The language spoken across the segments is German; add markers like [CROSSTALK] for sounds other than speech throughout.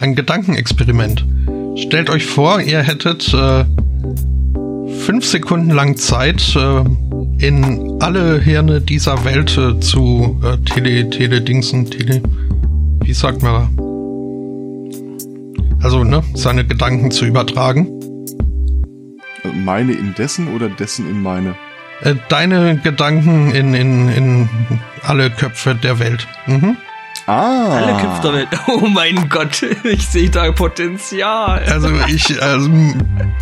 ein Gedankenexperiment. Stellt euch vor, ihr hättet äh, fünf Sekunden lang Zeit, äh, in alle Hirne dieser Welt äh, zu äh, tele, tele Dingsen, tele, wie sagt man? Also, ne, seine Gedanken zu übertragen. Meine in dessen oder dessen in meine? Äh, deine Gedanken in, in, in alle Köpfe der Welt. Mhm. Ah. Alle Köpfe der Welt. Oh mein Gott, [LAUGHS] ich sehe da Potenzial. Also ich, also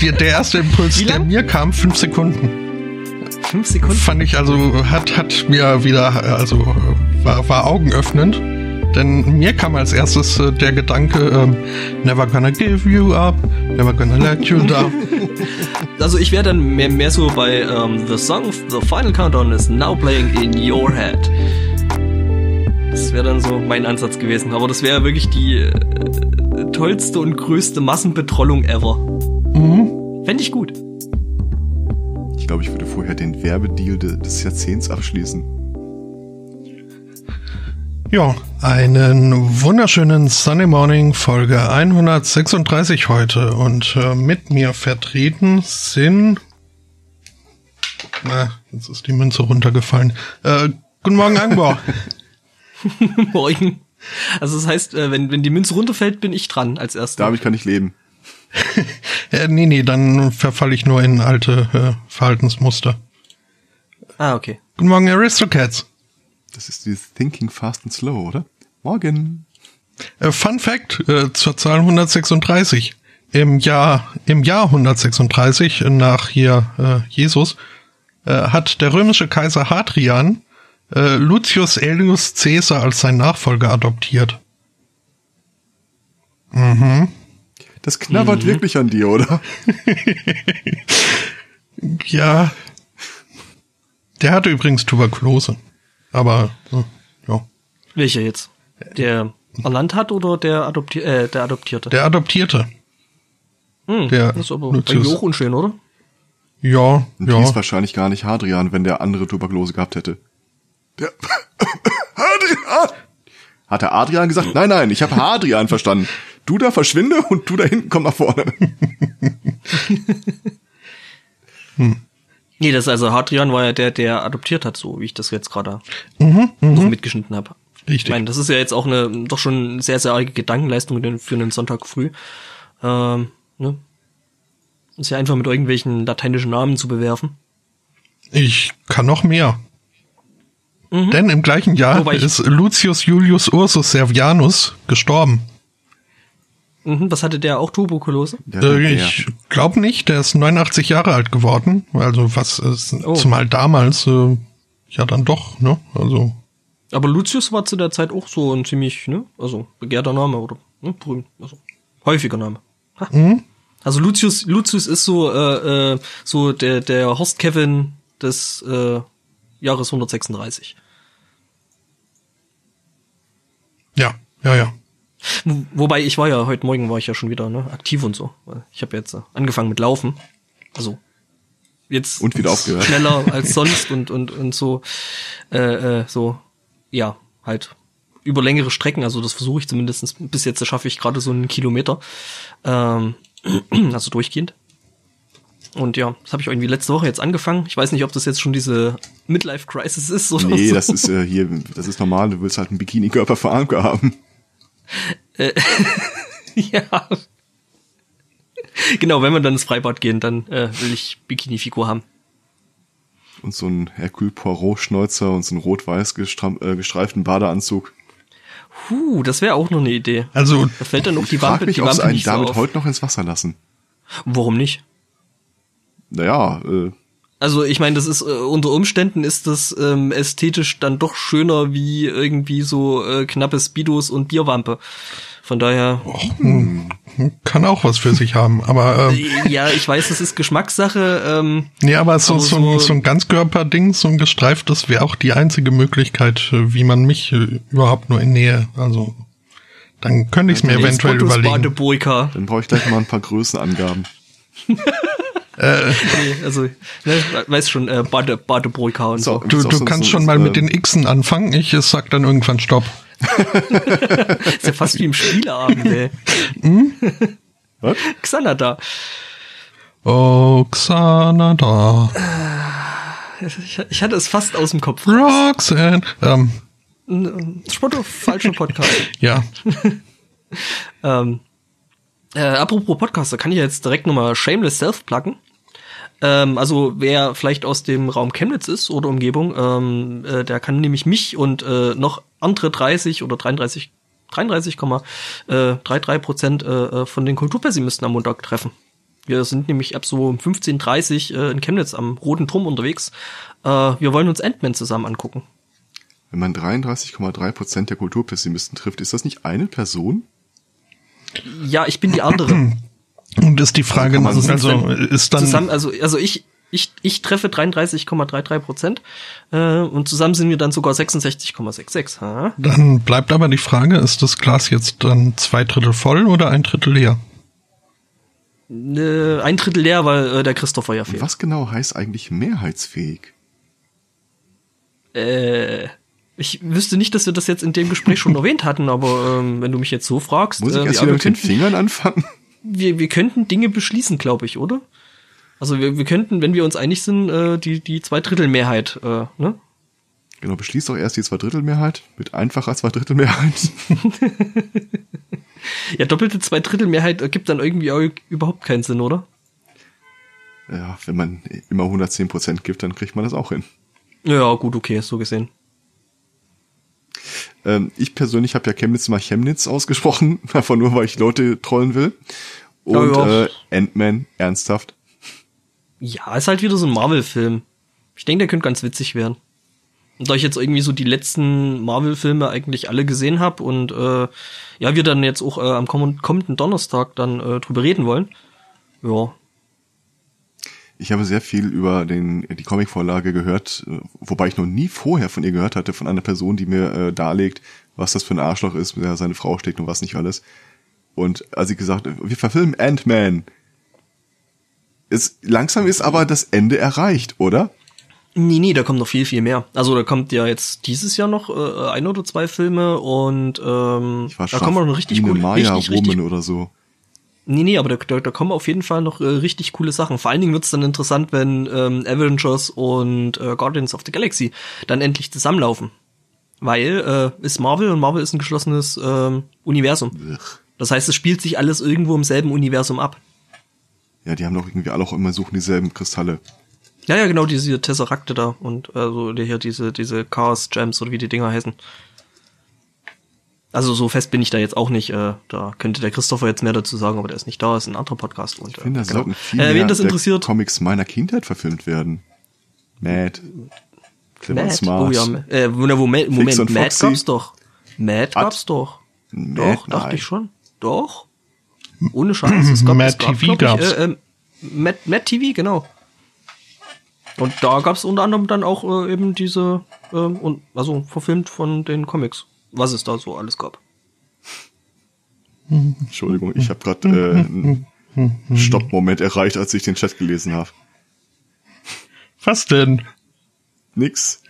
der, erste Impuls, der mir kam, fünf Sekunden. Fünf Sekunden? Fand ich also, hat, hat mir wieder, also war, war augenöffnend. Denn mir kam als erstes äh, der Gedanke, ähm, never gonna give you up, never gonna let you down. [LAUGHS] Also ich wäre dann mehr, mehr so bei ähm, The Song, The Final Countdown is now playing in your head. Das wäre dann so mein Ansatz gewesen. Aber das wäre wirklich die äh, tollste und größte Massenbetrollung ever. Mhm. Fände ich gut. Ich glaube, ich würde vorher den Werbedeal de des Jahrzehnts abschließen. Ja, einen wunderschönen Sunday Morning Folge 136 heute und äh, mit mir vertreten sind na, jetzt ist die Münze runtergefallen. Äh, guten Morgen, Angbor. [LAUGHS] [LAUGHS] Morgen. Also das heißt, äh, wenn, wenn die Münze runterfällt, bin ich dran als erster. Damit kann ich leben. [LAUGHS] äh, nee, nee, dann verfalle ich nur in alte äh, Verhaltensmuster. Ah, okay. Guten Morgen, Aristocats. Das ist dieses Thinking Fast and Slow, oder? Morgen. Äh, Fun Fact äh, zur Zahl 136. Im Jahr, im Jahr 136 nach hier äh, Jesus äh, hat der römische Kaiser Hadrian äh, Lucius Aelius Caesar als sein Nachfolger adoptiert. Mhm. Das knabbert mhm. wirklich an dir, oder? [LAUGHS] ja. Der hatte übrigens Tuberkulose. Aber ja. Welcher jetzt? Der erlangt hat oder der, Adopti äh, der Adoptierte? Der Adoptierte. Hm, der das ist aber Lucius. auch unschön, oder? Ja, Und ja. ist wahrscheinlich gar nicht Hadrian, wenn der andere Tuberkulose gehabt hätte. Der [LAUGHS] Hadrian! Hat der Adrian gesagt? Nein, nein, ich habe Hadrian verstanden. Du da verschwinde und du da hinten komm nach vorne. hm. [LAUGHS] Nee, das also Hadrian war ja der, der adoptiert hat, so wie ich das jetzt gerade mhm, noch mhm. mitgeschnitten habe. Richtig. Ich meine, das ist ja jetzt auch eine doch schon sehr, sehr arge Gedankenleistung für einen Sonntag früh. Ähm, ne? Ist ja einfach mit irgendwelchen lateinischen Namen zu bewerfen. Ich kann noch mehr. Mhm. Denn im gleichen Jahr ist Lucius Julius Ursus Servianus gestorben. Mhm, was hatte der auch Tuberkulose? Äh, ich glaube nicht, der ist 89 Jahre alt geworden. Also was ist oh. zumal damals äh, ja dann doch, ne? Also. Aber Lucius war zu der Zeit auch so ein ziemlich, ne? Also begehrter Name oder ne? berühmt, also häufiger Name. Mhm. Also Lucius, Lucius ist so äh, äh, so der der Horst Kevin des äh, Jahres 136. Ja, ja. Wobei ich war ja heute Morgen war ich ja schon wieder ne, aktiv und so. Ich habe jetzt äh, angefangen mit Laufen, also jetzt und wieder aufgehört. schneller [LAUGHS] als sonst und und und so äh, äh, so ja halt über längere Strecken. Also das versuche ich zumindest bis jetzt schaffe ich gerade so einen Kilometer, ähm, [CLEARS THROAT] also durchgehend. Und ja, das habe ich irgendwie letzte Woche jetzt angefangen. Ich weiß nicht, ob das jetzt schon diese Midlife Crisis ist oder Nee, so. das ist äh, hier, das ist normal. Du willst halt einen Bikini-Körper für Anke haben. Äh, [LAUGHS] ja. Genau, wenn wir dann ins Freibad gehen, dann äh, will ich Bikini-Figur haben. Und so ein Hercule Poirot-Schnäuzer und so einen rot-weiß äh, gestreiften Badeanzug. Huh, das wäre auch noch eine Idee. Also, da fällt dann auch die Wampe, mich, die Wampe nicht so damit auf. heute noch ins Wasser lassen. Warum nicht? Naja, äh, also ich meine, das ist äh, unter Umständen ist das ähm, ästhetisch dann doch schöner wie irgendwie so äh, knappe Speedos und Bierwampe. Von daher Och, hm, kann auch was für sich haben, aber ähm, äh, ja, ich weiß, es ist Geschmackssache. Ähm, nee, aber so, aber so, so, so ein Ganzkörperding, so ein gestreiftes wäre auch die einzige Möglichkeit, äh, wie man mich äh, überhaupt nur in Nähe, also dann könnte ich es mir eventuell überlegen. Dann brauche ich gleich mal ein paar Größenangaben. [LAUGHS] Äh, nee, also, ne, weißt schon, äh, Bade, Badebrücker und so. Du, du kannst schon mal mit den Xen anfangen. Ich sag dann irgendwann Stopp. [LAUGHS] ist ja fast wie im Spieleabend, ey. Was? Xanada. Oh, Xanada. Ich, ich hatte es fast aus dem Kopf. Roxanne. Ähm, Spott falscher Podcast. [LAUGHS] ja. [LAUGHS] ähm, äh, apropos Podcast, da kann ich jetzt direkt nochmal Shameless Self pluggen. Ähm, also wer vielleicht aus dem Raum Chemnitz ist oder Umgebung, ähm, äh, der kann nämlich mich und äh, noch andere 30 oder 33 33,33 Prozent äh, von den Kulturpessimisten am Montag treffen. Wir sind nämlich ab so um 15.30 äh, in Chemnitz am Roten Turm unterwegs. Äh, wir wollen uns Ant-Man zusammen angucken. Wenn man 33,3 Prozent der Kulturpessimisten trifft, ist das nicht eine Person? Ja, ich bin die andere. [CLEARS THROAT] Und ist die Frage, Also also, ist dann, zusammen, also, also ich, ich, ich treffe 33,33 Prozent äh, und zusammen sind wir dann sogar 66,66. Ha? dann bleibt aber die Frage, ist das Glas jetzt dann zwei Drittel voll oder ein Drittel leer? Äh, ein Drittel leer, weil äh, der Christopher ja fehlt. Was genau heißt eigentlich mehrheitsfähig? Äh, ich wüsste nicht, dass wir das jetzt in dem Gespräch schon [LAUGHS] erwähnt hatten, aber ähm, wenn du mich jetzt so fragst, Muss ich äh, erst ja, wieder wir, mit den Fingern anfangen? Wir, wir könnten Dinge beschließen, glaube ich, oder? Also wir, wir könnten, wenn wir uns einig sind, äh, die, die Zweidrittelmehrheit, äh, ne? Genau, beschließt doch erst die Zweidrittelmehrheit mit einfacher Zweidrittelmehrheit. [LAUGHS] Ja, doppelte Zweidrittelmehrheit ergibt dann irgendwie auch überhaupt keinen Sinn, oder? ja, wenn man immer 110 Prozent gibt, dann kriegt man das auch hin. Ja, gut, okay, so gesehen. Ähm, ich persönlich habe ja Chemnitz mal Chemnitz ausgesprochen, [LAUGHS] einfach nur, weil ich Leute trollen will. Und Ja. Äh, Ant-Man, ernsthaft. Ja, ist halt wieder so ein Marvel-Film. Ich denke, der könnte ganz witzig werden. Und da ich jetzt irgendwie so die letzten Marvel-Filme eigentlich alle gesehen habe und äh, ja, wir dann jetzt auch äh, am komm- kommenden Donnerstag dann äh, drüber reden wollen. Ja, Ich habe sehr viel über den, die Comicvorlage gehört, äh, wobei ich noch nie vorher von ihr gehört hatte, von einer Person, die mir äh, darlegt, was das für ein Arschloch ist, mit der seine Frau steckt und was nicht alles. Und als sie gesagt, wir verfilmen Ant-Man. Langsam ist aber das Ende erreicht, oder? Nee, nee, da kommt noch viel, viel mehr. Also da kommt ja jetzt dieses Jahr noch äh, ein oder zwei Filme und ähm, Ich da kommen noch richtig eine cool, Maya richtig, richtig, Woman oder so. Nee, nee, aber da, da, da kommen auf jeden Fall noch äh, richtig coole Sachen. Vor allen Dingen wird's dann interessant, wenn ähm, Avengers und äh, Guardians of the Galaxy dann endlich zusammenlaufen. Weil äh, ist Marvel und Marvel ist ein geschlossenes ähm, Universum. Ugh. Das heißt, es spielt sich alles irgendwo im selben Universum ab. Ja, die haben doch irgendwie alle auch immer suchen dieselben Kristalle. Ja, ja, genau, diese Tesserakte da und also die hier diese, diese Chaos Gems oder wie die Dinger heißen. Also so fest bin ich da jetzt auch nicht. Äh, da könnte der Christopher jetzt mehr dazu sagen, aber der ist nicht da, ist ein anderer Podcast. Und, Ich finde, da genau. sollten viel äh, mehr wen das interessiert, Comics meiner Kindheit verfilmt werden. Mad. Clever Mad. smart. Oh ja, äh, Moment, Moment Mad gab's doch. Mad gab's doch. Mad? Doch, dachte Nein. ich schon. Doch. Ohne Scheiß. Es gab, Mad es gab, TV glaub gab's. Ich, äh, ähm, Mad, Mad TV, genau. Und da gab's unter anderem dann auch äh, eben diese, ähm, und, also verfilmt von den Comics, was es da so alles gab. [LAUGHS] Entschuldigung, ich habe gerade äh, einen Stoppmoment erreicht, als ich den Chat gelesen habe. Was denn? Nix.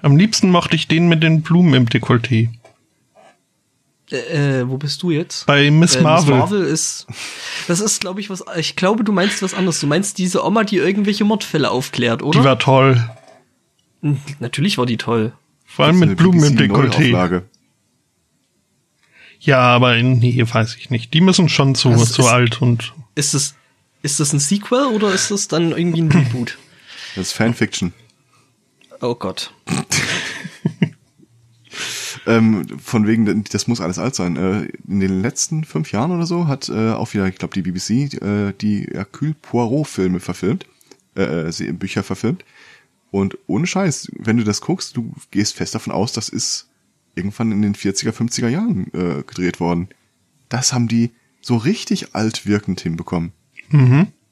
Am liebsten mochte ich den mit den Blumen im Dekolleté. Äh, äh, wo bist du jetzt? Bei Miss Äh, Marvel. Miss Marvel ist, das ist, glaube ich, was, ich glaube, du meinst was anderes. Du meinst diese Oma, die irgendwelche Mordfälle aufklärt, oder? Die war toll. Hm, Natürlich war die toll. Vor allem mit Blumen im Dekolleté. Ja, aber nee, weiß ich nicht. Die müssen schon zu, Das zu ist- alt und Ist das, ist das ein Sequel oder ist das dann irgendwie ein Reboot? Das ist Fanfiction. Oh Gott. [LAUGHS] Ähm, von wegen, das muss alles alt sein. Äh, in den letzten fünf Jahren oder so hat äh, auch wieder, ich glaube, die BBC äh, die Hercule Poirot-Filme verfilmt, äh, sie- Bücher verfilmt. Und ohne Scheiß, wenn du das guckst, du gehst fest davon aus, das ist irgendwann in den 40er, 50er Jahren äh, gedreht worden. Das haben die so richtig alt wirkend hinbekommen.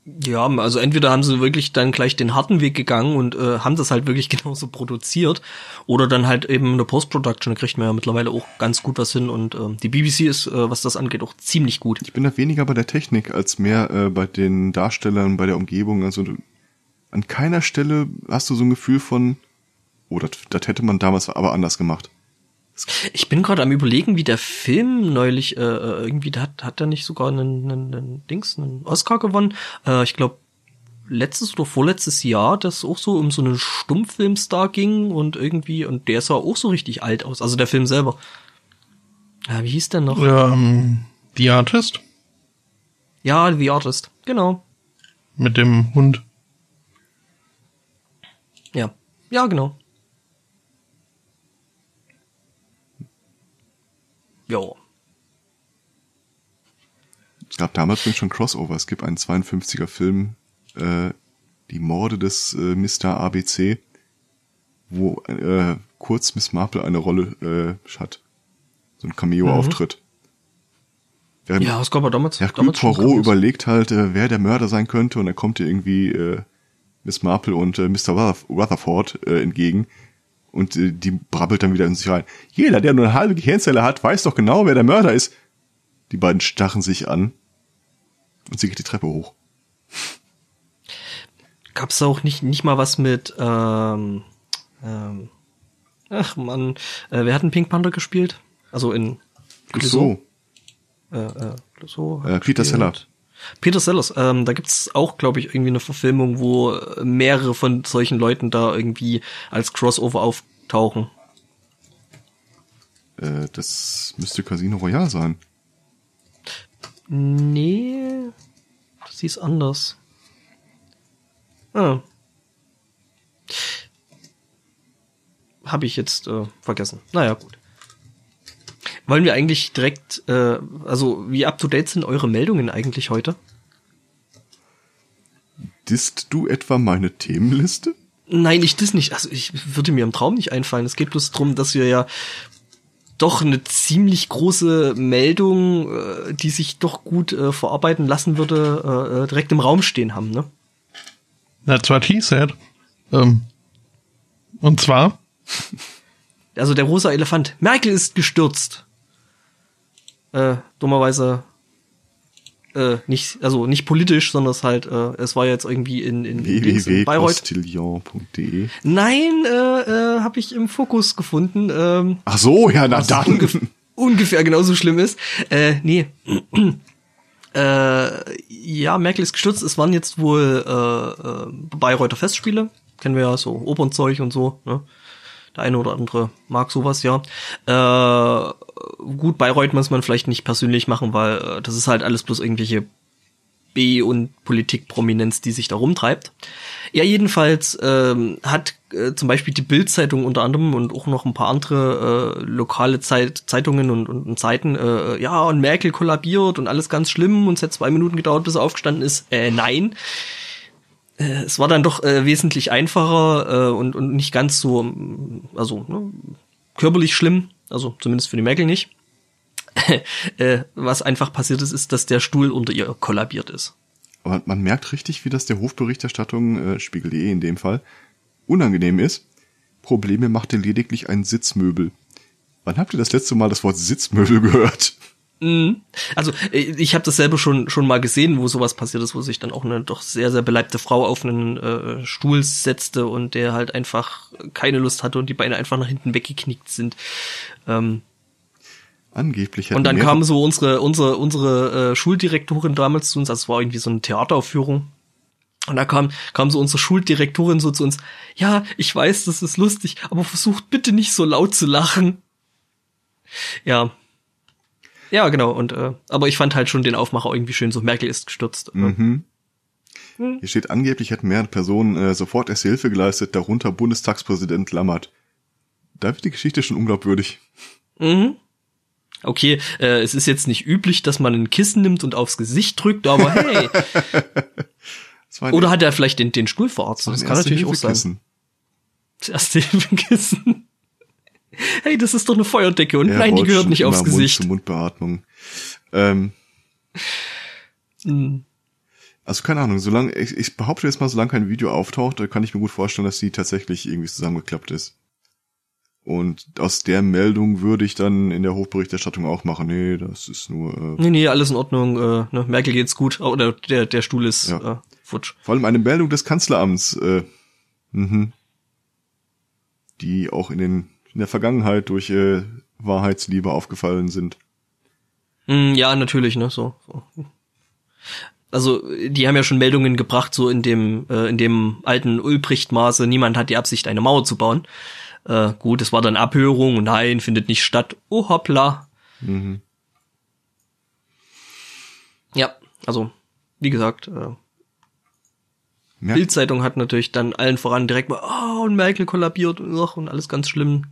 Ja, also entweder haben sie wirklich dann gleich den harten Weg gegangen und äh, haben das halt wirklich [LAUGHS] genauso produziert oder dann halt eben eine Post-Production, da kriegt man ja mittlerweile auch ganz gut was hin und ähm, die BBC ist, äh, was das angeht, auch ziemlich gut. Ich bin da weniger bei der Technik als mehr äh, bei den Darstellern, bei der Umgebung. Also du, an keiner Stelle hast du so ein Gefühl von, oh, das, das hätte man damals aber anders gemacht. Ich bin gerade am überlegen, wie der Film neulich äh, äh irgendwie da hat hat er nicht sogar einen, einen, einen Dings einen Oscar gewonnen. Äh, ich glaube letztes oder vorletztes Jahr, das auch so um so einen Stummfilmstar ging und irgendwie und der sah auch so richtig alt aus. Also der Film selber. Ja, wie hieß der noch? Ähm, The Artist Ja, The Artist. Genau. mit dem Hund. Ja. Ja, genau. Jo. Es gab damals schon Crossover. Es gibt einen 52er Film, äh, Die Morde des äh, Mr. ABC, wo äh, kurz Miss Marple eine Rolle äh, hat. So ein Cameo-Auftritt. Während Ja, es gab aber damals, ja, damals Poirot überlegt halt, äh, wer der Mörder sein könnte und dann kommt ihr irgendwie äh, Miss Marple und äh, Mr. Rutherf- Rutherford äh, entgegen und äh, die brabbelt dann wieder in sich rein. Jeder, der nur eine halbe Gehirnzelle hat, weiß doch genau, wer der Mörder ist. Die beiden starren sich an und sie geht die Treppe hoch. Gab's auch nicht, nicht mal was mit, ähm, ähm, ach man, äh, wer hat einen Pink Panther gespielt? Also in So, äh, äh, Clouseau Äh, Peter gespielt. Peter Sellers, ähm, da gibt's auch, glaube ich, irgendwie eine Verfilmung, wo mehrere von solchen Leuten da irgendwie als Crossover auftauchen. äh, das müsste Casino Royale sein. Nee, das hieß anders. Ah. Habe ich jetzt äh, vergessen. Naja, gut. Wollen wir eigentlich direkt, äh, also wie up to date sind eure Meldungen eigentlich heute? Disst du etwa meine Themenliste? Nein, ich das nicht. Also ich würde mir im Traum nicht einfallen. Es geht bloß drum, dass wir ja doch eine ziemlich große Meldung, äh, die sich doch gut äh, verarbeiten lassen würde, äh, äh, direkt im Raum stehen haben, ne? That's what he said. Ähm, und zwar, Also der rosa Elefant. Merkel ist gestürzt. Äh, dummerweise äh, nicht, also nicht politisch, sondern es halt, äh, es war jetzt irgendwie in, in, in Bayreuth. www.postillon.de Nein, äh, äh, habe ich im Fokus gefunden. Ähm, Ach so, ja, na dann. ungef ungefähr genauso schlimm ist. Äh, nee. [CLEARS THROAT] äh, ja, Merkel ist gestürzt. Es waren jetzt wohl äh, äh, Bayreuther Festspiele. Kennen wir ja so Opernzeug und so. Ne? Der eine oder andere mag sowas, ja. Äh, gut, Bayreuth muss man vielleicht nicht persönlich machen, weil äh, das ist halt alles bloß irgendwelche B- und Politikprominenz, die sich da rumtreibt. Ja, jedenfalls ähm, hat äh, zum Beispiel die Bild-Zeitung unter anderem und auch noch ein paar andere äh, lokale Zeit Zeitungen und, und, und Seiten, äh, ja, und Merkel kollabiert und alles ganz schlimm und es hat zwei Minuten gedauert, bis er aufgestanden ist. Äh, nein. Äh, es war dann doch äh, wesentlich einfacher äh, und, und nicht ganz so, also ne, körperlich schlimm, also zumindest für die Merkel nicht. [LAUGHS] äh, was einfach passiert ist, ist, dass der Stuhl unter ihr kollabiert ist. Aber man merkt richtig, wie das der Hofberichterstattung, äh, Spiegel.de in dem Fall, unangenehm ist. Probleme machte lediglich ein Sitzmöbel. Wann habt ihr das letzte Mal das Wort Sitzmöbel [LAUGHS] gehört? Mhm. Also äh, ich habe das selber schon schon mal gesehen, wo sowas passiert ist, wo sich dann auch eine doch sehr sehr beleibte Frau auf einen äh, Stuhl setzte und der halt einfach keine Lust hatte und die Beine einfach nach hinten weggeknickt sind. Ähm, Angeblich und dann kam so unsere unsere unsere äh, Schuldirektorin damals zu uns, also es war irgendwie so eine Theateraufführung. Und da kam, kam so unsere Schuldirektorin so zu uns, ja, ich weiß, das ist lustig, aber versucht bitte nicht so laut zu lachen. Ja. Ja, genau, und äh, aber ich fand halt schon den Aufmacher irgendwie schön, so Merkel ist gestürzt. Mhm. Hier steht angeblich hätten mehrere Personen äh, sofort erste Hilfe geleistet, darunter Bundestagspräsident Lammert. Da wird die Geschichte schon unglaubwürdig. Mhm. Okay, äh, es ist jetzt nicht üblich, dass man ein Kissen nimmt und aufs Gesicht drückt, aber hey. [LAUGHS] Oder hat er vielleicht den, den Stuhl verarztet? ein Das kann natürlich auch sein. Das erste Hilfekissen. Hey, das ist doch eine Feuerdecke und Er nein, die gehört nicht aufs Gesicht. Mund-zu-Mund-Beatmung. Ähm, Mhm. also keine Ahnung, solange ich, ich behaupte jetzt mal, solange kein Video auftaucht, da kann ich mir gut vorstellen, dass die tatsächlich irgendwie zusammengeklappt ist. Und aus der Meldung würde ich dann in der Hofberichterstattung auch machen, nee, das ist nur äh, Nee, nee, alles in Ordnung. Äh, ne, Merkel geht's gut. Oder der, der Stuhl ist Ja. äh, futsch. vor allem eine Meldung des Kanzleramts, äh, mhm, die auch in den in der Vergangenheit durch äh, Wahrheitsliebe aufgefallen sind. Mm, ja, natürlich, ne, so, so. Also, die haben ja schon Meldungen gebracht, so in dem, äh, in dem alten Ulbricht-Maße, niemand hat die Absicht, eine Mauer zu bauen. Äh, gut, es war dann Abhörung, nein, findet nicht statt. Oh hoppla. Mhm. Ja, also, wie gesagt, äh, Mer Bildzeitung hat natürlich dann allen voran direkt mal, oh, und Merkel kollabiert und, alles ganz schlimm.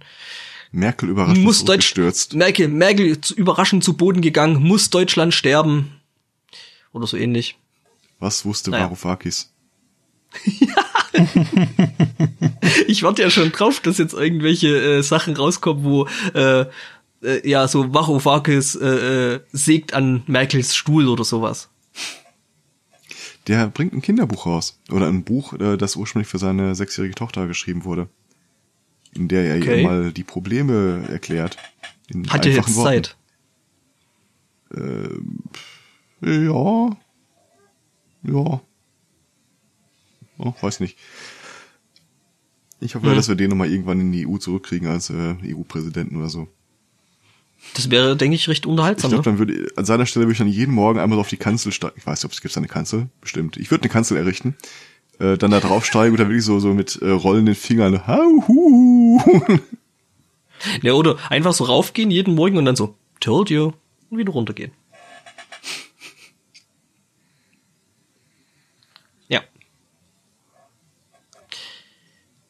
Merkel überraschend muss Deutsch, zurückgestürzt. Merkel, Merkel überraschend zu Boden gegangen, muss Deutschland sterben. Oder so ähnlich. Was wusste Naja. Varoufakis? [LAUGHS] Ich warte ja schon drauf, dass jetzt irgendwelche äh, Sachen rauskommen, wo äh, äh, ja so Varoufakis äh, äh, sägt an Merkels Stuhl oder sowas. Der bringt ein Kinderbuch raus. Oder ein Buch, äh, das ursprünglich für seine sechsjährige Tochter geschrieben wurde. In der er Okay. ihr mal die Probleme erklärt. In Hat er jetzt Worten. Zeit? Ja. Ja. Oh, weiß nicht. Ich hoffe, Hm. dass wir den nochmal irgendwann in die EU zurückkriegen als äh, EU-Präsidenten oder so. Das wäre, denke ich, recht Ich unterhaltsam. glaube, ne? dann würde an seiner Stelle würde ich dann jeden Morgen einmal auf die Kanzel steigen. Ich weiß nicht, ob es gibt eine Kanzel, bestimmt. Ich würde eine Kanzel errichten, äh, dann da draufsteigen und dann wirklich so so mit äh, rollenden Fingern. Hau, hu. [LAUGHS] Ja, oder einfach so raufgehen jeden Morgen und dann so, told you, und wieder runtergehen. Ja.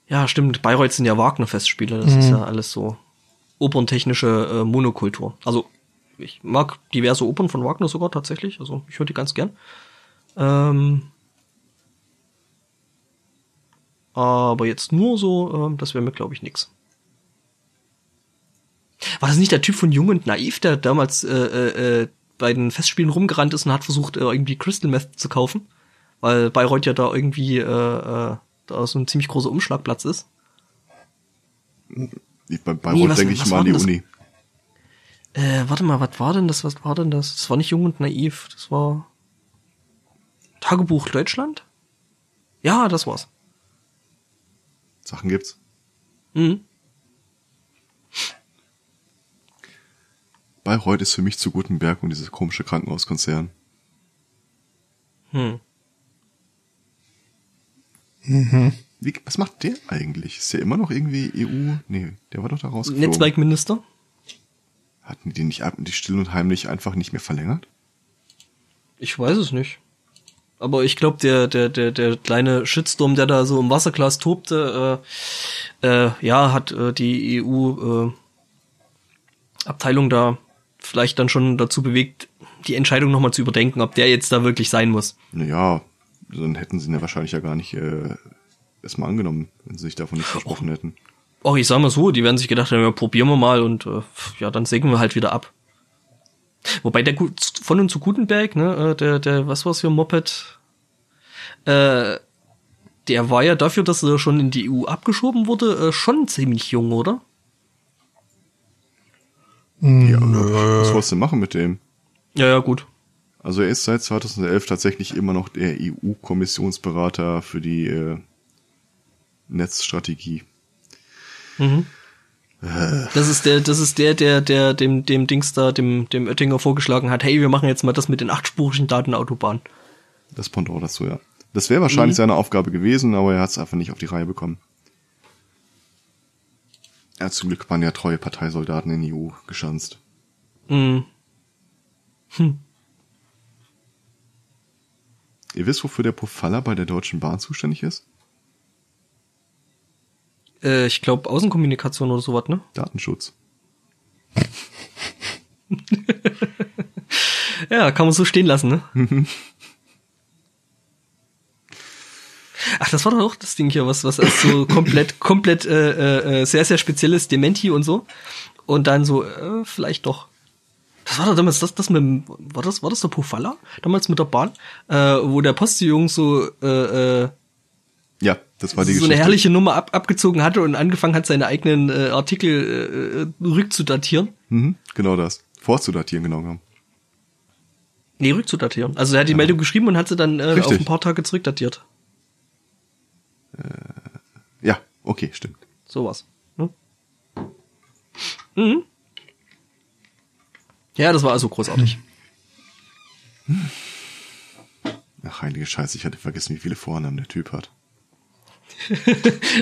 Ja, stimmt. Bayreuth sind ja Wagner-Festspiele. Das ist ja alles so operntechnische äh, Monokultur. Also, ich mag diverse Opern von Wagner sogar tatsächlich. Also, ich höre die ganz gern. Ähm, aber jetzt nur so, ähm, das wäre mir, glaube ich, nix. War das nicht der Typ von Jung und Naiv, der damals äh, äh, äh, bei den Festspielen rumgerannt ist und hat versucht, äh, irgendwie Crystal Meth zu kaufen? Weil Bayreuth ja da irgendwie äh, äh, da so ein ziemlich großer Umschlagplatz ist. Ich- Bei, bei Nee, was- denke ich was mal an die das? Uni. Äh, warte mal, was war denn das? Was war denn das? Das war nicht Jung und Naiv, das war Tagebuch Deutschland? Ja, das war's. Sachen gibt's. Mhm. Bayreuth ist für mich zu Gutenberg und dieses komische Krankenhauskonzern. Hm. Wie, was macht der eigentlich? Ist der immer noch irgendwie EU? Nee, der war doch da rausgeflogen. Netzwerkminister? Hatten die nicht die still und heimlich einfach nicht mehr verlängert? Ich weiß es nicht. Aber ich glaube, der, der, der, der kleine Shitstorm, der da so im Wasserglas tobte, äh, äh, ja, hat äh, die EU-Abteilung da vielleicht dann schon dazu bewegt, die Entscheidung nochmal zu überdenken, ob der jetzt da wirklich sein muss. Naja, dann hätten sie ihn ja wahrscheinlich ja gar nicht äh, erstmal angenommen, wenn sie sich davon nicht versprochen hätten. Auch ich sag mal so, die werden sich gedacht haben, ja, probieren wir mal und äh, ja, dann sägen wir halt wieder ab. Wobei der Gu- von und zu Gutenberg, ne, äh, der, der, was war's für ein Moped, äh, der war ja dafür, dass er schon in die EU abgeschoben wurde, äh, schon ziemlich jung, oder? Ja, aber was wolltest du machen mit dem? Ja, ja, gut. Also er ist seit 2011 tatsächlich immer noch der EU-Kommissionsberater für die äh, Netzstrategie. Das ist der, das ist der, der, der dem, dem Dings da, dem, dem Oettinger vorgeschlagen hat, hey, wir machen jetzt mal das mit den achtspurigen Datenautobahnen. Das Pendant dazu, ja. Das wäre wahrscheinlich seine Aufgabe gewesen, aber er hat es einfach nicht auf die Reihe bekommen. Er hat zum Glück waren ja treue Parteisoldaten in die EU geschanzt. Mhm. Ihr wisst, wofür der Pofalla bei der Deutschen Bahn zuständig ist? Äh, ich glaube Außenkommunikation oder sowas, ne? Datenschutz. [LAUGHS] Ja, kann man so stehen lassen, ne? Ach, das war doch auch das Ding hier, was, was als so [LAUGHS] komplett, komplett äh, äh, sehr, sehr spezielles Dementi und so. Und dann so, äh, vielleicht doch. Das war doch damals das, das mit dem, war das, war das der Pofalla? Damals mit der Bahn? Äh, wo der Postillon so, äh, äh, Ja, das war die so Geschichte. eine herrliche Nummer ab, abgezogen hatte und angefangen hat, seine eigenen äh, Artikel äh, rückzudatieren. Mhm, genau das. Vorzudatieren, genau genommen. Nee, rückzudatieren. Also er hat die Meldung geschrieben und hat sie dann äh, auf ein paar Tage zurückdatiert. Ja, okay, stimmt. Sowas. Ne? Mhm. Ja, das war also großartig. Ach, heilige Scheiße, ich hatte vergessen, wie viele Vornamen der Typ hat.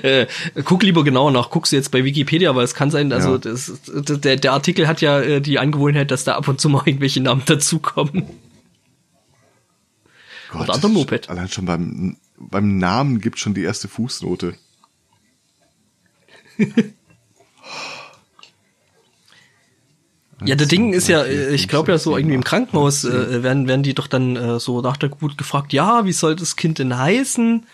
Äh, guck lieber genauer nach, guckst du jetzt bei Wikipedia, weil es kann sein, also Ja. das, der, der Artikel hat ja äh, die Angewohnheit, dass da ab und zu mal irgendwelche Namen dazukommen. Gott, Oder andere Moped. Allein schon beim, beim Namen gibt schon die erste Fußnote. Ja, der Ding ist ja, äh, ich glaube ja so irgendwie im Krankenhaus äh, werden, werden die doch dann äh, so nach der Geburt gefragt, ja, wie soll das Kind denn heißen?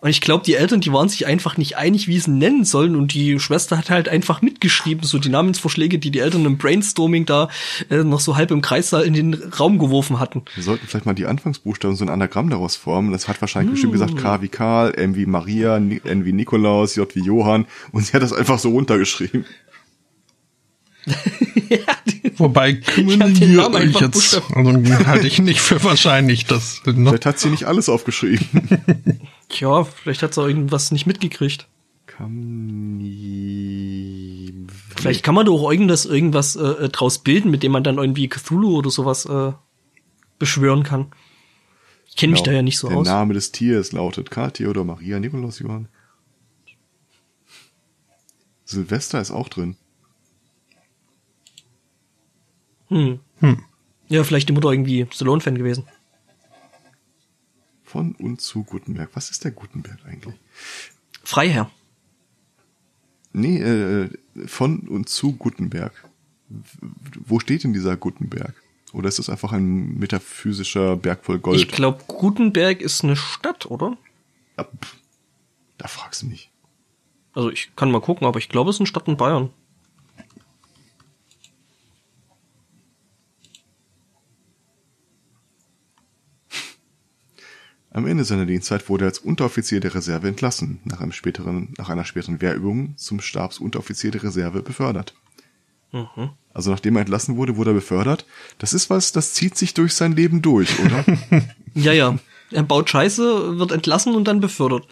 Und ich glaube, die Eltern, die waren sich einfach nicht einig, wie sie ihn nennen sollen. Und die Schwester hat halt einfach mitgeschrieben, so die Namensvorschläge, die die Eltern im Brainstorming da äh, noch so halb im Kreis da in den Raum geworfen hatten. Wir sollten vielleicht mal die Anfangsbuchstaben so ein Anagramm daraus formen. Das hat wahrscheinlich bestimmt gesagt Hm. K wie Karl, M wie Maria, N wie Nikolaus, J wie Johann. Und sie hat das einfach so runtergeschrieben. [LAUGHS] Wobei hab den kumuliere Namen ich jetzt, also halte ich nicht für wahrscheinlich, dass noch Vielleicht hat sie nicht alles aufgeschrieben. [LAUGHS] Tja, vielleicht hat sie auch irgendwas nicht mitgekriegt. Vielleicht kann man doch auch irgendwas, irgendwas äh, draus bilden, mit dem man dann irgendwie Cthulhu oder sowas äh, beschwören kann. Ich kenne mich da ja nicht so Der aus. Name des Tiers lautet Karl, Theodor, Maria, Nikolaus, Johann. Silvester ist auch drin. Hm. Ja, vielleicht die Mutter irgendwie Stallone-Fan gewesen. Von und zu Gutenberg. Was ist der Gutenberg eigentlich? Freiherr. Nee, äh, von und zu Gutenberg. Wo steht denn dieser Gutenberg? Oder ist das einfach ein metaphysischer Berg voll Gold? Ich glaube, Gutenberg ist eine Stadt, oder? Ja, pff, da fragst du mich. Also ich kann mal gucken, aber ich glaube, es ist eine Stadt in Bayern. Am Ende seiner Dienstzeit wurde er als Unteroffizier der Reserve entlassen, nach, einem späteren, nach einer späteren Wehrübung zum Stabsunteroffizier der Reserve befördert. Mhm. Also nachdem er entlassen wurde, wurde er befördert. Das ist was, das zieht sich durch sein Leben durch, oder? [LAUGHS] Ja, ja. Er baut Scheiße, wird entlassen und dann befördert.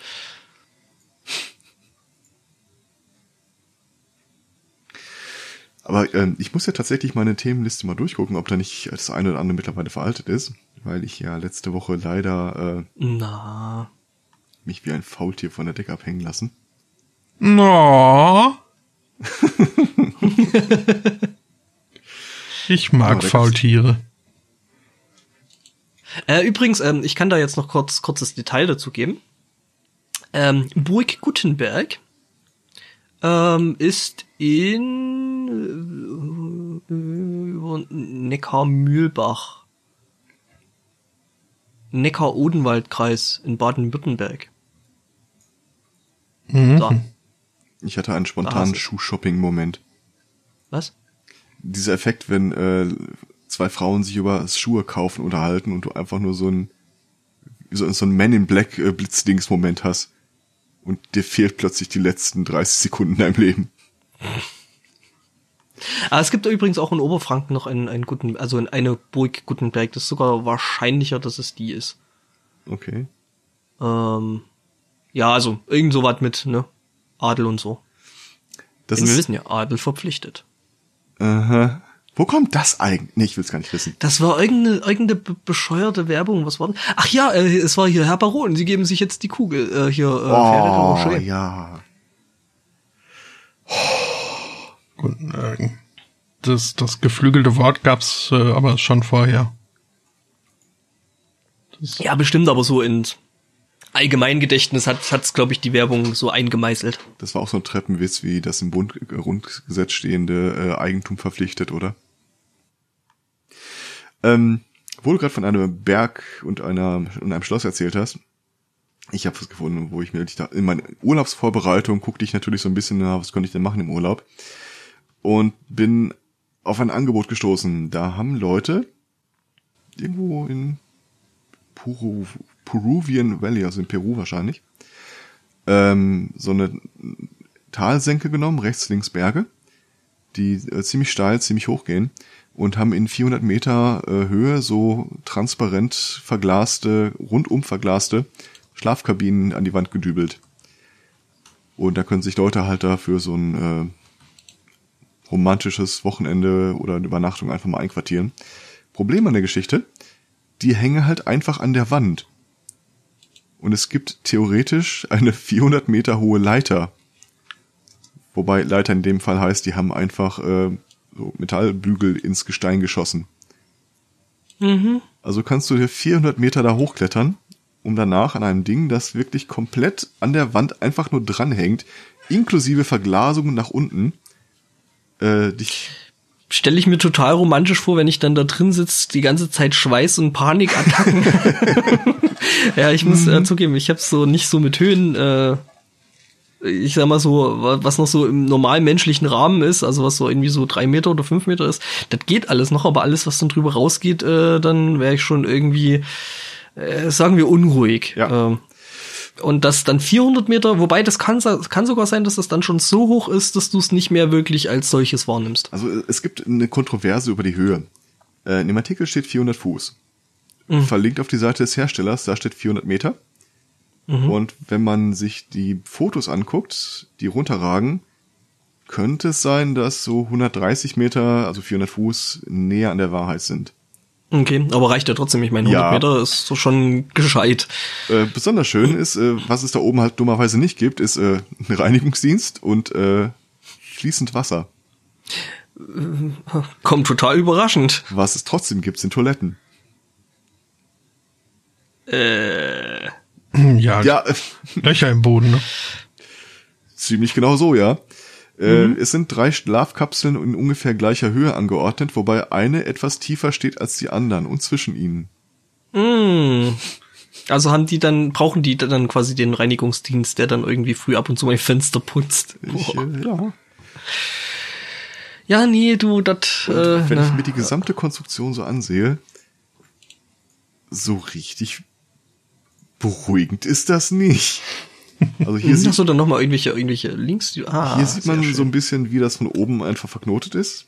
Aber ähm, ich muss ja tatsächlich meine Themenliste mal durchgucken, ob da nicht das eine oder andere mittlerweile veraltet ist, weil ich ja letzte Woche leider äh, Na. mich wie ein Faultier von der Decke abhängen lassen. No. [LAUGHS] ich mag da Faultiere. Äh, übrigens, ähm, ich kann da jetzt noch kurz kurzes Detail dazu geben. Ähm, Burg Gutenberg ähm, ist in äh, Neckar-Mühlbach. Neckar-Odenwald-Kreis in Baden-Württemberg. Mhm. Da. Ich hatte einen spontanen Schuh-Shopping-Moment. Was? Dieser Effekt, wenn äh, zwei Frauen sich über das Schuhe kaufen unterhalten und du einfach nur so ein so, so ein Man in Black äh, Blitzdings-Moment hast und dir fehlt plötzlich die letzten 30 Sekunden deinem Leben. Aber es gibt übrigens auch in Oberfranken noch einen, einen guten, also in eine Burg Gutenberg. Das ist sogar wahrscheinlicher, dass es die ist. Okay. Ähm, ja, also irgend so was mit, ne? Adel und so. Das Denn wir ist, wissen ja, Adel verpflichtet. Aha. Wo kommt das eigentlich? Nee, ich will's gar nicht wissen. Das war irgendeine, irgendeine be bescheuerte Werbung. Was war das? Ach ja, äh, es war hier Herr Baron. Sie geben sich jetzt die Kugel. Äh, hier, äh, Oh, ja. Gut, äh, das, das geflügelte Wort gab's äh, aber schon vorher. Das, Ja, bestimmt, aber so ins Allgemeingedächtnis hat hat's, glaube ich, die Werbung so eingemeißelt. Das war auch so ein Treppenwitz wie das im Bund äh, Grundgesetz stehende äh, Eigentum verpflichtet, oder? Ähm, wo du gerade von einem Berg und einer und einem Schloss erzählt hast, ich habe was gefunden, wo ich mir da in meiner Urlaubsvorbereitung guckte ich natürlich so ein bisschen, na, was könnte ich denn machen im Urlaub und bin auf ein Angebot gestoßen. Da haben Leute irgendwo in Peru, Peruvian Valley, also in Peru wahrscheinlich, ähm, so eine Talsenke genommen, rechts, links Berge, die äh, ziemlich steil, ziemlich hoch gehen und haben in 400 Meter äh, Höhe so transparent verglaste, rundum verglaste Schlafkabinen an die Wand gedübelt. Und da können sich Leute halt dafür so ein romantisches Wochenende oder eine Übernachtung einfach mal einquartieren. Problem an der Geschichte, die hängen halt einfach an der Wand. Und es gibt theoretisch eine 400 Meter hohe Leiter. Wobei Leiter in dem Fall heißt, die haben einfach äh, so Metallbügel ins Gestein geschossen. Mhm. Also kannst du dir 400 Meter da hochklettern, um danach an einem Ding, das wirklich komplett an der Wand einfach nur dranhängt, inklusive Verglasung nach unten, äh, dich Stelle ich mir total romantisch vor, wenn ich dann da drin sitze, die ganze Zeit Schweiß und Panikattacken. [LAUGHS] [LAUGHS] ja, ich muss äh, zugeben, ich habe so nicht so mit Höhen, äh, ich sag mal so, wa- was noch so im normalen menschlichen Rahmen ist, also was so irgendwie so drei Meter oder fünf Meter ist, das geht alles noch, aber alles, was dann drüber rausgeht, äh, dann wäre ich schon irgendwie, äh, sagen wir, unruhig. Ja. Ähm, und das dann 400 Meter, wobei das kann, kann sogar sein, dass das dann schon so hoch ist, dass du es nicht mehr wirklich als solches wahrnimmst. Also äh, es gibt eine Kontroverse über die Höhe. Äh, in dem Artikel steht 400 Fuß. Verlinkt auf die Seite des Herstellers, da steht 400 Meter. Und wenn man sich die Fotos anguckt, die runterragen, könnte es sein, dass so 130 Meter, also 400 Fuß, näher an der Wahrheit sind. Okay, aber reicht ja trotzdem. Ich meine, 100 Ja. Meter ist so schon gescheit. Äh, besonders schön ist, äh, was es da oben halt dummerweise nicht gibt, ist äh, ein Reinigungsdienst und äh, fließend Wasser. Kommt total überraschend. Was es trotzdem gibt, sind Toiletten. Hm, [CLEARS THROAT] Ja, Ja, Löcher im Boden. Ne? Ziemlich genau so, ja. Äh, es sind drei Schlafkapseln in ungefähr gleicher Höhe angeordnet, wobei eine etwas tiefer steht als die anderen und zwischen ihnen. Also haben die dann, brauchen die dann quasi den Reinigungsdienst, der dann irgendwie früh ab und zu mal Fenster putzt. Ich, äh, ja. Ja, nee, du, das, äh, Wenn ich na, mir die gesamte Konstruktion so ansehe, so richtig beruhigend ist das nicht. Also hier, Hast sieht, du dann nochmal irgendwelche, irgendwelche Links? Die, ah, hier sieht man sehr so ein schön. bisschen, wie das von oben einfach verknotet ist.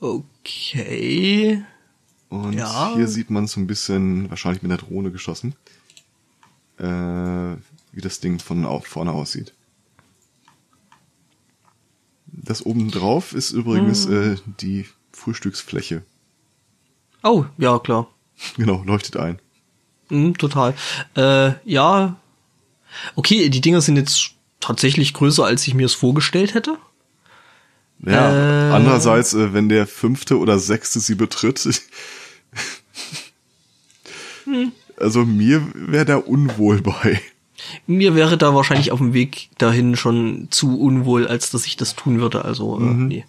Okay. Und Ja. hier sieht man so ein bisschen, wahrscheinlich mit der Drohne geschossen, äh, wie das Ding von vorne aussieht. Das oben drauf ist übrigens Hm. äh, die Frühstücksfläche. Oh, ja, klar. [LAUGHS] Genau, leuchtet ein. Mhm, total. Äh, ja. Okay, die Dinger sind jetzt tatsächlich größer, als ich mir es vorgestellt hätte. Ja, Äh. andererseits, äh, wenn der fünfte oder sechste sie betritt, [LAUGHS] Hm. also mir wäre da unwohl bei. Mir wäre da wahrscheinlich auf dem Weg dahin schon zu unwohl, als dass ich das tun würde. Also, äh, nee.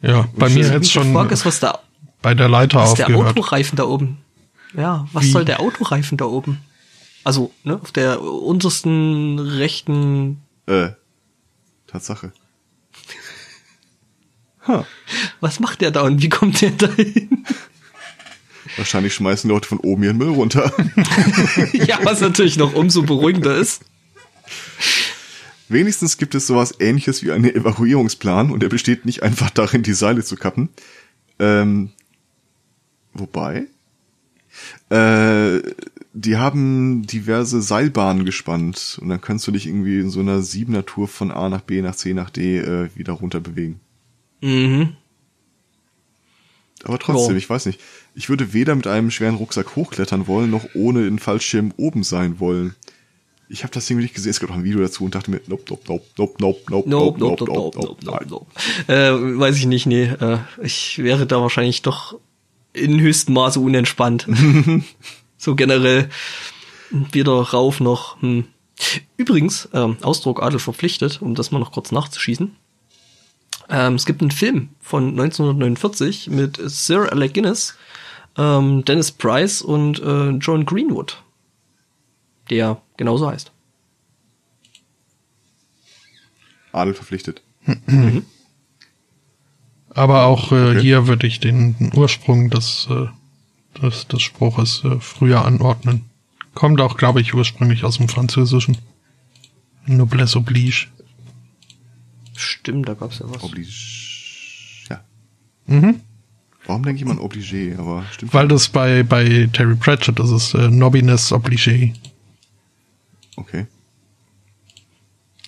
Ja, bei mir jetzt schon Frage ist, was da, bei der Leiter was der aufgehört. Autoreifen da oben? Ja, was Wie? soll der Autoreifen da oben? Also, ne, auf der untersten rechten, Äh, Tatsache. [LAUGHS] Ha, was macht der da und wie kommt der da hin? [LAUGHS] wahrscheinlich schmeißen Leute von oben ihren Müll runter. [LAUGHS] ja, was natürlich noch umso beruhigender ist. Wenigstens gibt es sowas ähnliches wie einen Evakuierungsplan und der besteht nicht einfach darin, die Seile zu kappen. Ähm, wobei? Äh, die haben diverse Seilbahnen gespannt und dann kannst du dich irgendwie in so einer siebener Tour von A nach B nach C nach D äh, wieder runter bewegen. Mhm. Aber trotzdem, Ja. ich weiß nicht. Ich würde weder mit einem schweren Rucksack hochklettern wollen, noch ohne den Fallschirm oben sein wollen. Ich habe das Ding nicht gesehen, es gab auch ein Video dazu und dachte mir, nope, nope, nope, nope, nope, nope, Nope, nope, nope, nope, nope, nope, nein. nope. Äh, weiß ich nicht, nee. Äh, ich wäre da wahrscheinlich doch in höchstem Maße unentspannt. [LAUGHS] so generell weder rauf noch. Hm. Übrigens, ähm, Ausdruck Adel verpflichtet, um das mal noch kurz nachzuschießen. Ähm, es gibt einen Film von 1949 mit Sir Alec Guinness, ähm, Dennis Price und äh, John Greenwood, der genauso heißt. Adel verpflichtet. Aber auch äh, Okay. hier würde ich den, den Ursprung des, äh, des, des Spruches äh, früher anordnen. Kommt auch, glaube ich, ursprünglich aus dem Französischen. Noblesse oblige. Stimmt, da gab's ja was. Oblige. Ja. Mhm. Warum denke ich mal an obligé, aber stimmt. Weil das bei, bei Terry Pratchett, das ist äh, Nobbiness oblige, Okay.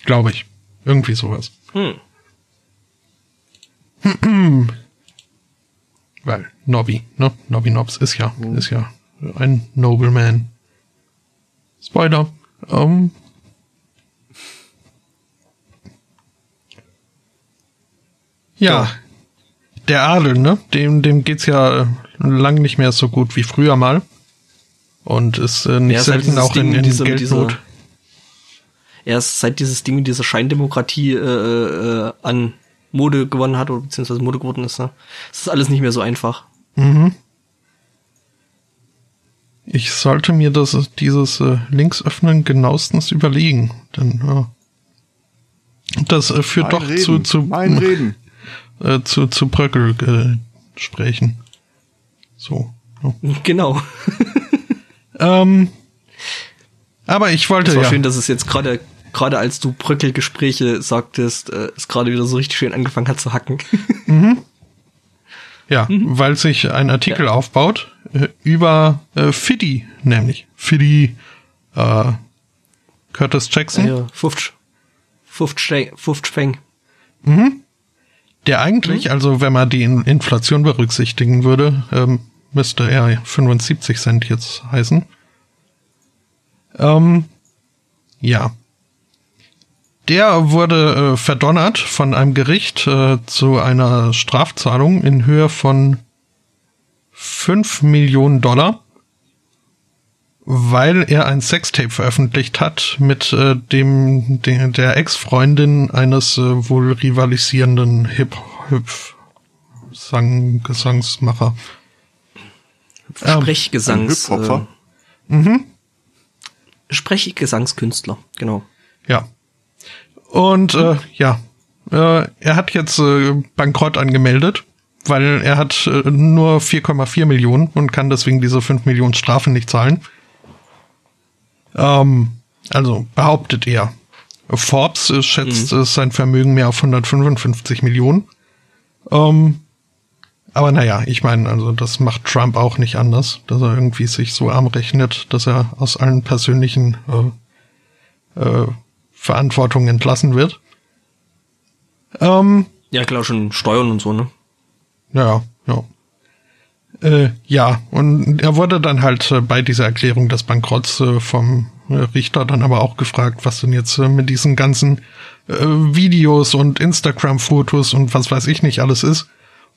glaube ich. Irgendwie sowas. Hm. Weil Nobby, ne? Nobby Nobs ist ja, ist ja ein Nobleman. Spoiler. Ähm, ja, Ja. der Adel, ne? Dem, dem geht's ja äh, lang nicht mehr so gut wie früher mal. Und ist äh, nicht Ja, selten auch in, Ding in mit dieser- mit Geldnot. dieser- Erst seit dieses Ding dieser Scheindemokratie äh, äh, an Mode gewonnen hat, oder beziehungsweise Mode geworden ist, ne? Es ist alles nicht mehr so einfach. Mhm. Ich sollte mir das, dieses äh, Links öffnen genauestens überlegen. Denn äh, das äh, führt Mein doch Reden, zu, zu, mein [LAUGHS] Reden. äh, zu, zu Bröckelgesprächen. So. Ja. Genau. Ähm, aber ich wollte Es war ja. schön, dass es jetzt gerade gerade als du Bröckelgespräche sagtest, äh, es gerade wieder so richtig schön angefangen hat zu hacken. [LAUGHS] Ja, weil sich ein Artikel aufbaut äh, über äh, Fiddy, nämlich Fiddy äh, Curtis Jackson, ja, Fuft, Fuft, Fuft Feng. der eigentlich, also wenn man die In- Inflation berücksichtigen würde, ähm, müsste er 75 Cent jetzt heißen. Ähm, ja. Der wurde äh, verdonnert von einem Gericht äh, zu einer Strafzahlung in Höhe von 5 Millionen Dollar, weil er ein Sextape veröffentlicht hat mit äh, dem, de, der Ex-Freundin eines äh, wohl rivalisierenden Hip-Hop-Gesangsmacher. Ähm, Sprechgesangs. Hip-Hopper? Äh, Sprechgesangskünstler, genau. Ja. Und äh, ja, äh, er hat jetzt äh, Bankrott angemeldet, weil er hat äh, nur 4,4 Millionen und kann deswegen diese 5 Millionen Strafe nicht zahlen. Ähm, also behauptet er. Forbes äh, schätzt äh, sein Vermögen mehr auf 155 Millionen. Ähm, aber naja, ich meine, also das macht Trump auch nicht anders, dass er irgendwie sich so arm rechnet, dass er aus allen persönlichen äh, äh, Verantwortung entlassen wird. Ähm, Ja, klar, schon Steuern und so, ne? ja, ja. Äh, ja, und er wurde dann halt äh, bei dieser Erklärung des Bankrotts äh, vom äh, Richter dann aber auch gefragt, was denn jetzt äh, mit diesen ganzen äh, Videos und Instagram-Fotos und was weiß ich nicht alles ist,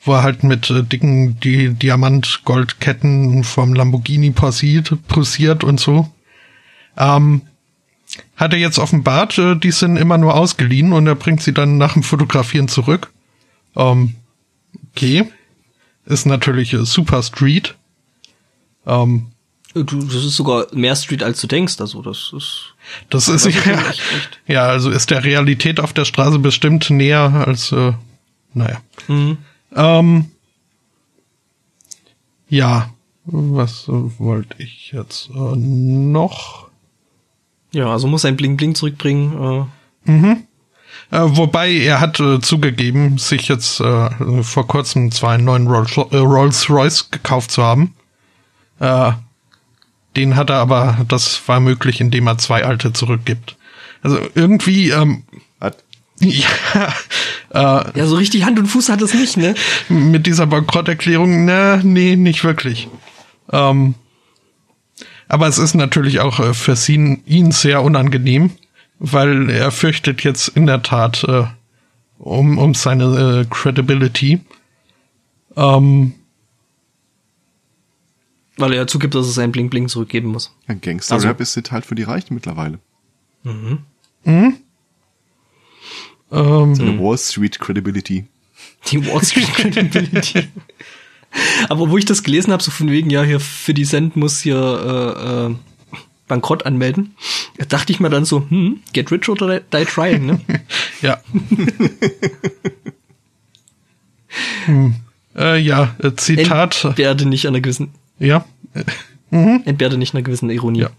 wo er halt mit dicken Di Diamant-Goldketten vom Lamborghini posiert, posiert und so. Ähm, hat er jetzt offenbart, äh, die sind immer nur ausgeliehen und er bringt sie dann nach dem Fotografieren zurück. Ähm, okay. Ist natürlich äh, super Street. Ähm, Du, das ist sogar mehr Street, als du denkst, also das ist. das ist ja, echt, echt. [LAUGHS] ja, also ist der Realität auf der Straße bestimmt näher als, äh, naja. Mhm. Ähm, ja, was äh, wollte ich jetzt äh, noch? Ja, also muss ein Bling Bling zurückbringen. Äh, Äh, wobei er hat äh, zugegeben, sich jetzt äh, vor kurzem zwar einen neuen Rolls, äh, Rolls Royce gekauft zu haben. Äh, den hat er aber, das war möglich, indem er zwei alte zurückgibt. Also irgendwie, ähm, Hat, [LAUGHS] ja, äh, ja, so richtig Hand und Fuß hat es nicht, ne? [LAUGHS] mit dieser Bankrotterklärung, na, nee, nicht wirklich. Ähm, aber es ist natürlich auch äh, für ihn, ihn sehr unangenehm, weil er fürchtet jetzt in der Tat äh, um, um seine äh, Credibility. Ähm, Weil er zugibt, dass er sein Bling Bling zurückgeben muss. ein Gangster-Rap Also- ist jetzt halt für die Reichen mittlerweile. ähm, Eine Wall Street Credibility. Die Wall Street Credibility. [LAUGHS] [LAUGHS] Aber wo ich das gelesen habe, so von wegen, ja, hier für die Cent muss hier äh, äh, Bankrott anmelden, dachte ich mir dann so, hm, get rich or die die trying, ne? [LAUGHS] ja. hm. [LAUGHS] äh, ja, äh, Zitat. Entberde nicht einer gewissen, ja. entberde nicht einer gewissen Ironie. Ja.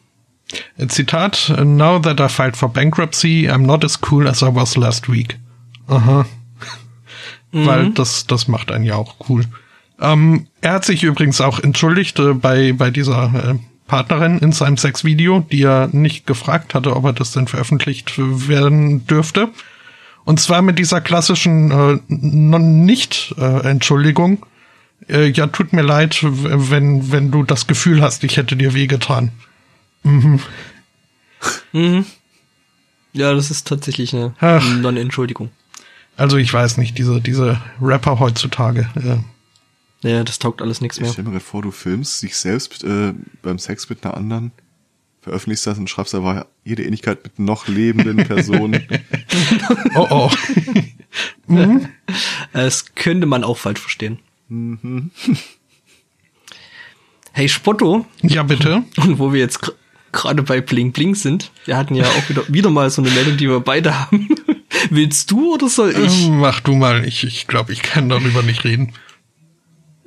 Äh, Zitat, now that I filed for bankruptcy, I'm not as cool as I was last week. Aha. Weil das, das macht einen ja auch cool. Ähm, er hat sich übrigens auch entschuldigt äh, bei, bei dieser äh, Partnerin in seinem Sexvideo, die er nicht gefragt hatte, ob er das denn veröffentlicht werden dürfte. Und zwar mit dieser klassischen äh, Nicht-Entschuldigung. Äh, ja, tut mir leid, wenn, wenn du das Gefühl hast, ich hätte dir wehgetan. Mhm. Mhm. Ja, das ist tatsächlich eine. Non-Entschuldigung. Also ich weiß nicht, diese, diese Rapper heutzutage. Äh, Ja, das taugt alles nichts Ich mehr. stell mir vor, du filmst dich selbst äh, beim Sex mit einer anderen, veröffentlichst das und schreibst aber jede Ähnlichkeit mit noch lebenden [LAUGHS] Personen. oh oh. Das könnte man auch falsch verstehen. Mhm. Hey Spotto, ja, bitte. und wo wir jetzt gerade bei Bling Bling sind, wir hatten ja auch wieder, wieder mal so eine Meldung, die wir beide haben. [LAUGHS] Willst du oder soll ich? Ähm, Mach du mal. Ich, ich glaube, ich kann darüber nicht reden.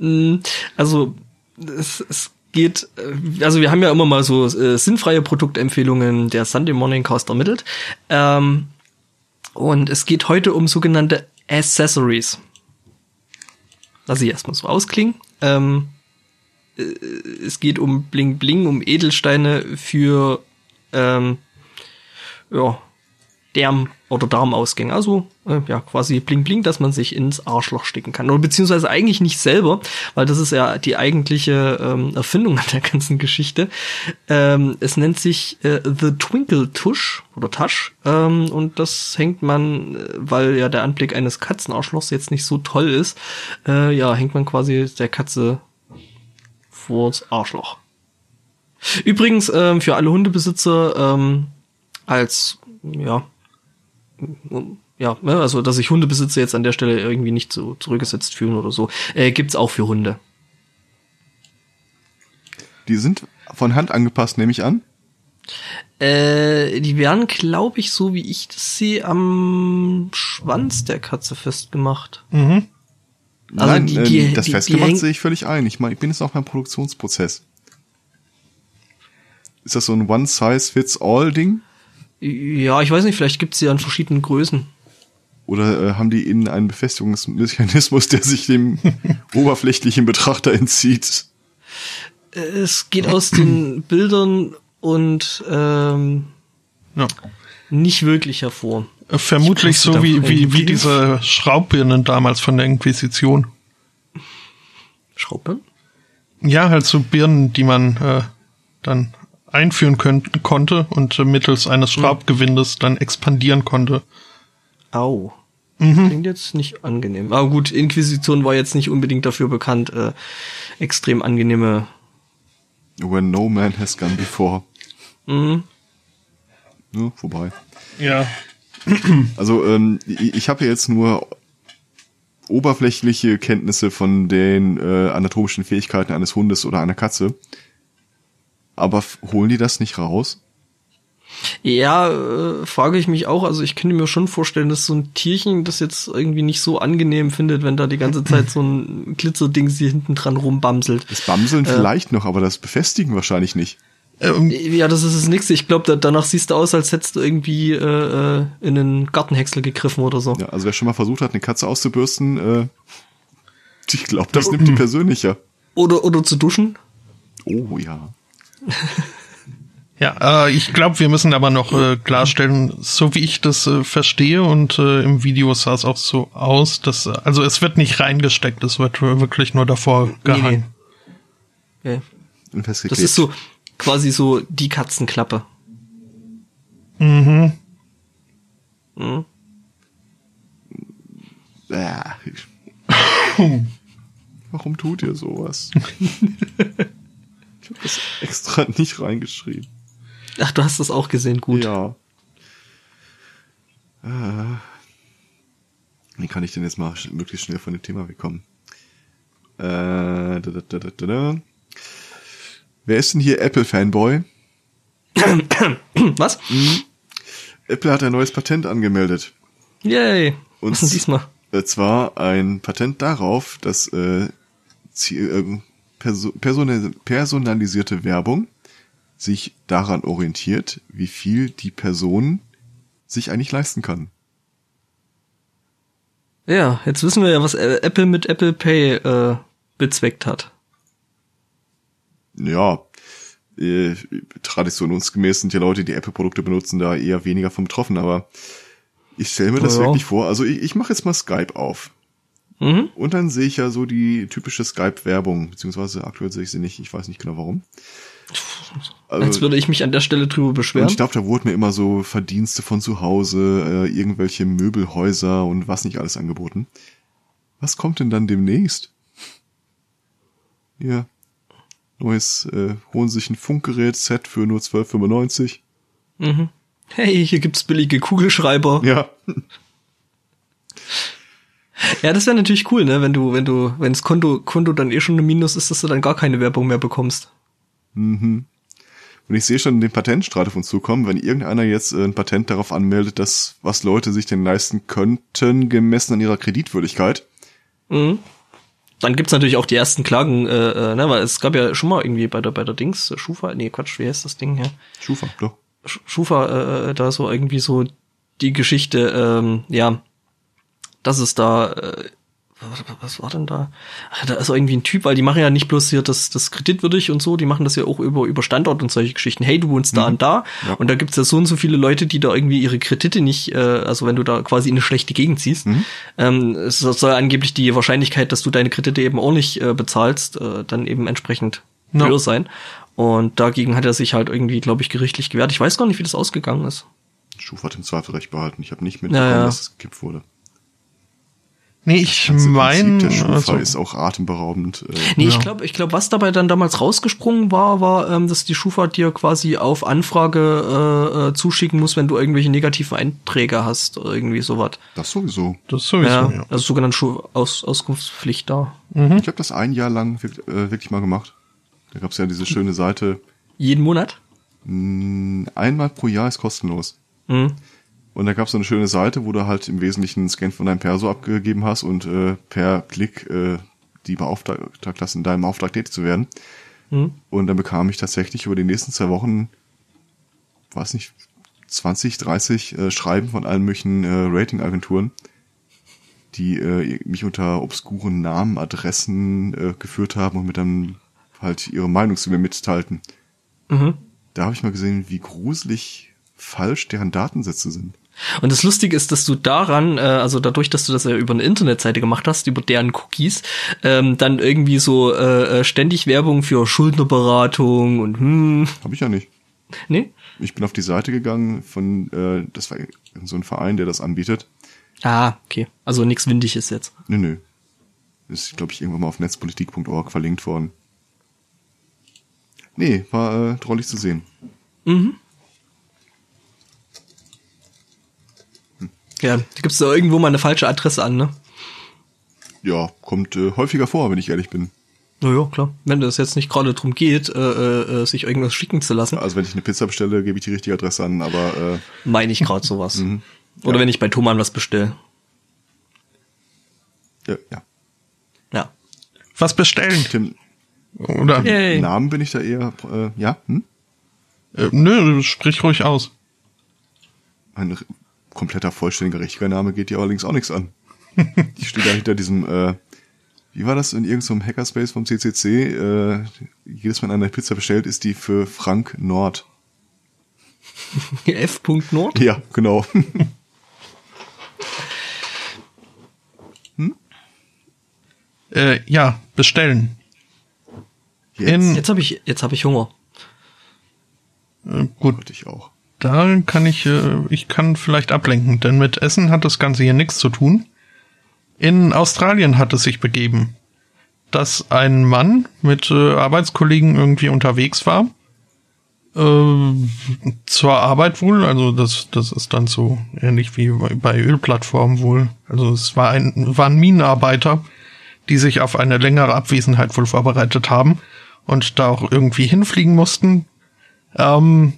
Mm, Also es, es geht, äh, also wir haben ja immer mal so äh, sinnfreie Produktempfehlungen der Sunday Morning Cast ermittelt. Ähm, und es geht heute um sogenannte Accessories. Lass ich erstmal so ausklingen. Ähm, äh, es geht um Bling Bling, um Edelsteine für ähm, ja, Darm- oder Darmausgänge. Also äh, ja, quasi Bling Bling, dass man sich ins Arschloch stecken kann. Oder beziehungsweise eigentlich nicht selber, weil das ist ja die eigentliche ähm, Erfindung [LAUGHS] an der ganzen Geschichte. Ähm, es nennt sich äh, The Twinkle Tush oder Tasch ähm, und das hängt man, äh, weil ja der Anblick eines Katzenarschlochs jetzt nicht so toll ist, äh, ja, hängt man quasi der Katze vors Arschloch. Übrigens ähm, für alle Hundebesitzer ähm, als ja ja, ne, also dass sich Hundebesitzer jetzt an der Stelle irgendwie nicht so zurückgesetzt fühlen oder so, äh, gibt's auch für Hunde. Die sind von Hand angepasst, nehme ich an. Äh, die werden, glaube ich, so wie ich das sehe, am Schwanz der Katze festgemacht. Mhm. Also Nein, die- äh, die- das die- festgemacht sehe ich völlig ein. Ich meine, ich bin jetzt auch beim Produktionsprozess. Ist das so ein One-Size-Fits-All-Ding? Ja, ich weiß nicht, vielleicht gibt's sie an verschiedenen Größen. Oder äh, haben die innen einen Befestigungsmechanismus, der sich dem [LAUGHS] oberflächlichen Betrachter entzieht? Es geht aus den Bildern und ähm, Ja. nicht wirklich hervor. Äh, Vermutlich Ich so wie, wie, wie diese Schraubbirnen damals von der Inquisition. Schraubbirnen? Ja, halt so Birnen, die man äh, dann einführen könnt, konnte und mittels eines Schraubgewindes dann expandieren konnte. Au. Klingt jetzt nicht angenehm. Aber gut, Inquisition war jetzt nicht unbedingt dafür bekannt, äh, extrem angenehme. When no man has gone before. Mhm. Ja, vorbei. Ja. Also ähm, ich, ich habe ja jetzt nur oberflächliche Kenntnisse von den äh, anatomischen Fähigkeiten eines Hundes oder einer Katze. Aber holen die das nicht raus? Ja, äh, frage ich mich auch. Also ich könnte mir schon vorstellen, dass so ein Tierchen das jetzt irgendwie nicht so angenehm findet, wenn da die ganze [LAUGHS] Zeit so ein Glitzerding sie hinten dran rumbamselt. Das Bamseln vielleicht noch, aber das Befestigen wahrscheinlich nicht. Ähm, Ja, das ist das Nächste. Ich glaube, da, danach siehst du aus, als hättest du irgendwie äh, äh, in einen Gartenhäcksler gegriffen oder so. Ja, also wer schon mal versucht hat, eine Katze auszubürsten, äh, [LAUGHS] ich glaube, das nimmt die [LAUGHS] persönlicher. Oder, oder zu duschen. Oh ja. [LAUGHS] ja, äh, ich glaube, wir müssen aber noch äh, klarstellen, so wie ich das äh, verstehe und äh, im Video sah es auch so aus, dass äh, also es wird nicht reingesteckt, es wird wirklich nur davor gehangen. Ja. Und Das festgeklebt. ist so quasi so die Katzenklappe. Mhm. Mhm. [LAUGHS] Warum tut ihr sowas? [LAUGHS] das extra nicht reingeschrieben. Ach, du hast das auch gesehen, gut. Ja. Äh. Wie kann ich denn jetzt mal möglichst schnell von dem Thema wegkommen? Äh, da, da, da, da, da. Wer ist denn hier Apple-Fanboy? [COUGHS] Was? Apple hat ein neues Patent angemeldet. Yay. Und [LAUGHS] Was denn diesmal? äh, zwar ein Patent darauf, dass äh, Ziel, äh, perso persona- personalisierte Werbung sich daran orientiert, wie viel die Person sich eigentlich leisten kann. Ja, jetzt wissen wir ja, was Apple mit Apple Pay äh, bezweckt hat. Ja, äh, traditionsgemäß sind ja Leute, die Apple-Produkte benutzen, da eher weniger von betroffen, aber Ich stelle mir das Ja. wirklich vor. Also ich, ich mache jetzt mal Skype auf. Mhm. Und dann sehe ich ja so die typische Skype-Werbung, beziehungsweise aktuell sehe ich sie nicht, ich weiß nicht genau warum. Als Also, würde ich mich an der Stelle drüber und beschweren. ich glaube, da wurden mir immer so Verdienste von zu Hause, äh, irgendwelche Möbelhäuser und was nicht alles angeboten. Was kommt denn dann demnächst? Ja, neues äh, holen sich ein Funkgerät-Set für nur 12,95. Mhm. Hey, hier gibt's billige Kugelschreiber. Ja, [LAUGHS] Ja, das wäre natürlich cool, ne, wenn du, wenn du, wenn das Konto, Konto dann eh schon ein Minus ist, dass du dann gar keine Werbung mehr bekommst. Und ich sehe schon den Patentstreit auf uns zukommen, wenn irgendeiner jetzt äh, ein Patent darauf anmeldet, dass was Leute sich denn leisten könnten, gemessen an ihrer Kreditwürdigkeit. Mhm. Dann gibt's natürlich auch die ersten Klagen, äh, äh, ne, weil es gab ja schon mal irgendwie bei der, bei der Dings, äh, Schufa, nee, Quatsch, wie heißt das Ding hier? Schufa, doch. Sch- Schufa, äh, da so irgendwie so die Geschichte, ähm, ja, dass es da, äh, was- war denn da? Ach, da ist irgendwie ein Typ, weil die machen ja nicht bloß hier das, das kreditwürdig und so, die machen das ja auch über, über Standort und solche Geschichten. Hey, du wohnst da und da Ja. und da gibt's ja so und so viele Leute, die da irgendwie ihre Kredite nicht, äh, also wenn du da quasi in eine schlechte Gegend ziehst, ähm, es soll angeblich die Wahrscheinlichkeit, dass du deine Kredite eben auch nicht äh, bezahlst, äh, dann eben entsprechend Ja. höher sein. Und dagegen hat er sich halt irgendwie, glaube ich, gerichtlich gewehrt. Ich weiß gar nicht, wie das ausgegangen ist. Schufa hat im Zweifel recht behalten. Ich habe nicht mitbekommen, Ja, ja. dass es gekippt wurde. Nee, ich Das Prinzip meine, der Schufa also, ist auch atemberaubend. Äh, Nee, ich Ja. glaube, ich glaube, was dabei dann damals rausgesprungen war, war, ähm, dass die Schufa dir quasi auf Anfrage äh, äh, zuschicken muss, wenn du irgendwelche negativen Einträge hast oder irgendwie sowas. das sowieso. das sowieso, Ja, ja. also sogenannte Schu Aus Auskunftspflicht da. Mhm. Ich habe das ein Jahr lang wirk- äh, wirklich mal gemacht. Da gab es ja diese schöne Seite. Jeden Monat? mh, Einmal pro Jahr ist kostenlos. Mhm. Und da gab es so eine schöne Seite, wo du halt im Wesentlichen einen Scan von deinem Perso abgegeben hast und äh, per Klick äh, die beauftragt hast, in deinem Auftrag tätig zu werden. Mhm. Und dann bekam ich tatsächlich über die nächsten zwei Wochen, weiß nicht, 20, 30 äh, Schreiben von allen möglichen äh, Ratingagenturen, die äh, mich unter obskuren Namen, Adressen äh, geführt haben und mir dann halt ihre Meinung zu mir mitteilten. Mhm. Da habe ich mal gesehen, wie gruselig falsch deren Datensätze sind. Und das Lustige ist, dass du daran, äh, also dadurch, dass du das ja über eine Internetseite gemacht hast, über deren Cookies, ähm, dann irgendwie so äh, äh, ständig Werbung für Schuldnerberatung und hm, Habe ich ja nicht. ne? Ich bin auf die Seite gegangen von, äh, das war so ein Verein, der das anbietet. Ah, okay. Also nichts Windiges jetzt. Nö, nö. Ist, glaube ich, irgendwann mal auf netzpolitik.org verlinkt worden. Nee, war äh, drollig zu sehen. Ja, da gibt's da irgendwo mal eine falsche Adresse an, ne? Ja, kommt äh, häufiger vor, wenn ich ehrlich bin. Na ja, klar. Wenn es jetzt nicht gerade drum geht, äh, äh, äh, sich irgendwas schicken zu lassen, Also wenn ich eine Pizza bestelle, gebe ich die richtige Adresse an, aber äh, meine ich gerade sowas. Mhm. Oder Ja. wenn ich bei Thomann was bestelle. ja, ja. Ja. Was bestellen? Tim, Oder, Yay. Namen bin ich da eher, äh, ja, hm? äh, nö, sprich ruhig aus. Ein kompletter, vollständiger, richtiger Name geht dir allerdings auch nichts an. [LAUGHS] Ich stehe da hinter diesem, äh, wie war das in irgendeinem Hackerspace vom CCC? Äh, jedes Mal eine Pizza bestellt, ist die für Frank Nord. [LAUGHS] F. Nord? Ja, genau. [LAUGHS] Äh, ja, bestellen. In, Jetzt habe ich, jetzt habe ich Hunger. äh, gut, Wollte ich auch. Da kann ich, äh, ich kann vielleicht ablenken, denn mit Essen hat das Ganze hier nichts zu tun. In Australien hat es sich begeben, dass ein Mann mit äh, Arbeitskollegen irgendwie unterwegs war. Äh, zur Arbeit wohl, also das, das ist dann so ähnlich wie bei- Ölplattformen wohl. Also es war ein, waren Minenarbeiter, die sich auf eine längere Abwesenheit wohl vorbereitet haben und da auch irgendwie hinfliegen mussten. Ähm,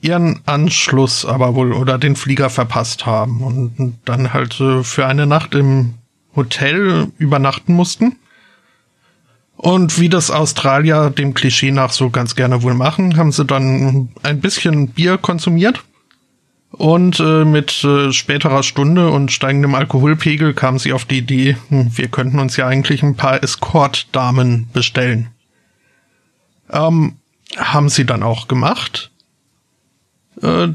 ihren Anschluss aber wohl oder den Flieger verpasst haben und dann halt äh, für eine Nacht im Hotel übernachten mussten. Und wie das Australier dem Klischee nach so ganz gerne wohl machen, haben sie dann ein bisschen Bier konsumiert. Und äh, mit äh, späterer Stunde und steigendem Alkoholpegel kamen sie auf die Idee, hm, wir könnten uns ja eigentlich ein paar Escort-Damen bestellen. Ähm, haben sie dann auch gemacht. Äh,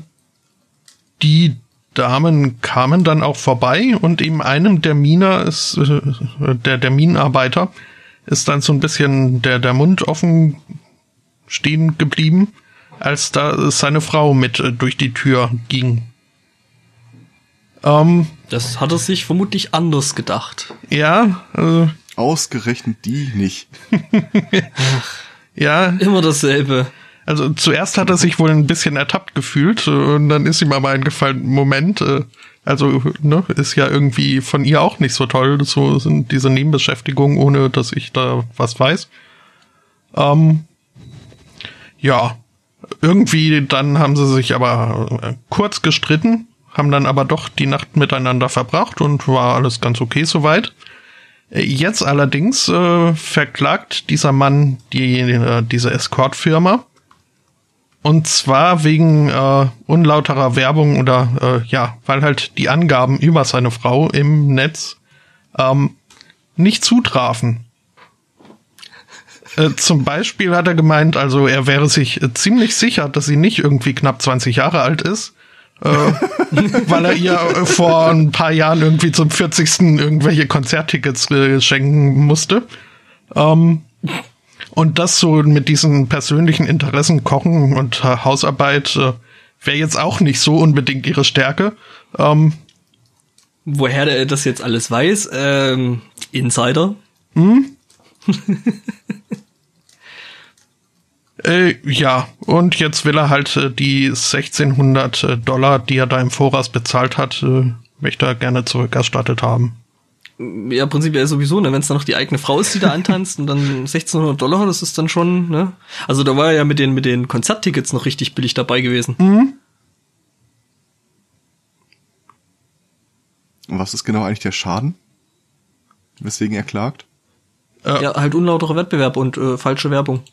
die Damen kamen dann auch vorbei und ihm einem der Miner ist, äh, der, der Minenarbeiter ist dann so ein bisschen der, der Mund offen stehen geblieben, als da seine Frau mit äh, durch die Tür ging. Ähm, Das hat er sich vermutlich anders gedacht. ja, äh, Ausgerechnet die nicht. [LAUGHS] ja, Immer dasselbe. Also zuerst hat er sich wohl ein bisschen ertappt gefühlt äh, und dann ist ihm aber eingefallen, Moment, äh, also ne, ist ja irgendwie von ihr auch nicht so toll, so sind diese Nebenbeschäftigungen, ohne dass ich da was weiß. Ähm, ja, irgendwie dann haben sie sich aber äh, kurz gestritten, haben dann aber doch die Nacht miteinander verbracht und war alles ganz okay soweit. Jetzt allerdings äh, verklagt dieser Mann die, äh, diese Escort-Firma. Und zwar wegen äh, unlauterer Werbung oder äh, ja, weil halt die Angaben über seine Frau im Netz ähm, nicht zutrafen. Äh, zum Beispiel hat er gemeint, also er wäre sich äh, ziemlich sicher, dass sie nicht irgendwie knapp 20 Jahre alt ist, äh, [LAUGHS] weil er ihr äh, vor ein paar Jahren irgendwie zum 40. irgendwelche Konzerttickets äh, schenken musste. Ähm, und das so mit diesen persönlichen Interessen, Kochen und äh, Hausarbeit, äh, wäre jetzt auch nicht so unbedingt ihre Stärke. Ähm, Woher der das jetzt alles weiß, ähm, Insider. [LAUGHS] äh, ja, und jetzt will er halt äh, die 1600 Dollar, die er da im Voraus bezahlt hat, äh, möchte er gerne zurückerstattet haben. Ja, prinzipiell sowieso, ne? Wenn es dann noch die eigene Frau ist, die da antanzt und dann 1600 Dollar, das ist dann schon, ne? Also da war er ja mit den, mit den Konzerttickets noch richtig billig dabei gewesen. Und was ist genau eigentlich der Schaden? Weswegen er klagt? Ja, halt unlauterer Wettbewerb und äh, falsche Werbung.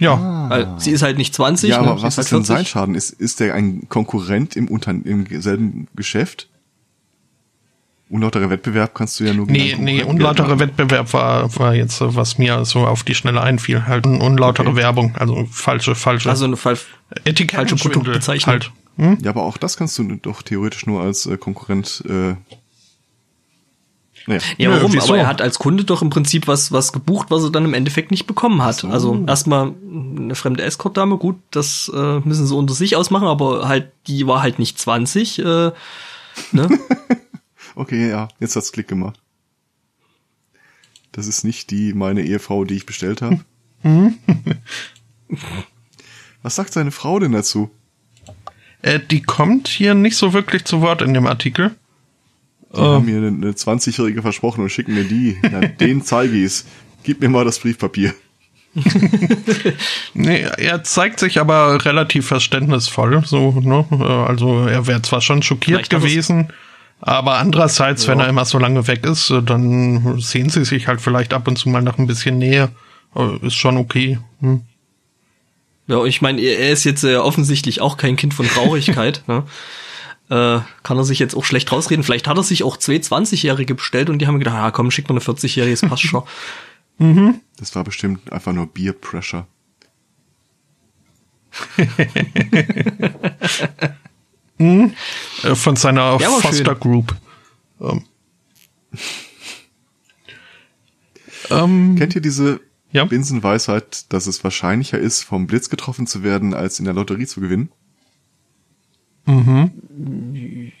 Ja, Weil sie ist halt nicht 20, ja, ne? aber Sie was halt ist denn sein 40. Schaden? Ist, ist der ein Konkurrent im, Unter im selben Geschäft? Unlauterer Wettbewerb kannst du ja nur nee, nee, unlauterer machen. Wettbewerb war, war jetzt, äh, was mir so auf die Schnelle einfiel, halt unlautere Okay. Werbung, also falsche, falsche Also eine Fall. Etikettenschwindel falsche Produktbezeichnung. Halt. Hm? Ja, aber auch das kannst du doch theoretisch nur als äh, Konkurrent. Äh, naja. Ja, Nö, warum? wieso? Aber er hat als Kunde doch im Prinzip was, was gebucht, was er dann im Endeffekt nicht bekommen hat. Also erstmal eine fremde Escort-Dame, gut, das äh, müssen sie unter sich ausmachen, aber halt, die war halt nicht 20, äh, ne? [LAUGHS] Okay, ja, jetzt hat's Klick gemacht. Das ist nicht die meine Ehefrau, die ich bestellt habe. [LAUGHS] Was sagt seine Frau denn dazu? Äh, die kommt hier nicht so wirklich zu Wort in dem Artikel. Die haben mir eine, eine 20-Jährige versprochen und schicken mir die. Ja, [LAUGHS] den zeige ich's. Gib mir mal das Briefpapier. [LAUGHS] Nee, er zeigt sich aber relativ verständnisvoll. So, ne? Also er wäre zwar schon schockiert gewesen, aber andererseits, wenn er immer so lange weg ist, äh, dann sehen sie sich halt vielleicht ab und zu mal nach ein bisschen Nähe. Äh, Ist schon okay. Hm. Ja, ich meine, er ist jetzt äh, offensichtlich auch kein Kind von Traurigkeit, [LAUGHS] ne? Äh, kann er sich jetzt auch schlecht rausreden. Vielleicht hat er sich auch zwei 20-Jährige bestellt und die haben gedacht, ah komm, schick mal eine 40-Jährige, das passt schon. [LAUGHS] Das war bestimmt einfach nur Beer Pressure. [LAUGHS] Äh, Von seiner Ja, Foster schön. Group. Ähm. Ähm, Kennt ihr diese Ja. Binsenweisheit, dass es wahrscheinlicher ist, vom Blitz getroffen zu werden, als in der Lotterie zu gewinnen?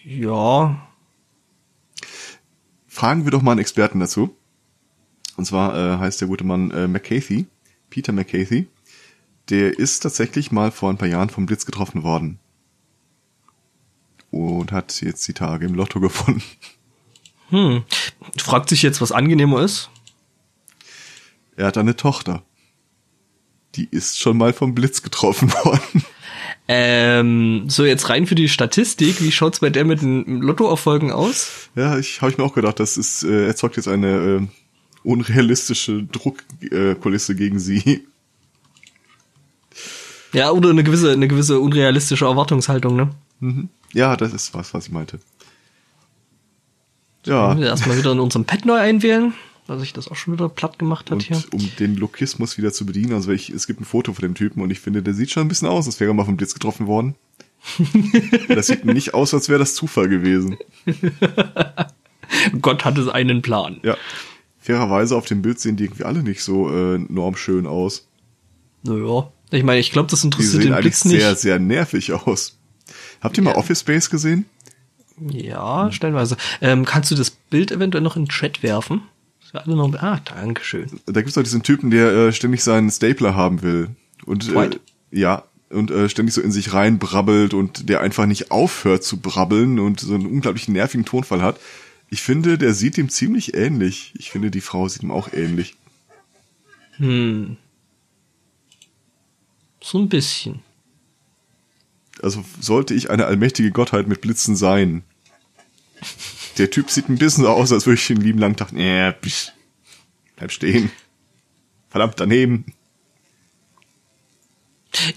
Ja, Fragen wir doch mal einen Experten dazu. Und zwar äh, heißt der gute Mann äh, McCarthy, Peter McCarthy. Der ist tatsächlich mal vor ein paar Jahren vom Blitz getroffen worden. Und hat jetzt die Tage im Lotto gewonnen. hm. Fragt sich jetzt, was angenehmer ist. Er hat eine Tochter. Die ist schon mal vom Blitz getroffen [LAUGHS] worden. Ähm, so jetzt rein für die Statistik, wie schaut's bei der mit den Lottoerfolgen aus? Ja, ich habe ich mir auch gedacht, das ist, äh, erzeugt jetzt eine äh, unrealistische Druckkulisse äh, gegen sie. Ja, oder eine gewisse, eine gewisse unrealistische Erwartungshaltung, ne? Mhm. Ja, das ist was, was ich meinte. Ja, Erstmal wieder in unserem Pad neu einwählen, dass ich das auch schon wieder platt gemacht hat und hier. um den Lokismus wieder zu bedienen, also ich, es gibt ein Foto von dem Typen und ich finde, der sieht schon ein bisschen aus, als wäre er mal vom Blitz getroffen worden. [LAUGHS] Das sieht nicht aus, als wäre das Zufall gewesen. [LAUGHS] Gott hatte einen Plan. Ja. Fairerweise auf dem Bild sehen die irgendwie alle nicht so äh, normschön aus. Naja. Ich meine, ich glaube, das Die interessiert sehen den Blitz nicht. sehr, sehr nervig aus. Habt ihr mal Ja. Office Space gesehen? Ja, stellenweise. Ähm, kannst du das Bild eventuell noch in den Chat werfen? Alle noch, ah, danke schön. Da gibt's doch diesen Typen, der äh, ständig seinen Stapler haben will. Und äh, White? ja, und äh, ständig so in sich reinbrabbelt und der einfach nicht aufhört zu brabbeln und so einen unglaublich nervigen Tonfall hat. Ich finde, der sieht ihm ziemlich ähnlich. Ich finde, die Frau sieht ihm auch ähnlich. Hm. So ein bisschen. Also sollte ich eine allmächtige Gottheit mit Blitzen sein. Der Typ sieht ein bisschen so aus, als würde ich den lieben langen Tag, nee, psch, bleib stehen. Verdammt, daneben.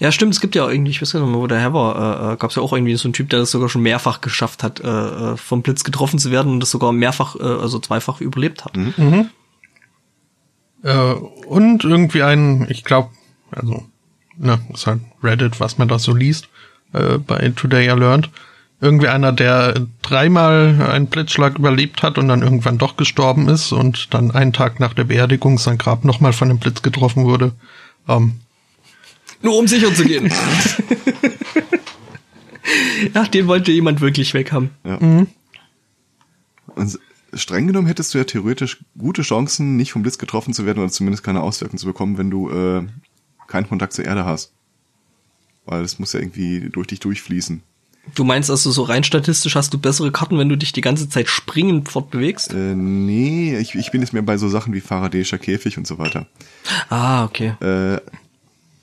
Ja, stimmt, es gibt ja irgendwie, ich weiß gar nicht mehr, wo der Herr war, äh, gab es ja auch irgendwie so einen Typ, der das sogar schon mehrfach geschafft hat, äh, äh, vom Blitz getroffen zu werden und das sogar mehrfach, äh, also zweifach überlebt hat. Äh, und irgendwie ein, ich glaube, also, na, ist halt Reddit, was man da so liest, äh, bei Today I Learned. Irgendwie einer, der dreimal einen Blitzschlag überlebt hat und dann irgendwann doch gestorben ist und dann einen Tag nach der Beerdigung sein Grab nochmal von dem Blitz getroffen wurde. Ähm, Nur um sicher zu gehen. [LAUGHS] ja, den wollte jemand wirklich weg haben. Ja. Und streng genommen hättest du ja theoretisch gute Chancen, nicht vom Blitz getroffen zu werden oder zumindest keine Auswirkungen zu bekommen, wenn du äh, keinen Kontakt zur Erde hast. Weil das muss ja irgendwie durch dich durchfließen. Du meinst also so rein statistisch hast du bessere Karten, wenn du dich die ganze Zeit springend fortbewegst? Äh, nee, ich, ich bin jetzt mehr bei so Sachen wie Faraday'scher Käfig und so weiter. Ah, okay. Äh,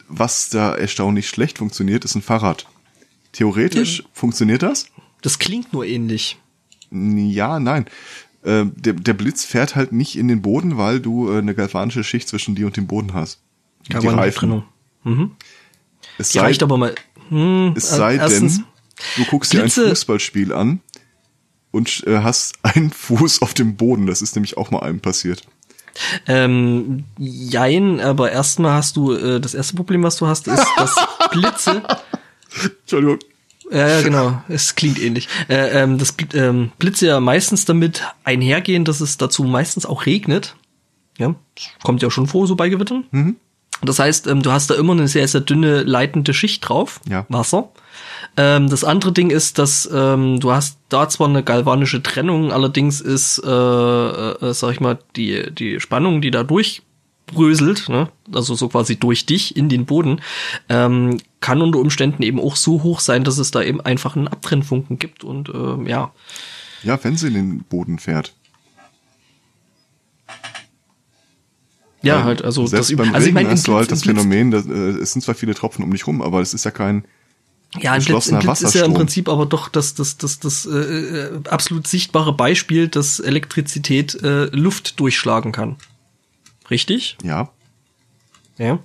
was da erstaunlich schlecht funktioniert, ist ein Fahrrad. Theoretisch funktioniert das? Das klingt nur ähnlich. Ja, nein. Äh, der, der Blitz fährt halt nicht in den Boden, weil du äh, eine galvanische Schicht zwischen dir und dem Boden hast. Reifen. Trennung. Mhm. Es Die sei, reicht aber mal. Hm, es sei erstens, denn, du guckst dir ein Blitze- Fußballspiel an und äh, hast [LAUGHS] einen Fuß auf dem Boden. Das ist nämlich auch mal einem passiert. Ähm, jein, aber erstmal hast du, äh, das erste Problem, was du hast, ist, [LAUGHS] dass Blitze, Entschuldigung. ja, ja, genau, es klingt ähnlich, äh, ähm, dass Bl- ähm, Blitze ja meistens damit einhergehen, dass es dazu meistens auch regnet. Ja, das kommt ja schon vor, so bei Gewittern. Das heißt, ähm, du hast da immer eine sehr, sehr dünne leitende Schicht drauf, Ja. Wasser. Ähm, das andere Ding ist, dass ähm, du hast da zwar eine galvanische Trennung, allerdings ist, äh, äh, sag ich mal, die, die Spannung, die da durchbröselt, ne? also so quasi durch dich in den Boden, ähm, kann unter Umständen eben auch so hoch sein, dass es da eben einfach einen Abtrennfunken gibt und ähm, ja, Ja, wenn sie in den Boden fährt. Ja halt, also selbst das beim also ich Regen meine, im hast du halt das Phänomen, dass, äh, es sind zwar viele Tropfen um dich rum, aber es ist ja kein Ja, ein Blitz, ein Blitz ist ja im. Prinzip aber doch das, das, das, das äh, äh, absolut sichtbare Beispiel, dass Elektrizität äh, Luft durchschlagen kann. Richtig? ja. Ja.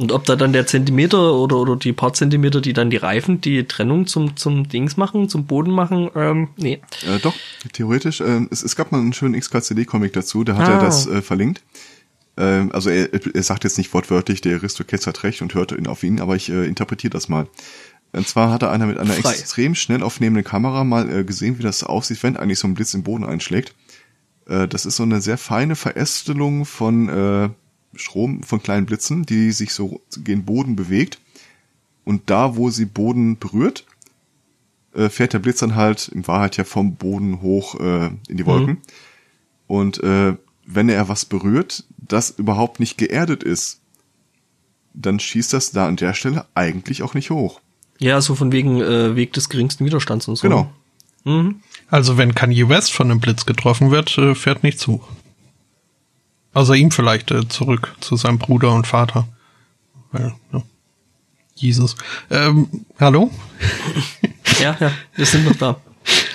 Und ob da dann der Zentimeter oder, oder die paar Zentimeter, die dann die Reifen, die Trennung zum, zum Dings machen, zum Boden machen, ähm, nee. Äh, doch, theoretisch. Ähm, es, es gab mal einen schönen XKCD-Comic dazu, da hat Ah. er das äh, verlinkt. Ähm, also er, er sagt jetzt nicht wortwörtlich, der Aristokets hat recht und hörte ihn auf ihn, aber ich äh, interpretiere das mal. Und zwar hatte einer mit einer Frei. extrem schnell aufnehmenden Kamera mal äh, gesehen, wie das aussieht, wenn eigentlich so ein Blitz im Boden einschlägt. Äh, das ist so eine sehr feine Verästelung von äh, Strom, von kleinen Blitzen, die sich so gen Boden bewegt. Und da, wo sie Boden berührt, äh, fährt der Blitz dann halt in Wahrheit ja vom Boden hoch äh, in die Wolken. Und äh, wenn er was berührt, das überhaupt nicht geerdet ist, dann schießt das da an der Stelle eigentlich auch nicht hoch. Ja, so von wegen äh, Weg des geringsten Widerstands und so. Genau. Mhm. also wenn Kanye West von einem Blitz getroffen wird, äh, fährt nichts hoch. Außer ihm vielleicht äh, zurück zu seinem Bruder und Vater. Weil, ja. Jesus. Ähm, hallo? Ja, ja, wir sind noch da. [LAUGHS]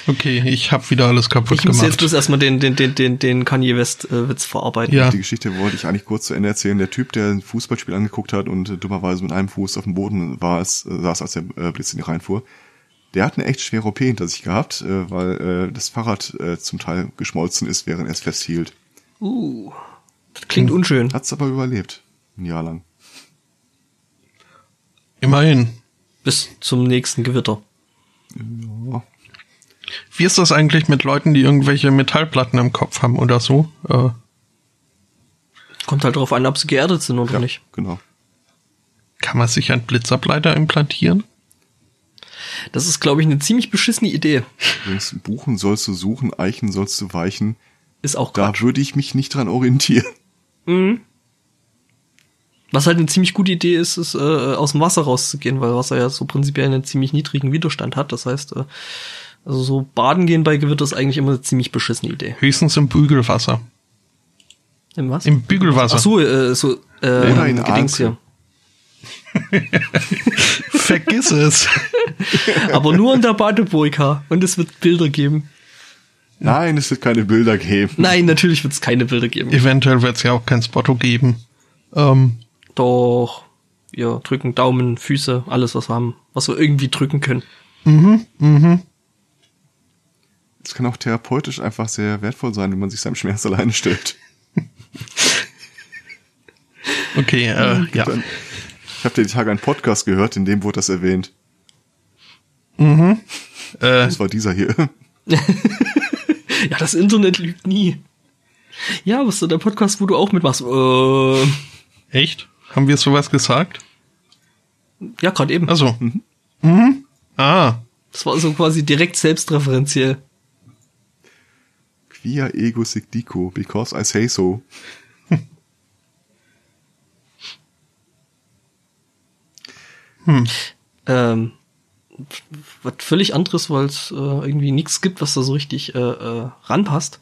Okay, ich habe wieder alles kaputt Ich muss gemacht. jetzt bloß erstmal den, den, den, den, den Kanye West äh, Witz verarbeiten. Ja. Die Geschichte wollte ich eigentlich kurz zu Ende erzählen. Der Typ, der ein Fußballspiel angeguckt hat und äh, dummerweise mit einem Fuß auf dem Boden war, es, äh, saß, als der äh, Blitz in die reinfuhr, der hat eine echt schwere OP hinter sich gehabt, äh, weil äh, das Fahrrad äh, zum Teil geschmolzen ist, während er es festhielt. Uh, das klingt unschön. Hat's aber überlebt. Ein Jahr lang. Immerhin. Bis zum nächsten Gewitter. Ja. Wie ist das eigentlich mit Leuten, die irgendwelche Metallplatten im Kopf haben oder so? Äh, Kommt halt darauf an, ob sie geerdet sind oder nicht. Genau. kann man sich einen Blitzableiter implantieren? Das ist, glaube ich, eine ziemlich beschissene Idee. Übrigens, Buchen sollst du suchen, Eichen sollst du weichen. Ist auch Da Quatsch. würde ich mich nicht dran orientieren. Was halt eine ziemlich gute Idee ist, ist äh, aus dem Wasser rauszugehen, weil Wasser ja so prinzipiell einen ziemlich niedrigen Widerstand hat. Das heißt, äh, also so baden gehen bei Gewitter ist eigentlich immer eine ziemlich beschissene Idee. Höchstens im Bügelwasser. Im was? Im Bügelwasser. Ach so, äh, so äh, Oder in Gedings hier. [LAUGHS] Vergiss es. [LAUGHS] Aber nur in der Badeburka und es wird Bilder geben. Nein, es wird keine Bilder geben. Nein, natürlich wird es keine Bilder geben. Eventuell wird es ja auch kein Spotto geben. Ähm, Doch, wir drücken Daumen, Füße, alles was wir haben, was wir irgendwie drücken können. Es kann auch therapeutisch einfach sehr wertvoll sein, wenn man sich seinem Schmerz alleine stellt. [LAUGHS] okay, äh, ja. Dann, ich habe die Tage einen Podcast gehört, in dem wurde das erwähnt. Äh, Das war dieser hier. [LAUGHS] [LAUGHS] [LAUGHS] Ja, das Internet lügt nie. Ja, was ist der Podcast, wo du auch mitmachst? Äh, echt? Haben wir sowas gesagt? ja, gerade eben. Also. Mhm. Ah. Das war so quasi direkt selbstreferenziell. Quia ego sic dico, because I say so. [LAUGHS] Ähm, was völlig anderes, weil es äh, irgendwie nichts gibt, was da so richtig äh, äh, ranpasst.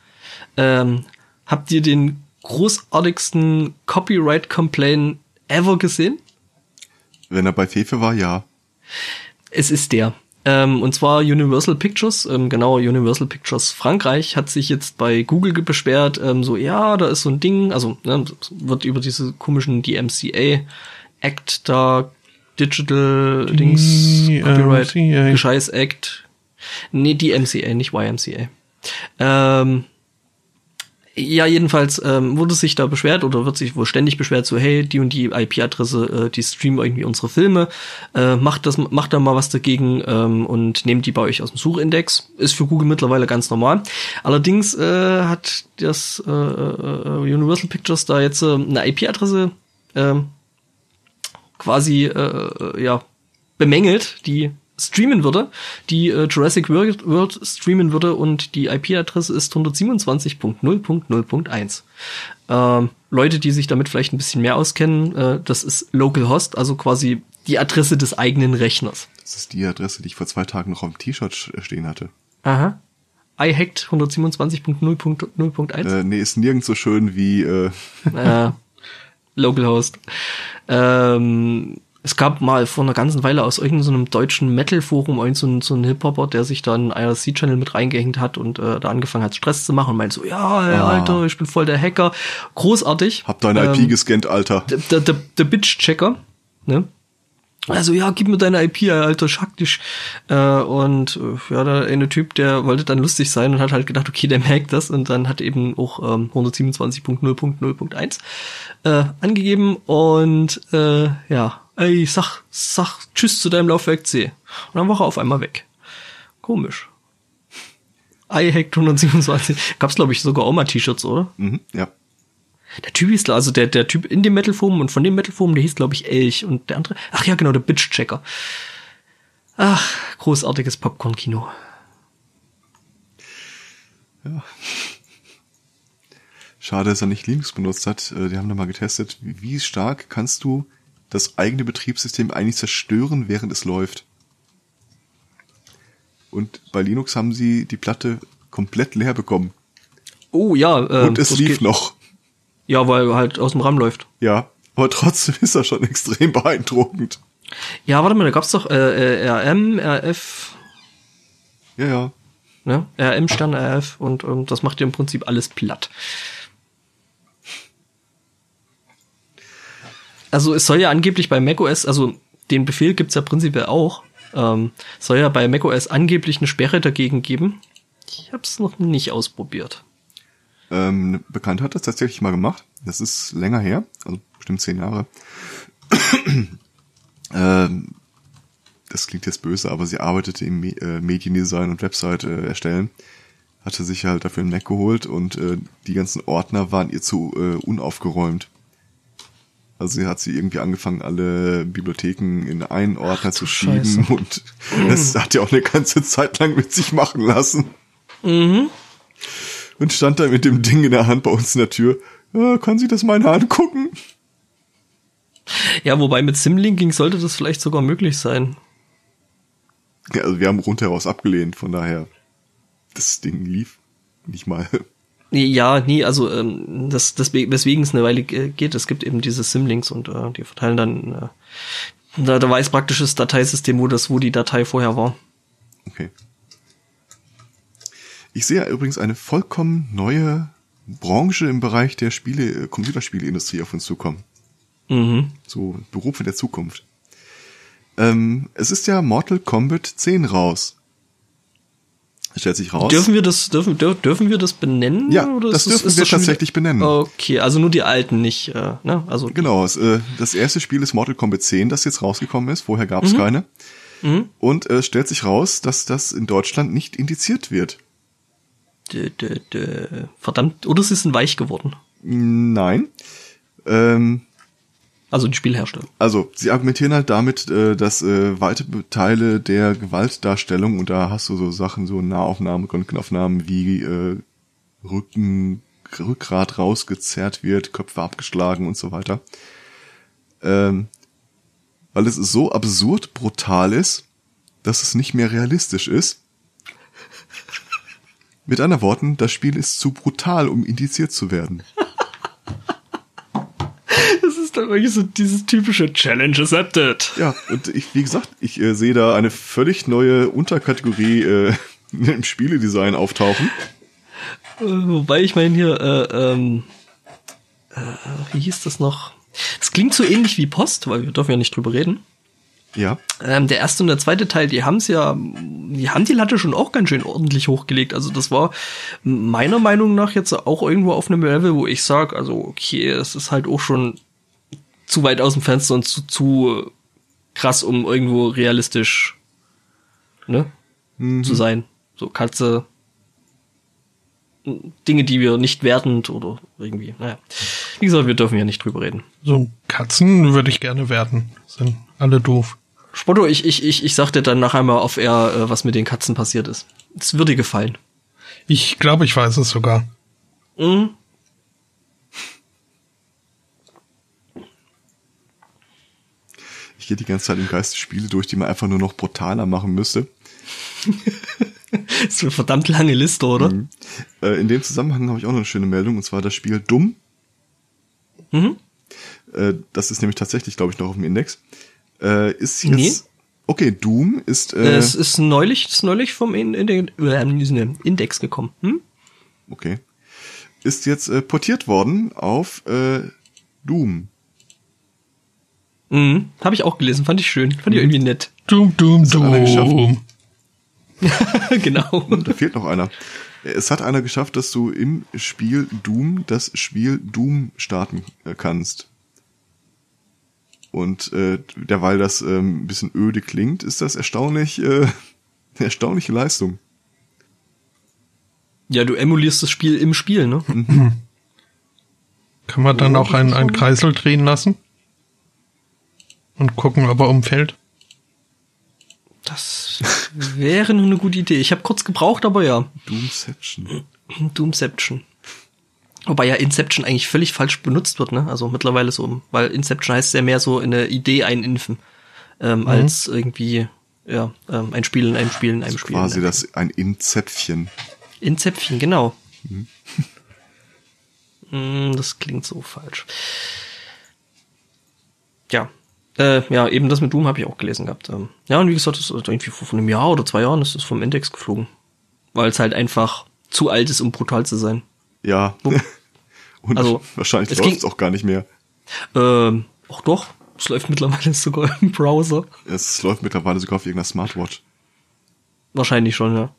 Ähm, habt ihr den großartigsten Copyright-Complaint ever gesehen? Wenn er bei Fefe war, ja. Es ist der. Ähm, und zwar Universal Pictures, ähm, genau, Universal Pictures Frankreich hat sich jetzt bei Google beschwert, ähm, so, ja, da ist so ein Ding, also ne, wird über diese komischen DMCA Act da, Digital Dings, Copyright. Gescheiß Act. Nee, DMCA, nicht YMCA. Ähm, ja, jedenfalls ähm, wurde sich da beschwert oder wird sich wohl ständig beschwert, so hey, die und die IP-Adresse, äh, die streamen irgendwie unsere Filme, äh, macht das, macht da mal was dagegen ähm, und nehmt die bei euch aus dem Suchindex. Ist für Google mittlerweile ganz normal. Allerdings äh, hat das äh, äh, Universal Pictures da jetzt äh, eine IP-Adresse ähm, quasi äh, ja bemängelt, die streamen würde, die äh, Jurassic World, World streamen würde und die IP-Adresse ist 127.0.0.1. Ähm, Leute, die sich damit vielleicht ein bisschen mehr auskennen, äh, das ist Localhost, also quasi die Adresse des eigenen Rechners. Das ist die Adresse, die ich vor zwei Tagen noch auf dem T-Shirt stehen hatte. Aha. iHacked 127.0.0.1. Äh, nee, ist nirgends so schön wie, äh, äh, Localhost. Ähm, es gab mal vor einer ganzen Weile aus irgendeinem deutschen Metal-Forum irgend so ein, so ein Hip-Hopper, der sich da einen IRC-Channel mit reingehängt hat und äh, da angefangen hat, Stress zu machen und meint so, ja, ey, Ah. Alter, ich bin voll der Hacker. Großartig. hab deine Ähm, IP gescannt, Alter. der, der, der, der Bitch-Checker, ne? Also ja, gib mir deine IP, Alter, schack dich. Äh, und äh, ja, der eine Typ, der wollte dann lustig sein und hat halt gedacht, okay, der merkt das und dann hat eben auch ähm, 127.0.0.1 äh, angegeben und äh, ja, ey, sag, sag Tschüss zu deinem Laufwerk C. Und dann war er auf einmal weg. Komisch. iHack 127. Gab's, glaube ich, sogar auch mal T-Shirts, oder? Mhm, ja. Der Typ hieß, also der, der Typ in dem Metal-Forum und von dem Metal-Forum, der hieß, glaube ich, Elch. Und der andere, ach ja, genau, der Bitch-Checker. Ach, großartiges Popcorn-Kino. Schade, dass er nicht Linux benutzt hat. Äh, Die haben da mal getestet, wie stark kannst du das eigene Betriebssystem eigentlich zerstören, während es läuft. Und bei Linux haben sie die Platte komplett leer bekommen. Oh ja, ähm, Und es lief geht- noch. Ja, weil er halt aus dem RAM läuft. Ja, aber trotzdem ist das schon [LAUGHS] extrem beeindruckend. Ja, warte mal, da gab's doch äh, äh, RM, RF, Ja, ja. ne? RM Stern RF und ähm, das macht ja im Prinzip alles platt. Also es soll ja angeblich bei macOS, also den Befehl gibt's ja prinzipiell auch, ähm, soll ja bei macOS angeblich eine Sperre dagegen geben. Ich hab's noch nicht ausprobiert. Ähm, eine Bekannte hat das tatsächlich mal gemacht. Das ist länger her, also bestimmt zehn Jahre. [CLEARS THROAT] ähm, das klingt jetzt böse, aber sie arbeitete im Me äh, Mediendesign und Website äh, erstellen, hatte sich halt dafür einen Mac geholt und äh, die ganzen Ordner waren ihr zu äh, unaufgeräumt. Also sie hat sie irgendwie angefangen, alle Bibliotheken in einen Ordner Ach, zu schieben Scheiße. und das hat ja auch eine ganze Zeit lang mit sich machen lassen. Mhm. Und stand da mit dem Ding in der Hand bei uns in der Tür. Ja, kann sie das mal angucken? Ja, wobei mit Simlinking sollte das vielleicht sogar möglich sein. Ja, also wir haben rundheraus abgelehnt, von daher, das Ding lief nicht mal. Ja, nee, also ähm, das, deswegen, weswegen es eine Weile geht, es gibt eben diese Simlinks und äh, die verteilen dann, äh, da, da weiß praktisch das Dateisystem, wo das, wo die Datei vorher war. Okay. Ich sehe übrigens eine vollkommen neue Branche im Bereich der Spiele, äh, Computerspieleindustrie auf uns zukommen. Mhm. So Berufe der Zukunft. Ähm, es ist ja Mortal Kombat 10 raus. Stellt sich raus. Dürfen wir das, dürfen, dür, dürfen wir das benennen? Ja, oder das dürfen ist wir schon tatsächlich benennen. Okay, also nur die alten nicht, äh, ne? Also Genau, es, äh, das erste Spiel ist Mortal Kombat 10, das jetzt rausgekommen ist. Vorher gab es keine. Und äh, stellt sich raus, dass das in Deutschland nicht indiziert wird. D, d, d, verdammt, oder sie sind weich geworden. Nein. Ähm, Also die Spielhersteller. also sie argumentieren halt damit, äh, dass äh, weite Teile der Gewaltdarstellung, und da hast du so Sachen, so Nahaufnahmen, Röntgenaufnahmen, wie äh, Rücken, Rückgrat rausgezerrt wird, Köpfe abgeschlagen und so weiter. Ähm, weil es so absurd brutal ist, dass es nicht mehr realistisch ist. Mit anderen Worten, das Spiel ist zu brutal, um indiziert zu werden. [LAUGHS] Das ist dann wirklich so dieses typische Challenge accepted. Ja, und ich, wie gesagt, ich äh, sehe da eine völlig neue Unterkategorie äh, [LAUGHS] im Spieledesign auftauchen. Äh, Wobei ich meine hier, äh, ähm, äh, wie hieß das noch? Das klingt so ähnlich wie Post, weil wir dürfen ja nicht drüber reden. Ja, Ähm, der erste und der zweite Teil, die haben's ja, die haben die Latte schon auch ganz schön ordentlich hochgelegt. Also das war meiner Meinung nach jetzt auch irgendwo auf einem Level, wo ich sag, also okay, es ist halt auch schon zu weit aus dem Fenster und zu, zu krass, um irgendwo realistisch ne, zu sein. So Katze, Dinge, die wir nicht wertend oder irgendwie, naja. Wie gesagt, wir dürfen ja nicht drüber reden. So Katzen würde ich gerne werden. Sind alle doof. Spotto, ich, ich, ich, ich sag dir dann nachher mal auf Air, äh, was mit den Katzen passiert ist. Es würde dir gefallen. Ich glaube, ich weiß es sogar. Mhm. ich gehe die ganze Zeit im Geiste Spiele durch, die man einfach nur noch brutaler machen müsste. [LAUGHS] Das ist eine verdammt lange Liste, oder? Äh, in dem Zusammenhang habe ich auch noch eine schöne Meldung, und zwar das Spiel Dumm. Mhm. Äh, das ist nämlich tatsächlich, glaube ich, noch auf dem Index. Äh, ist jetzt. Nee. Okay, Doom ist. Äh, Äh, es ist neulich, ist neulich vom in, in, den- äh, Index gekommen. Hm? okay. Ist jetzt äh, portiert worden auf äh, Doom. Mhm. Habe ich auch gelesen, fand ich schön. Fand ich irgendwie nett. Doom, Doom, hat einer geschafft. Doom. [LAUGHS] genau. Da fehlt noch einer. Es hat einer geschafft, dass du im Spiel Doom das Spiel Doom starten äh, kannst. Und äh, derweil das ähm, ein bisschen öde klingt, ist das erstaunlich, äh, [LAUGHS] eine erstaunliche Leistung. Ja, du emulierst das Spiel im Spiel, ne? [CLEARS THROAT] Kann man dann Oh, auch einen, einen Kreisel drehen lassen? Und gucken, ob er umfällt? Das wäre nur eine gute Idee. Ich habe kurz gebraucht, aber ja. Doomception. Doomception. Wobei ja Inception eigentlich völlig falsch benutzt wird, ne? Also mittlerweile so, weil Inception heißt ja mehr so eine Idee einimpfen, ähm, als irgendwie, ja, ähm, ein Spiel in einem Spiel in einem Spiel. in Quasi einem das ein Inzäpfchen. Inzeption, genau. [LAUGHS] Mm, das klingt so falsch. Ja. Äh, ja, eben das mit Doom habe ich auch gelesen gehabt. Ähm, ja, und wie gesagt, das ist irgendwie vor einem Jahr oder zwei Jahren ist es vom Index geflogen. Weil es halt einfach zu alt ist, um brutal zu sein. Ja. [LAUGHS] Und Also, wahrscheinlich läuft es auch gar nicht mehr. Ähm, auch doch. Es läuft mittlerweile [LAUGHS] sogar im Browser. Es läuft mittlerweile sogar auf irgendeiner Smartwatch. Wahrscheinlich schon, ja.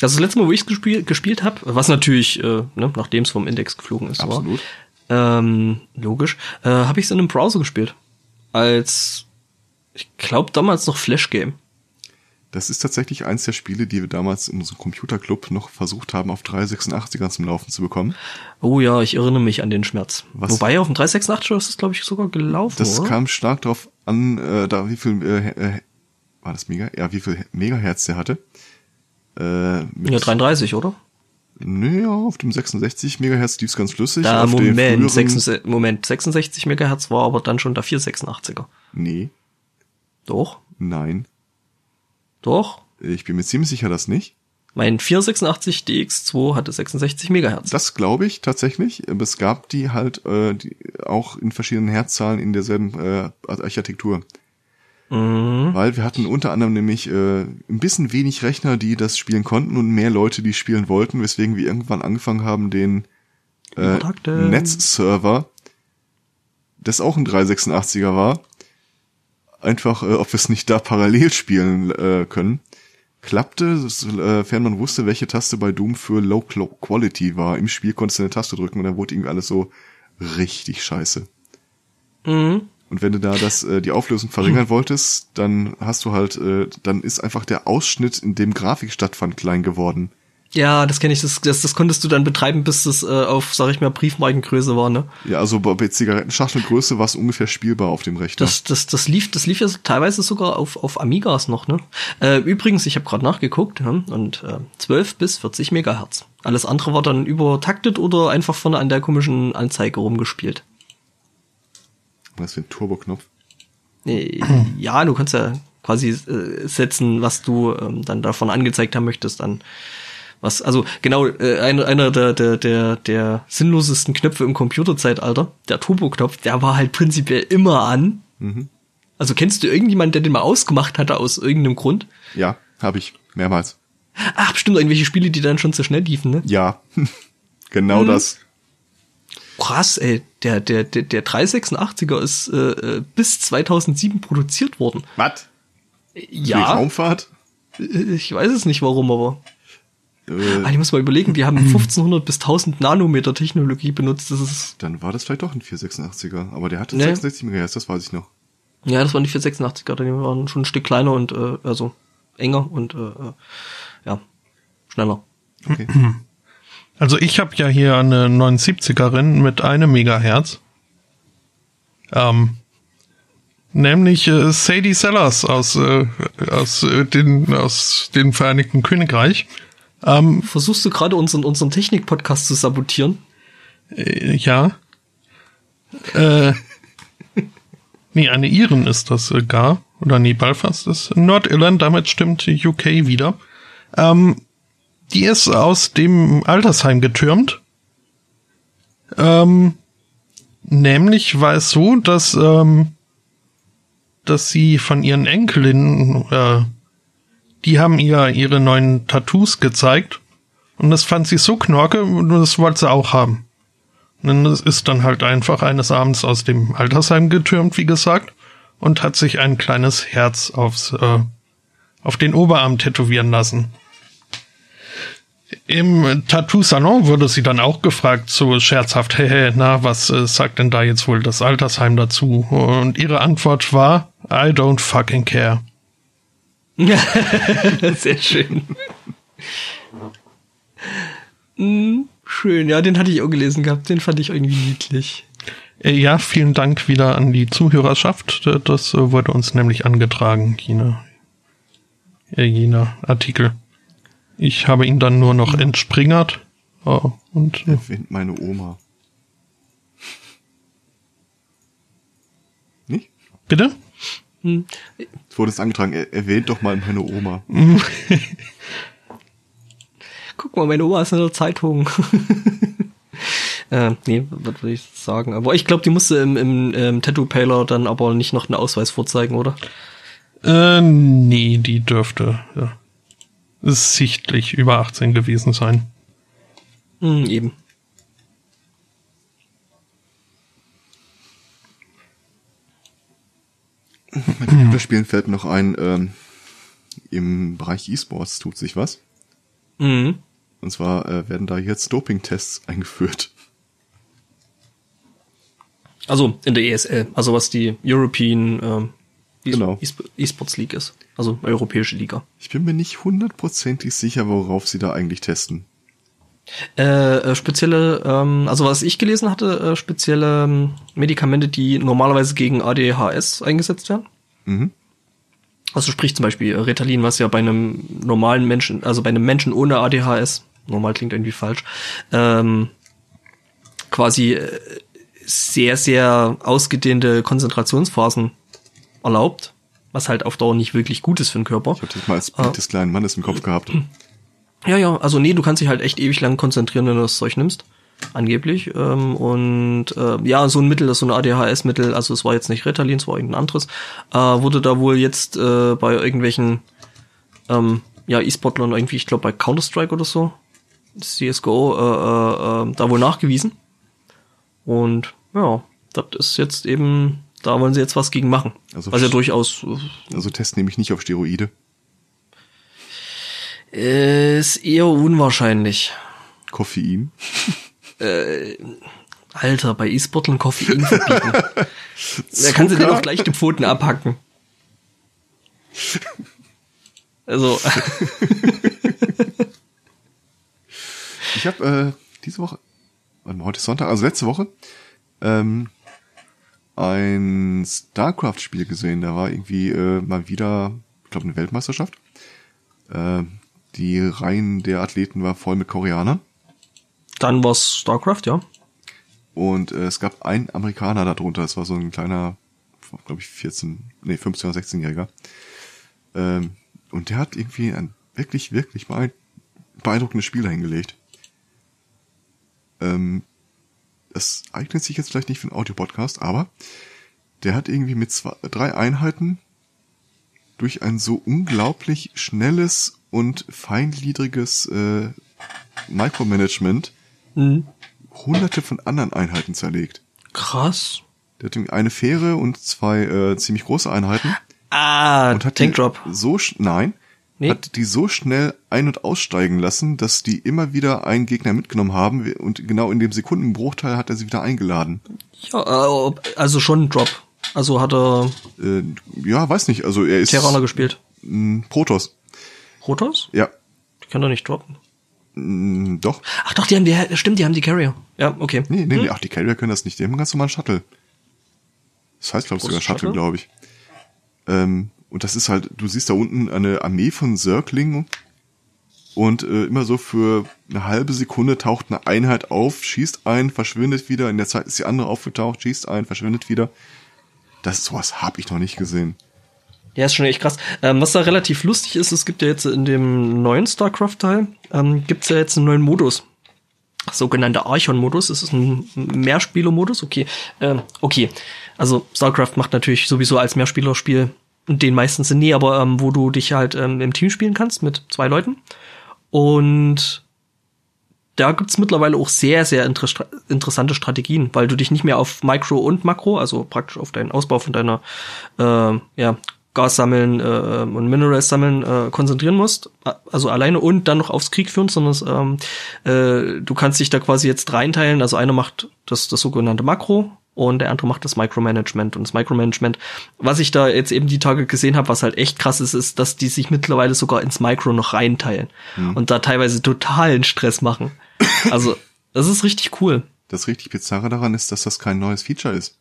Das, ist das letzte Mal, wo ich es gespielt, gespielt habe, was natürlich, äh, ne, nachdem es vom Index geflogen ist, Absolut. war, ähm, logisch, äh, habe ich es in einem Browser gespielt. Als Ich glaube damals noch Flash Game. Das ist tatsächlich eins der Spiele, die wir damals in unserem Computerclub noch versucht haben, auf 386er zum Laufen zu bekommen. Oh ja, ich erinnere mich an den Schmerz. Was? Wobei auf dem 386 ist das, glaube ich, sogar gelaufen, Das oder? kam stark darauf an, äh, da wie viel äh, äh, war das Mega? Ja, wie viel Megahertz der hatte. Äh, ja, 33, oder? Nö, ja, auf dem 66 Megahertz lief's ganz flüssig. Da, auf Moment, früheren- 66, Moment, 86 Megahertz war aber dann schon der 486er. Nee, Doch, nein. Doch. Ich bin mir ziemlich sicher, dass nicht. Mein 486 DX2 hatte 66 Megahertz. Das glaube ich tatsächlich. Aber Es gab die halt äh, die, auch in verschiedenen Herzzahlen in derselben äh, Architektur. Mhm. Weil wir hatten unter anderem nämlich äh, ein bisschen wenig Rechner, die das spielen konnten und mehr Leute, die spielen wollten, weswegen wir irgendwann angefangen haben, den äh. Netzserver, das auch ein 386er war, einfach, äh, ob wir es nicht da parallel spielen äh, können, klappte, sofern man wusste, welche Taste bei Doom für Low Quality war. Im Spiel konntest du eine Taste drücken und dann wurde irgendwie alles so richtig scheiße. Mhm. Und wenn du da das, äh, die Auflösung verringern [CLEARS THROAT] wolltest, dann hast du halt, äh, dann ist einfach der Ausschnitt, in dem Grafik stattfand, klein geworden. Ja, das kenne ich. Das, das, das konntest du dann betreiben, bis es äh, auf, sag ich mal, Briefmarkengröße war, ne? Ja, also bei Zigarettenschachtelgröße war es ungefähr spielbar auf dem Rechner. Das, das, das lief, das lief ja teilweise sogar auf, auf Amigas noch, ne? Äh, übrigens, ich habe gerade nachgeguckt, ja, und äh, 12 bis 40 Megahertz. Alles andere war dann übertaktet oder einfach vorne an der komischen Anzeige rumgespielt. Was für ein Turboknopf. Äh, [CLEARS THROAT] ja, du kannst ja quasi äh, setzen, was du ähm, dann davon angezeigt haben möchtest, dann was, also genau, äh, einer, einer der, der, der, der sinnlosesten Knöpfe im Computerzeitalter, der Turbo-Knopf, der war halt prinzipiell immer an. Also kennst du irgendjemanden, der den mal ausgemacht hatte aus irgendeinem Grund? Ja, habe ich. Mehrmals. Ach, bestimmt irgendwelche Spiele, die dann schon zu schnell liefen, ne? Ja. [LAUGHS] genau das. Krass, ey. Der, der, der, der 386er ist äh, äh, bis 2007 produziert worden. Was? Ja, Raumfahrt? äh, ich weiß es nicht warum, aber Äh, Ah, ich muss mal überlegen, die haben [CLEARS THROAT] 1500 bis 1000 Nanometer Technologie benutzt. Das ist, dann war das vielleicht doch ein 486er. Aber der hatte Nee. 66 MHz, das weiß ich noch. ja, das waren die 486er, die waren schon ein Stück kleiner und, äh, also enger und, äh, äh, ja, schneller. Okay. [CLEARS THROAT] Also ich habe ja hier eine 79erin mit einem Megahertz. Ähm, nämlich äh, Sadie Sellers aus, äh, aus, äh, den, aus dem Vereinigten Königreich. Ähm, Versuchst du gerade unseren, unseren Technik-Podcast zu sabotieren? äh, ja. Äh, [LAUGHS] nee, eine Iren ist das äh, gar. Oder nee, Belfast ist Nordirland, damit stimmt UK wieder. Ähm, die ist aus dem Altersheim getürmt. Ähm, nämlich war es so, dass, ähm, dass sie von ihren Enkelinnen, äh, die haben ihr ihre neuen Tattoos gezeigt. Und das fand sie so knorke, und das wollte sie auch haben. Und dann ist dann halt einfach eines Abends aus dem Altersheim getürmt, wie gesagt, und hat sich ein kleines Herz aufs, äh, auf den Oberarm tätowieren lassen. Im Tattoo-Salon wurde sie dann auch gefragt, so scherzhaft, hey, na, was äh, sagt denn da jetzt wohl das Altersheim dazu? Und ihre Antwort war, I don't fucking care. [LAUGHS] Sehr schön. Hm, schön, ja, den hatte ich auch gelesen gehabt. Den fand ich irgendwie niedlich. Äh, Ja, vielen Dank wieder an die Zuhörerschaft. Äh, Das äh, wurde uns nämlich angetragen, jener, jener Artikel. Ich habe ihn dann nur noch entspringert. Oh, und äh, Erwähnt meine Oma. Nicht? bitte? Es wurde es angetragen, er, erwähnt doch mal meine Oma. [LAUGHS] Guck mal, meine Oma ist in der Zeitung. [LAUGHS] äh, nee, was würde ich sagen? Aber ich glaube, die musste im, im ähm, Tattoo-Paler dann aber nicht noch einen Ausweis vorzeigen, oder? Äh, nee, die dürfte ja, sichtlich über 18 gewesen sein. Hm, eben. Mit Computerspielen fällt mir noch ein, ähm, im Bereich E-Sports tut sich was. Mhm. Und zwar äh, werden da jetzt Doping-Tests eingeführt. Also in der ESL, also was die European ähm, E- Genau. E- E-Sports League ist. Also europäische Liga. Ich bin mir nicht hundertprozentig sicher, worauf sie da eigentlich testen. Äh, äh, spezielle, ähm, also was ich gelesen hatte, äh, spezielle ähm, Medikamente, die normalerweise gegen ADHS eingesetzt werden. Mhm. Also sprich zum Beispiel äh, Ritalin, was ja bei einem normalen Menschen, also bei einem Menschen ohne ADHS, normal klingt irgendwie falsch, ähm, quasi äh, sehr, sehr ausgedehnte Konzentrationsphasen erlaubt, was halt auf Dauer nicht wirklich gut ist für den Körper. Ich habe das mal als Bild Ah. des kleinen Mannes im Kopf gehabt. [CLEARS THROAT] Ja, ja, also nee, du kannst dich halt echt ewig lang konzentrieren, wenn du das Zeug nimmst. Angeblich. Ähm, und äh, ja, so ein Mittel, das ist so ein ADHS-Mittel, also es war jetzt nicht Ritalin, es war irgendein anderes, äh, wurde da wohl jetzt äh, bei irgendwelchen ähm, ja, E-Sportlern irgendwie, ich glaube bei Counter-Strike oder so, CSGO, äh, äh, äh, da wohl nachgewiesen. Und ja, das ist jetzt eben, da wollen sie jetzt was gegen machen. Also was ja durchaus Also testen nämlich nicht auf Steroide. Äh, ist eher unwahrscheinlich. Koffein. Alter, bei E-Sportlern Koffein verbieten. [LAUGHS] da kannst du dir doch gleich die Pfoten abhacken. Also, [LAUGHS] Ich habe äh, diese Woche, warte mal, heute ist Sonntag, also letzte Woche, ähm, ein StarCraft-Spiel gesehen. Da war irgendwie äh, mal wieder, ich glaube, eine Weltmeisterschaft. Äh, die Reihen der Athleten war voll mit Koreanern. dann war's StarCraft, ja. Und äh, es gab einen Amerikaner darunter. Das war so ein kleiner, glaube ich, 14, nee, 15 oder 16-Jähriger. Ähm, und der hat irgendwie ein wirklich, wirklich beein- beeindruckendes Spiel dahingelegt. Ähm, das eignet sich jetzt vielleicht nicht für einen Audio-Podcast, aber der hat irgendwie mit zwei, drei Einheiten durch ein so unglaublich schnelles und feingliedriges äh, Micromanagement Mhm. hunderte von anderen Einheiten zerlegt. Krass. Der hat irgendwie eine Fähre und zwei äh, ziemlich große Einheiten Ah, und hat Tank die Drop. so nein, Nee. hat die so schnell ein- und aussteigen lassen, dass die immer wieder einen Gegner mitgenommen haben und genau in dem Sekundenbruchteil hat er sie wieder eingeladen. Ja, äh, also schon Drop. Also hat er Äh, ja, weiß nicht, also er ist Terraner gespielt. Protoss. Protoss? Ja, Die kann doch nicht droppen. mh, doch. Ach doch, die haben die, stimmt, die haben die Carrier. Ja, okay. Nee, nee, nee, ach, die Carrier können das nicht, die haben ganz normalen Shuttle. Das heißt, glaube ich, sogar Shuttle, Shuttle? glaube ich. Ähm, und das ist halt, du siehst da unten eine Armee von Zerglingen und äh, immer so für eine halbe Sekunde taucht eine Einheit auf, schießt ein, verschwindet wieder, in der Zeit ist die andere aufgetaucht, schießt ein, verschwindet wieder. Das sowas habe ich noch nicht gesehen. Ja, ist schon echt krass. Ähm, was da relativ lustig ist, es gibt ja jetzt in dem neuen StarCraft-Teil, ähm, gibt's ja jetzt einen neuen Modus. Sogenannter Archon-Modus. Es ist ein Mehrspieler-Modus. Okay, ähm, okay. Also StarCraft macht natürlich sowieso als Mehrspielerspiel den meisten Sinn, nee, aber ähm, wo du dich halt ähm, im Team spielen kannst mit zwei Leuten. Und da gibt's mittlerweile auch sehr, sehr inter interessante Strategien, weil du dich nicht mehr auf Micro und Makro, also praktisch auf deinen Ausbau von deiner äh, ja, Gas sammeln äh, und Minerals sammeln äh, konzentrieren musst, also alleine und dann noch aufs Krieg führen, sondern ähm, äh, du kannst dich da quasi jetzt reinteilen. Also einer macht das, das sogenannte Makro und der andere macht das Micromanagement. Und das Micromanagement, was ich da jetzt eben die Tage gesehen habe, was halt echt krass ist, ist, dass die sich mittlerweile sogar ins Micro noch reinteilen und da teilweise totalen Stress machen. Also, das ist richtig cool. Das richtig Bizarre daran ist, dass das kein neues Feature ist.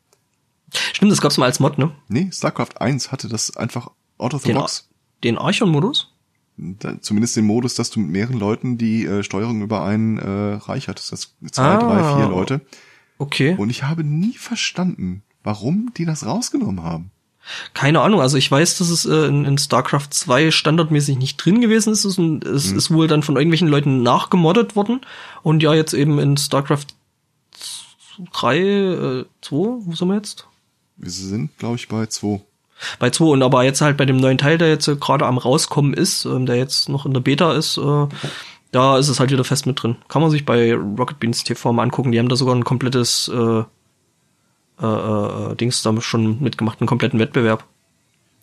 Stimmt, das gab's mal als Mod, ne? Nee, StarCraft 1 hatte das einfach out of the Den, box. den Archon-Modus? Zumindest den Modus, dass du mit mehreren Leuten die äh, Steuerung über einen äh, Reich hattest. Das zwei, Ah. drei, vier Leute. Okay. Und ich habe nie verstanden, warum die das rausgenommen haben. Keine Ahnung, also ich weiß, dass es äh, in, in StarCraft 2 standardmäßig nicht drin gewesen ist. Es, ist ein- es ist wohl dann von irgendwelchen Leuten nachgemoddet worden. Und ja, jetzt eben in StarCraft 3, äh, 2, wo sind wir jetzt? Wir sind, glaube ich, bei zwei. Bei 2 und aber jetzt halt bei dem neuen Teil, der jetzt äh, gerade am rauskommen ist, ähm, der jetzt noch in der Beta ist, äh, da ist es halt wieder fest mit drin. Kann man sich bei Rocket Beans TV mal angucken. Die haben da sogar ein komplettes äh, äh, äh, Dings da schon mitgemacht, einen kompletten Wettbewerb.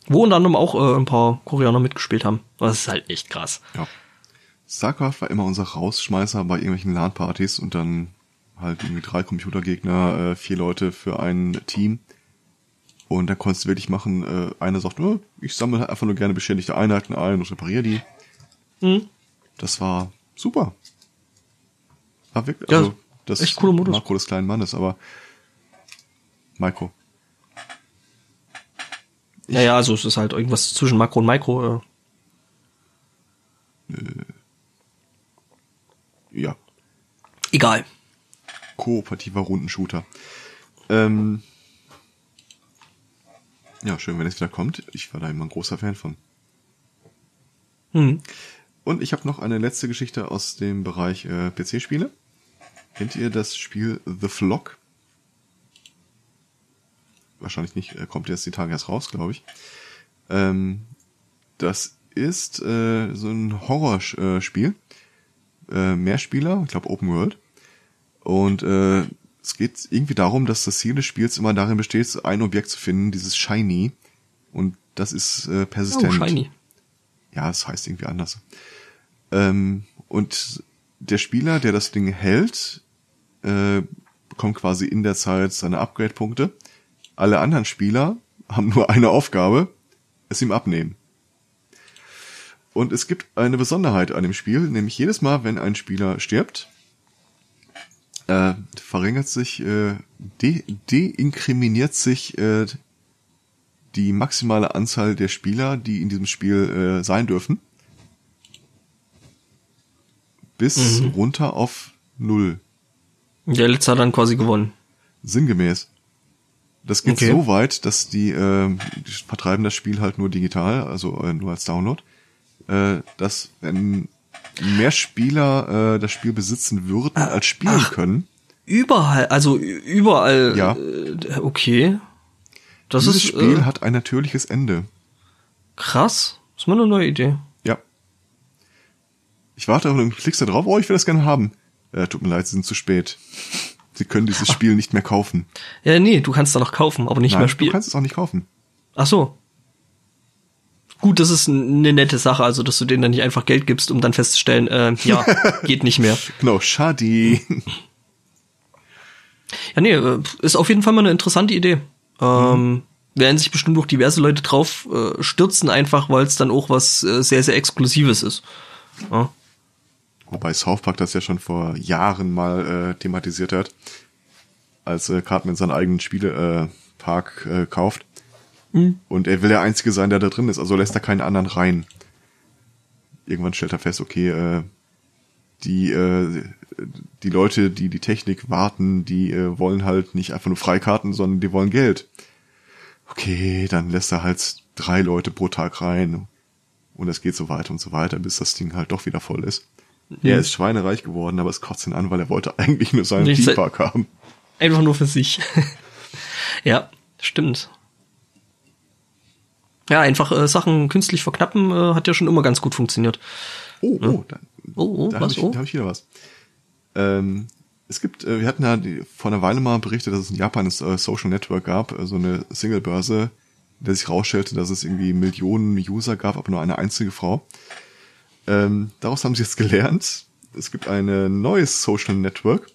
Wo unter anderem auch äh, ein paar Koreaner mitgespielt haben. Das ist halt echt krass. Ja. StarCraft war immer unser Rausschmeißer bei irgendwelchen LAN-Partys und dann halt irgendwie drei Computergegner, äh, vier Leute für ein Team. Und dann konntest du wirklich machen, äh, einer sagt, oh, ich sammle halt einfach nur gerne beschädigte Einheiten ein und repariere die. Mhm. Das war super. War wirklich, Ja, also, das echt cooler Modus. Makro des kleinen Mannes, aber Maiko. Naja, also es ist halt irgendwas zwischen Makro und Mikro. Äh. Ja, Egal. kooperativer Rundenshooter. Ähm, ja, schön, wenn es wieder kommt. Ich war da immer ein großer Fan von. Hm. Und ich habe noch eine letzte Geschichte aus dem Bereich äh, PC-Spiele. Kennt ihr das Spiel The Flock? Wahrscheinlich nicht, äh, kommt jetzt die Tage erst raus, glaube ich. Ähm, das ist äh, so ein Horrorspiel. Äh, Mehrspieler, ich glaube Open World. Und äh, es geht irgendwie darum, dass das Ziel des Spiels immer darin besteht, ein Objekt zu finden, dieses Shiny. Und das ist äh, Oh, persistent. shiny. Ja, es heißt irgendwie anders. Ähm, und der Spieler, der das Ding hält, äh, bekommt quasi in der Zeit seine Upgrade-Punkte. Alle anderen Spieler haben nur eine Aufgabe, es ihm abnehmen. Und es gibt eine Besonderheit an dem Spiel, nämlich jedes Mal, wenn ein Spieler stirbt, äh, verringert sich, äh, de deinkriminiert sich äh, die maximale Anzahl der Spieler, die in diesem Spiel äh, sein dürfen, bis runter auf null. Der letzte hat dann quasi gewonnen. Sinngemäß. Das geht Okay. so weit, dass die, äh, die vertreiben das Spiel halt nur digital, also äh, nur als Download, äh, dass wenn mehr Spieler äh, das Spiel besitzen würden, als spielen ach. können, Überall, also überall. Ja. Äh, okay. Das dieses ist Spiel äh, hat ein natürliches Ende. krass. ist mal eine neue Idee. Ja. Ich warte und du klickst da drauf, oh, ich will das gerne haben. Äh, tut mir leid, sie sind zu spät. Sie können dieses [LAUGHS] Spiel nicht mehr kaufen. Ja, nee, du kannst da noch kaufen, aber nicht Nein, mehr du spielen. kannst es auch nicht kaufen. Ach so. Gut, das ist eine nette Sache, also dass du denen dann nicht einfach Geld gibst, um dann festzustellen, äh, ja, [LAUGHS] geht nicht mehr. Genau, schade. Ja, nee, äh, ist auf jeden Fall mal eine interessante Idee. Ähm, werden sich bestimmt auch diverse Leute drauf äh, stürzen, einfach weil es dann auch was äh, sehr, sehr Exklusives ist. Ja. Wobei South Park das ja schon vor Jahren mal äh, thematisiert hat, als äh, Cartman seinen eigenen Spielepark äh, Kauft. Und er will der Einzige sein, der da drin ist, also lässt er keinen anderen rein. Irgendwann stellt er fest, okay, äh, die, äh, die Leute, die die Technik warten, die äh, wollen halt nicht einfach nur Freikarten, sondern die wollen Geld. Okay, dann lässt er halt drei Leute pro Tag rein. Und es geht so weiter und so weiter, bis das Ding halt doch wieder voll ist. Er ist schweinereich geworden, aber es kotzt ihn an, weil er wollte eigentlich nur seinen Theme-Park haben. Einfach nur für sich. [LAUGHS] ja, stimmt. Ja, einfach äh, Sachen künstlich verknappen äh, hat ja schon immer ganz gut funktioniert. Oh, oh, da, Oh, oh, da habe ich, oh? da hab ich wieder was. Ähm, es gibt, äh, wir hatten ja die, vor einer Weile mal berichtet, dass es in Japan ein äh, Social Network gab, äh, so eine Single-Börse, in der sich rausstellte, dass es irgendwie Millionen User gab, aber nur eine einzige Frau. Ähm, daraus haben sie jetzt gelernt, es gibt ein neues Social Network,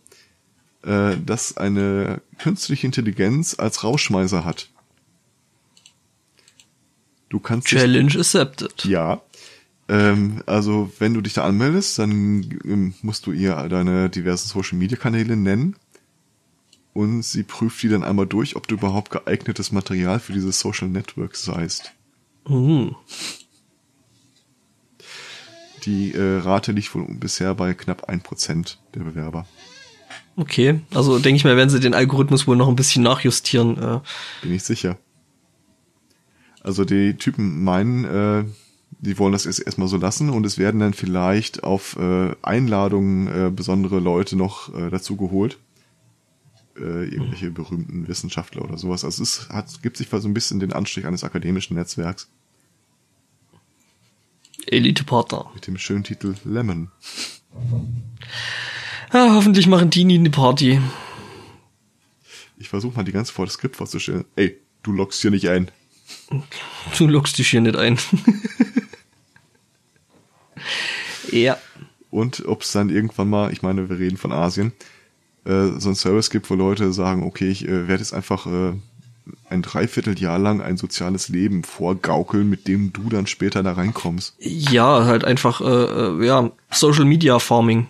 äh, das eine künstliche Intelligenz als Rauschmeißer hat. Du kannst dich Challenge accepted. ja. Ähm, also, wenn du dich da anmeldest, dann ähm, musst du ihr deine diversen Social Media Kanäle nennen. Und sie prüft die dann einmal durch, ob du überhaupt geeignetes Material für dieses Social Network seist. Mhm. Die äh, Rate liegt wohl bisher bei knapp 1% der Bewerber. Okay, also denke ich mal, werden sie den Algorithmus wohl noch ein bisschen nachjustieren. Äh, Bin ich sicher. Also die Typen meinen, äh, die wollen das erst erstmal so lassen und es werden dann vielleicht auf äh, Einladungen äh, besondere Leute noch äh, dazu geholt. Äh, irgendwelche berühmten Wissenschaftler oder sowas. Also es ist, hat, gibt sich so ein bisschen den Anstrich eines akademischen Netzwerks Elite-Partner. mit dem schönen Titel Lemon. Ja, hoffentlich machen die nie eine Party. Ich versuche mal die ganze vor das Skript vorzustellen. Ey, du lockst hier nicht ein. Du lockst dich hier nicht ein. [LAUGHS] ja. Und ob es dann irgendwann mal, ich meine, wir reden von Asien, äh, so ein Service gibt, wo Leute sagen, okay, ich äh, werde jetzt einfach äh, ein Dreivierteljahr lang ein soziales Leben vorgaukeln, mit dem du dann später da reinkommst. Ja, halt einfach, äh, äh, ja, Social Media Farming.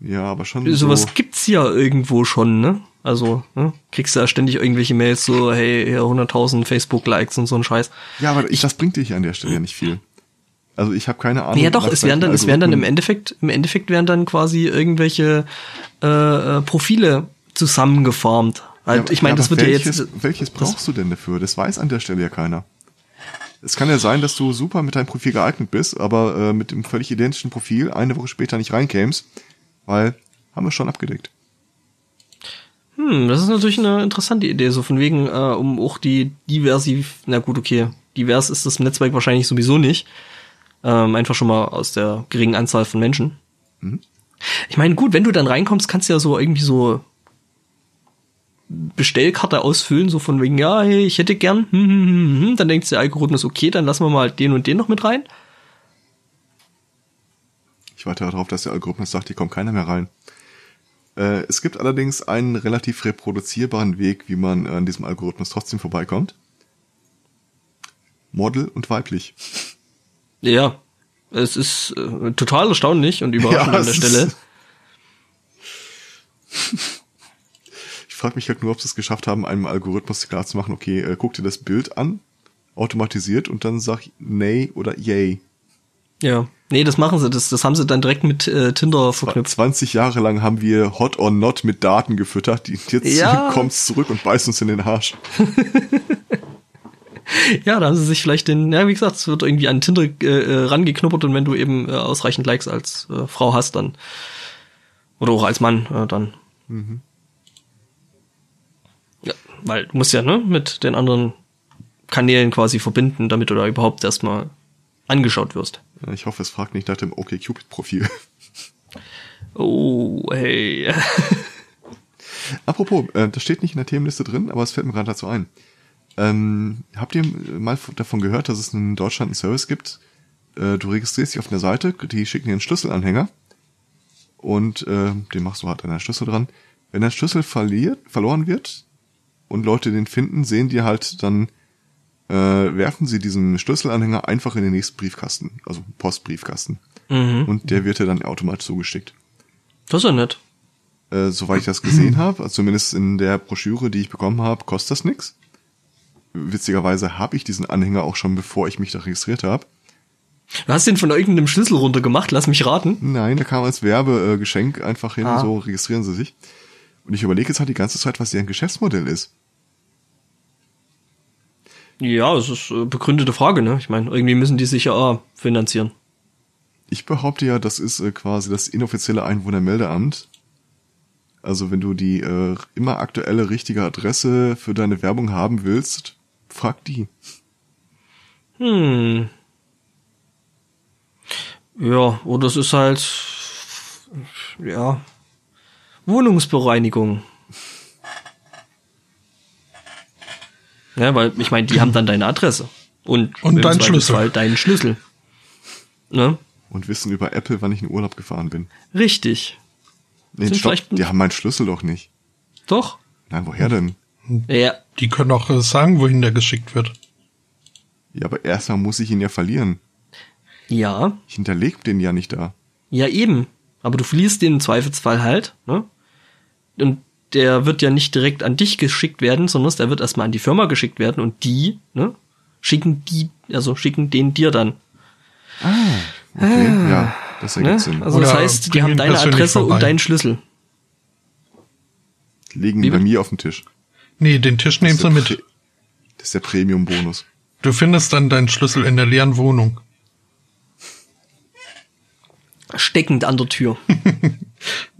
Ja, aber schon Sowas so. gibt's ja irgendwo schon, ne? Also, ne? kriegst du ja ständig irgendwelche Mails so, hey, hier 100.000 Facebook-Likes und so ein Scheiß. Ja, aber ich, das bringt dich an der Stelle ja nicht viel. Also ich habe keine Ahnung. Ja, doch, es wären dann, es wären dann im Endeffekt, im Endeffekt wären dann quasi irgendwelche äh, äh, Profile zusammengeformt. Halt, Ja, ich meine, ja, das wird welches, ja jetzt. Welches brauchst du denn dafür? Das weiß an der Stelle ja keiner. Es kann ja sein, dass du super mit deinem Profil geeignet bist, aber äh, mit dem völlig identischen Profil eine Woche später nicht reinkämst, weil haben wir schon abgedeckt. Hm, das ist natürlich eine interessante Idee, so von wegen, äh, um auch die Diversiv, na gut, okay, divers ist das Netzwerk wahrscheinlich sowieso nicht. Ähm, einfach schon mal aus der geringen Anzahl von Menschen. Ich meine, gut, wenn du dann reinkommst, kannst du ja so irgendwie so Bestellkarte ausfüllen, so von wegen, ja, hey, ich hätte gern, hm, hm, hm, hm. dann denkt der Algorithmus, okay, dann lassen wir mal den und den noch mit rein. Ich warte darauf, dass der Algorithmus sagt, hier kommt keiner mehr rein. Äh, es gibt allerdings einen relativ reproduzierbaren Weg, wie man an diesem Algorithmus trotzdem vorbeikommt. Model und weiblich. Ja, es ist äh, total erstaunlich und überraschend Ja, an der Stelle. [LAUGHS] Ich frage mich halt nur, ob sie es geschafft haben, einem Algorithmus klarzumachen, okay, äh, guck dir das Bild an, automatisiert und dann sag nay oder yay. Ja. Nee, das machen sie, das, das haben sie dann direkt mit äh, Tinder verknüpft. 20 Jahre lang haben wir Hot or Not mit Daten gefüttert, die [LAUGHS] jetzt Ja. kommt's zurück und beißt uns in den Arsch. [LAUGHS] Ja, da haben sie sich vielleicht den, ja, wie gesagt, es wird irgendwie an Tinder äh, äh, rangeknuppert und wenn du eben äh, ausreichend Likes als äh, Frau hast, dann oder auch als Mann, äh, dann. Ja, weil du musst ja, ne, mit den anderen Kanälen quasi verbinden, damit du da überhaupt erstmal angeschaut wirst. Ich hoffe, es fragt nicht nach dem OkCupid-Profil. [LAUGHS] Oh, hey. [LAUGHS] Apropos, äh, das steht nicht in der Themenliste drin, aber es fällt mir gerade dazu ein. Ähm, habt ihr mal davon gehört, dass es in Deutschland einen Service gibt? Äh, du registrierst dich auf einer Seite, die schicken dir einen Schlüsselanhänger und äh, den machst du halt an der Schlüssel dran. Wenn der Schlüssel verliert, verloren wird und Leute den finden, sehen die halt dann, äh, werfen sie diesen Schlüsselanhänger einfach in den nächsten Briefkasten, also Postbriefkasten. mhm. Und der wird dir dann automatisch zugeschickt. Das ist ja nett. Äh, soweit ich das gesehen habe, also zumindest in der Broschüre, die ich bekommen habe, kostet das nix. Witzigerweise habe ich diesen Anhänger auch schon, bevor ich mich da registriert habe. Du hast den von irgendeinem Schlüssel runtergemacht, lass mich raten. Nein, der kam als Werbegeschenk einfach hin, Ah. so registrieren Sie sich. Und ich überlege jetzt halt die ganze Zeit, was deren Geschäftsmodell ist. Ja, es ist äh, begründete Frage, ne? Ich meine, irgendwie müssen die sich ja äh, finanzieren. Ich behaupte ja, das ist äh, quasi das inoffizielle Einwohnermeldeamt. Also wenn du die äh, immer aktuelle richtige Adresse für deine Werbung haben willst, frag die. Hm. Ja, oder es ist halt, ja, Wohnungsbereinigung. Ja, weil, ich meine, die haben dann deine Adresse. Und, Und deinen Schlüssel. Deinen Schlüssel. Ne? Und wissen über Apple, wann ich in Urlaub gefahren bin. Richtig. Nee, Sind stopp, vielleicht- die haben meinen Schlüssel doch nicht. Doch? Nein, woher denn? Ja. Die können auch äh, sagen, wohin der geschickt wird. Ja, aber erstmal muss ich ihn ja verlieren. Ja. Ich hinterleg den ja nicht da. Ja, eben. Aber du verlierst den im Zweifelsfall halt, ne? Und der wird ja nicht direkt an dich geschickt werden, sondern der wird erstmal an die Firma geschickt werden und die, ne? Schicken die, also schicken den dir dann. Okay, ja, das ergibt Ne? Sinn. Also das Oder heißt, die haben deine Adresse vorbei. und deinen Schlüssel. Liegen Wie bei mir auf dem Tisch. Nee, den Tisch nehmen sie mit. Das ist der Premium-Bonus. Du findest dann deinen Schlüssel in der leeren Wohnung. Steckend an der Tür.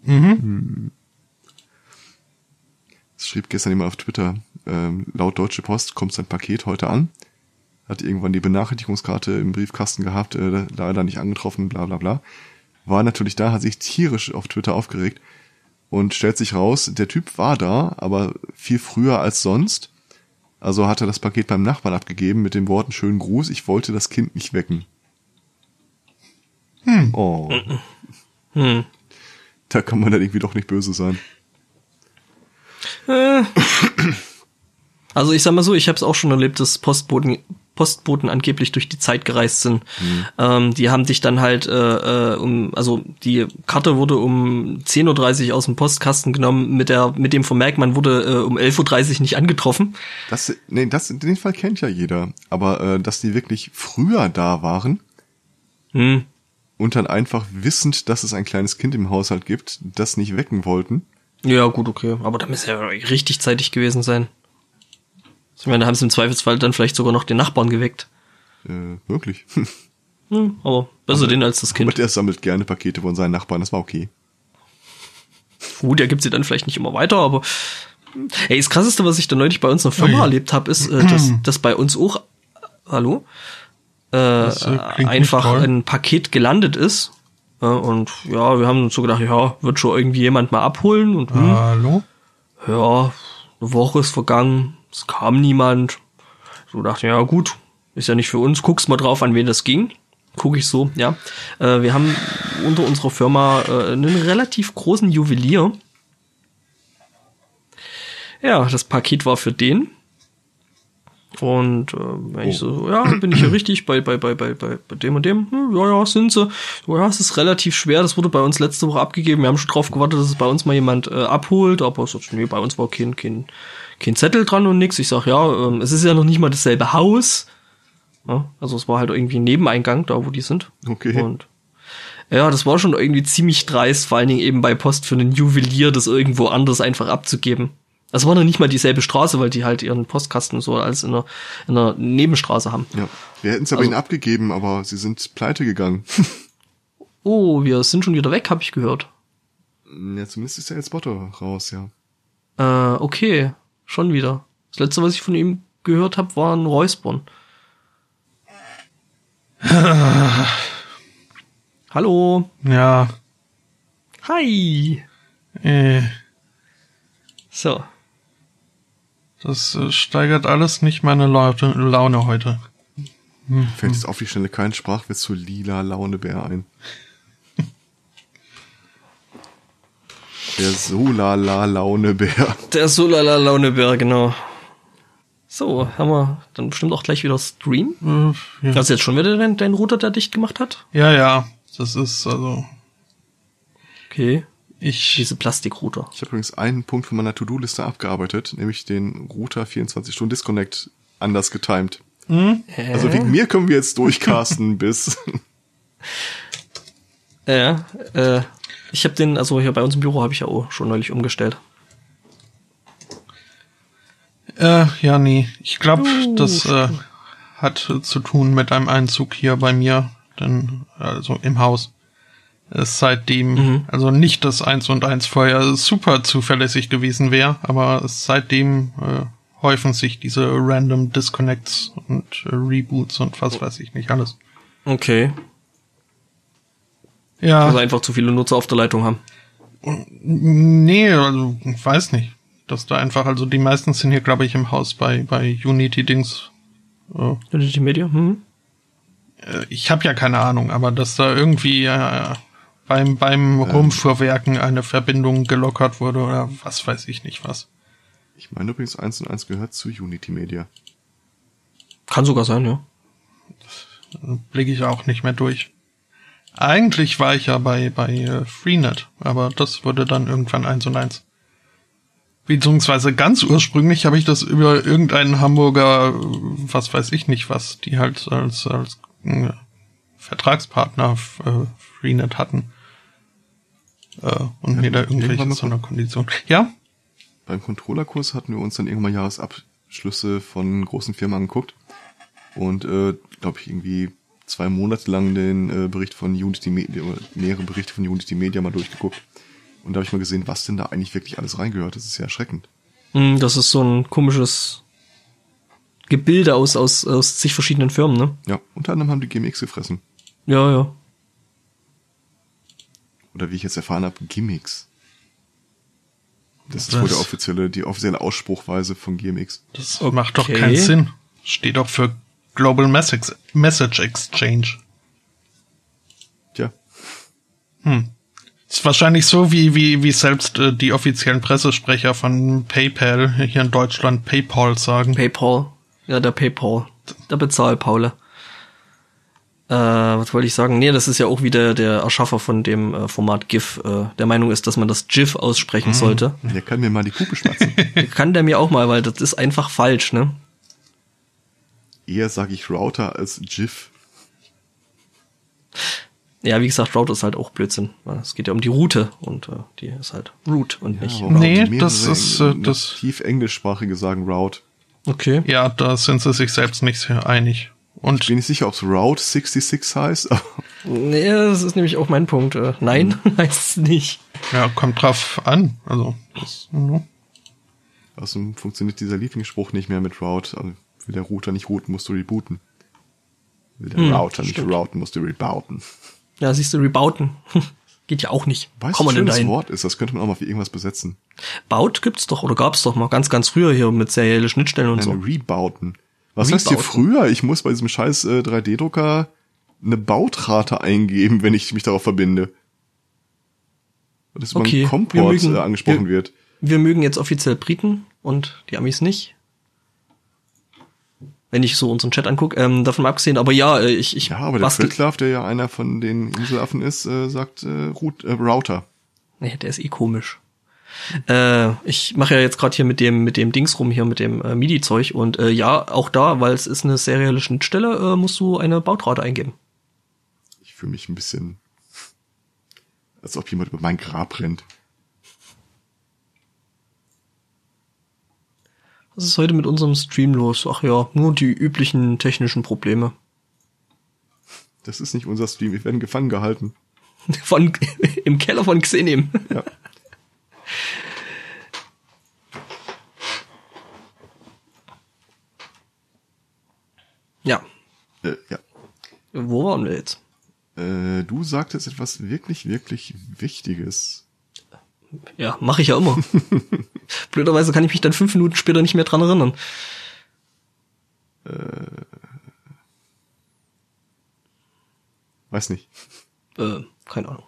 Es [LAUGHS] schrieb gestern jemand auf Twitter, ähm, laut Deutsche Post kommt sein Paket heute an. Hat irgendwann die Benachrichtigungskarte im Briefkasten gehabt, äh, leider nicht angetroffen, bla bla bla. War natürlich da, hat sich tierisch auf Twitter aufgeregt und stellt sich raus, der Typ war da, aber viel früher als sonst. Also hat er das Paket beim Nachbarn abgegeben mit den Worten schönen Gruß, ich wollte das Kind nicht wecken. Oh. Hm. Da kann man dann irgendwie doch nicht böse sein. Also ich sag mal so, ich habe es auch schon erlebt, dass Postboten, Postboten angeblich durch die Zeit gereist sind. Ähm, die haben dich dann halt, äh, äh, um, also die Karte wurde um 10.30 Uhr aus dem Postkasten genommen mit der, mit dem Vermerk, man wurde äh, um 11.30 Uhr nicht angetroffen. Das, nee, das, den Fall kennt ja jeder. Aber äh, dass die wirklich früher da waren Hm. und dann einfach wissend, dass es ein kleines Kind im Haushalt gibt, das nicht wecken wollten. Ja, gut, okay. Aber da muss ja richtig zeitig gewesen sein. Ich meine, da haben sie im Zweifelsfall dann vielleicht sogar noch den Nachbarn geweckt. Äh, wirklich. [LAUGHS] Hm, aber besser den als das Aber Kind. der sammelt gerne Pakete von seinen Nachbarn, das war okay. Gut, der gibt sie dann vielleicht nicht immer weiter, aber ey, das krasseste, was ich da neulich bei uns in der Firma Ui. erlebt habe, ist, äh, dass, [CLEARS THROAT] dass bei uns auch, hallo, äh, äh, einfach ein Paket gelandet ist. Ja, und ja, wir haben uns so gedacht, ja, wird schon irgendwie jemand mal abholen und hm, Hallo? ja, eine Woche ist vergangen, es kam niemand. So dachte ich, ja gut, ist ja nicht für uns, guckst mal drauf, an wen das ging. Guck ich so, ja. Äh, wir haben unter unserer Firma äh, einen relativ großen Juwelier. Ja, das Paket war für den. Und äh, wenn ich so, ja, bin ich ja richtig bei, bei, bei, bei, bei, bei dem und dem? Hm, ja, ja, sind sie. Ja, es ist relativ schwer. Das wurde bei uns letzte Woche abgegeben. Wir haben schon drauf gewartet, dass es bei uns mal jemand äh, abholt. Aber so, nee, bei uns war kein, kein, kein Zettel dran und nix. Ich sag, ja, ähm, es ist ja noch nicht mal dasselbe Haus. Ja, also es war halt irgendwie ein Nebeneingang, da wo die sind. Okay. Und ja, das war schon irgendwie ziemlich dreist, vor allen Dingen eben bei Post für einen Juwelier, das irgendwo anders einfach abzugeben. Das war noch nicht mal dieselbe Straße, weil die halt ihren Postkasten so als in einer, in einer Nebenstraße haben. Ja. Wir hätten es aber Also- ihnen abgegeben, aber sie sind pleite gegangen. [LAUGHS] Oh, wir sind schon wieder weg, habe ich gehört. ja, zumindest ist der jetzt Botto raus, ja. Äh, okay, schon wieder. Das letzte, was ich von ihm gehört habe, war ein Räuspern. [LAUGHS] Hallo. Ja, Hi. äh, So. Das äh, steigert alles nicht meine Laune, Laune heute. Fällt jetzt auf die Schnelle kein Sprachwitz zu lila Launebär ein. Der Solala Launebär. Der Solala Launebär, genau. So, haben wir dann bestimmt auch gleich wieder Stream. Äh, ja. Hast du jetzt schon wieder dein, dein Router, der dicht gemacht hat? ja, ja, das ist also Okay. Ich Diese Plastikrouter. Ich habe übrigens einen Punkt von meiner To-Do-Liste abgearbeitet, nämlich den Router 24 Stunden Disconnect anders getimed. Also wegen mir können wir jetzt durchcasten [LAUGHS] bis. Ja, äh, ich habe den, also hier bei uns im Büro habe ich ja auch schon neulich umgestellt. äh, ja nee, ich glaube, Oh, das äh, hat zu tun mit einem Einzug hier bei mir, denn also im Haus. Es seitdem, Mhm. also nicht, dass eins und eins vorher super zuverlässig gewesen wäre, aber seitdem äh, häufen sich diese random Disconnects und äh, Reboots und was weiß ich nicht alles. Okay. Ja. Also einfach zu viele Nutzer auf der Leitung haben. Nee, also ich weiß nicht. Dass da einfach, also die meisten sind hier, glaube ich, im Haus bei, bei Unity-Dings. Äh, Unity Media? Hm? äh, ich habe ja keine Ahnung, aber dass da irgendwie äh, beim, beim Rumfuhrwerken eine Verbindung gelockert wurde oder was weiß ich nicht was. Ich meine übrigens, eins und eins gehört zu Unity Media. Kann sogar sein, ja. Blicke ich auch nicht mehr durch. Eigentlich war ich ja bei, bei äh, Freenet, aber das wurde dann irgendwann eins und eins. Beziehungsweise ganz ursprünglich habe ich das über irgendeinen Hamburger, was weiß ich nicht was, die halt als, als äh, Vertragspartner äh, Freenet hatten. Äh, und mir da irgendwelche Sonderkonditionen. Ja? Beim Controllerkurs hatten wir uns dann irgendwann mal Jahresabschlüsse von großen Firmen angeguckt und äh, glaube ich irgendwie zwei Monate lang den äh, Bericht von Unity Media, oder mehrere Berichte von Unity Media mal durchgeguckt. Und da habe ich mal gesehen, was denn da eigentlich wirklich alles reingehört. Das ist ja erschreckend. Hm, das ist so ein komisches Gebilde aus, aus, aus zig verschiedenen Firmen, ne? Ja, unter anderem haben die GMX gefressen. Ja, ja. Oder wie ich jetzt erfahren habe, Gimmicks. Das ist Was? wohl der offizielle, die offizielle Ausspruchweise von GMX. Das Okay. macht doch keinen Sinn. Steht doch für Global Message, Message Exchange. Tja, Hm. Ist wahrscheinlich so, wie, wie, wie selbst äh, die offiziellen Pressesprecher von PayPal hier in Deutschland PayPal sagen. PayPal. Ja, der PayPal. Der Bezahl Paule. Äh, was wollte ich sagen? Nee, das ist ja auch wieder der Erschaffer von dem äh, Format GIF. Äh, der Meinung ist, dass man das GIF aussprechen sollte. Der kann mir mal die Kuh beschmatzen. [LAUGHS] Kann der mir auch mal, weil das ist einfach falsch, ne? Eher sage ich Router als GIF. Ja, wie gesagt, Route ist halt auch Blödsinn. Es geht ja um die Route und äh, die ist halt Root und nicht. aber Nee, das ist, äh, das- nativ englischsprachige sagen Route. Okay. Ja, da sind sie sich selbst nicht sehr einig. Ich Und bin nicht sicher, ob es Route 66 heißt. Nee, das ist nämlich auch mein Punkt. Äh, nein, [LAUGHS] heißt es nicht. ja, kommt drauf an. Also, das, ja. Außerdem funktioniert dieser Lieblingsspruch nicht mehr mit Route. Also will der Router nicht routen, musst du rebooten. Will der Hm, Router nicht stimmt. routen, musst du rebouten. Ja, siehst du, rebouten. [LAUGHS] Geht ja auch nicht. Weißt Kommt du, ein dahin? Wort ist? Das könnte man auch mal für irgendwas besetzen. Baut gibt's doch oder gab's doch mal ganz, ganz früher hier mit serielle Schnittstellen und Nein, so. rebouten. Was heißt hier früher? Ich muss bei diesem scheiß äh, 3D-Drucker eine Bautrate eingeben, wenn ich mich darauf verbinde. Und das über Okay, einen wir mögen- äh, angesprochen wir- wird. Wir mögen jetzt offiziell Briten und die Amis nicht. Wenn ich so unseren Chat angucke, ähm, davon abgesehen, aber ja, äh, ich, ich Ja, aber der Pritlove, der ja einer von den Inselaffen ist, äh, sagt äh, Root, äh, Router. Nee, der ist eh komisch. Äh, ich mache ja jetzt gerade hier mit dem mit dem Dings rum hier mit dem äh, MIDI-Zeug und äh, ja, auch da, weil es ist eine serielle Schnittstelle, äh, musst du eine Bautrate eingeben. Ich fühle mich ein bisschen, als ob jemand über mein Grab rennt. Was ist heute mit unserem Stream los? Ach ja, nur die üblichen technischen Probleme. Das ist nicht unser Stream, wir werden gefangen gehalten. [LAUGHS] Von im Keller von Xenim. Ja. [LAUGHS] Ja. Äh, ja. Wo waren wir jetzt? Äh, du sagtest etwas wirklich, wirklich Wichtiges. Ja, mache ich ja immer. [LAUGHS] Blöderweise kann ich mich dann fünf Minuten später nicht mehr dran erinnern. Weiß nicht. Äh, keine Ahnung.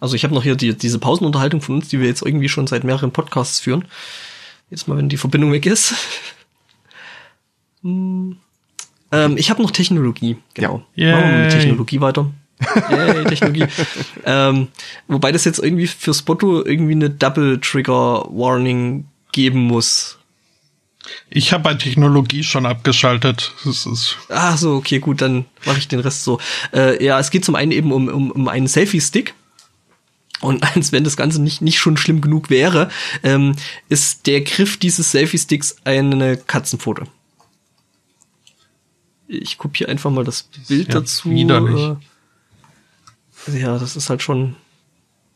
Also ich habe noch hier die, diese Pausenunterhaltung von uns, die wir jetzt irgendwie schon seit mehreren Podcasts führen. Jetzt mal, wenn die Verbindung weg ist. hm. [LAUGHS] ähm, ich habe noch Technologie, genau. Ja. Machen wir mit. Technologie weiter. Yay, Technologie. [LAUGHS] ähm, wobei das jetzt irgendwie für Spotto irgendwie eine Double Trigger Warning geben muss. ich habe bei Technologie schon abgeschaltet. Das ist, Ah, so, okay, gut, dann mache ich den Rest so. Äh, ja, es geht zum einen eben um, um, um einen Selfie-Stick. Und [LAUGHS] als wenn das Ganze nicht, nicht schon schlimm genug wäre, ähm, ist der Griff dieses Selfie-Sticks eine Katzenpfote. Ich kopiere einfach mal das Bild ja dazu. widerlich. Äh, ja, das ist halt schon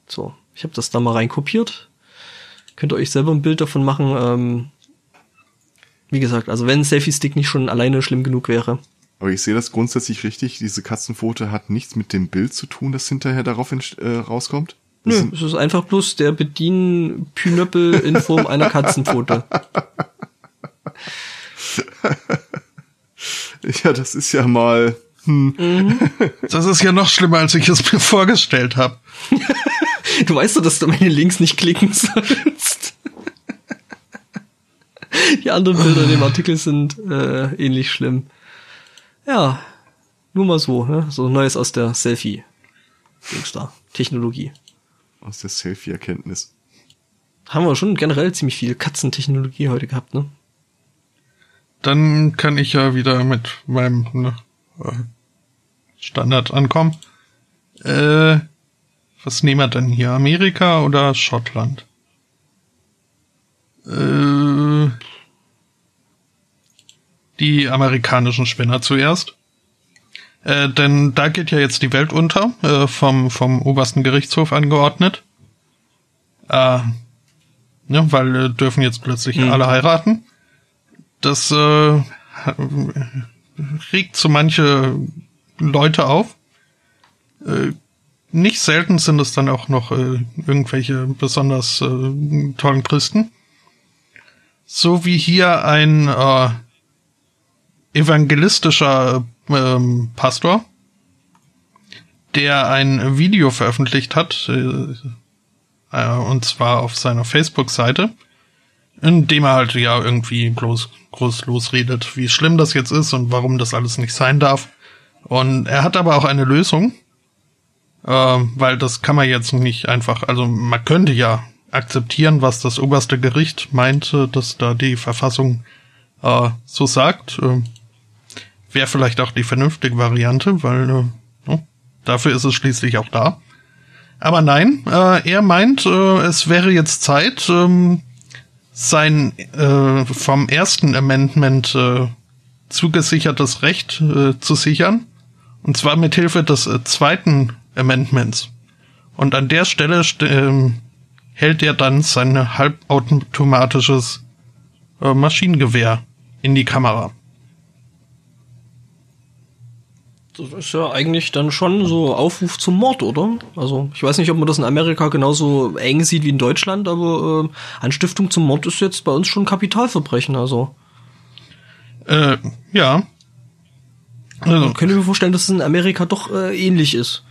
so. Ich habe das da mal reinkopiert. Könnt ihr euch selber ein Bild davon machen. Ähm, wie gesagt, also wenn ein Selfie-Stick nicht schon alleine schlimm genug wäre. Aber ich sehe das grundsätzlich richtig. Diese Katzenpfote hat nichts mit dem Bild zu tun, das hinterher darauf äh, rauskommt. Das Nö, es ist einfach bloß der Bedienpünöppel in Form einer Katzenpfote. [LAUGHS] Ja, das ist ja mal. Hm, das ist ja noch schlimmer, als ich es mir vorgestellt habe. [LAUGHS] Du weißt doch, dass du meine Links nicht klicken sollst. Die anderen Bilder in dem Artikel sind äh, ähnlich schlimm. Ja, nur mal so, ne? so Neues aus der Selfie. Dings da. Technologie. Aus der Selfie-Erkenntnis. Haben wir schon generell ziemlich viel Katzentechnologie heute gehabt, ne? Dann kann ich ja wieder mit meinem ne, äh, Standard ankommen. Äh, was nehmen wir denn hier? Amerika oder Schottland? Äh, die amerikanischen Spinner zuerst. Äh, denn da geht ja jetzt die Welt unter, äh, vom, vom obersten Gerichtshof angeordnet. Äh, ne, weil äh, dürfen jetzt plötzlich Mhm. alle heiraten. Das äh, regt so manche Leute auf. Äh, nicht selten sind es dann auch noch äh, irgendwelche besonders äh, tollen Christen. So wie hier ein äh, evangelistischer ähm, Pastor, der ein Video veröffentlicht hat, äh, äh, und zwar auf seiner Facebook-Seite, in dem er halt ja irgendwie bloß groß losredet, wie schlimm das jetzt ist und warum das alles nicht sein darf. Und er hat aber auch eine Lösung, äh, weil das kann man jetzt nicht einfach, also man könnte ja akzeptieren, was das oberste Gericht meinte, dass da die Verfassung äh, so sagt. Äh, Wäre vielleicht auch die vernünftige Variante, weil äh, oh, dafür ist es schließlich auch da. Aber nein, äh, er meint, äh, es wäre jetzt Zeit, ähm, sein äh, vom ersten Amendment äh, zugesichertes Recht äh, zu sichern. Und zwar mit Hilfe des äh, zweiten Amendments. Und an der Stelle äh, hält er dann sein halbautomatisches äh, Maschinengewehr in die Kamera. Das ist ja eigentlich dann schon so Aufruf zum Mord, oder? Also ich weiß nicht, ob man das in Amerika genauso eng sieht wie in Deutschland, aber äh, Anstiftung zum Mord ist jetzt bei uns schon Kapitalverbrechen, also. Äh, ja. Also, können wir vorstellen, dass es in Amerika doch äh, ähnlich ist.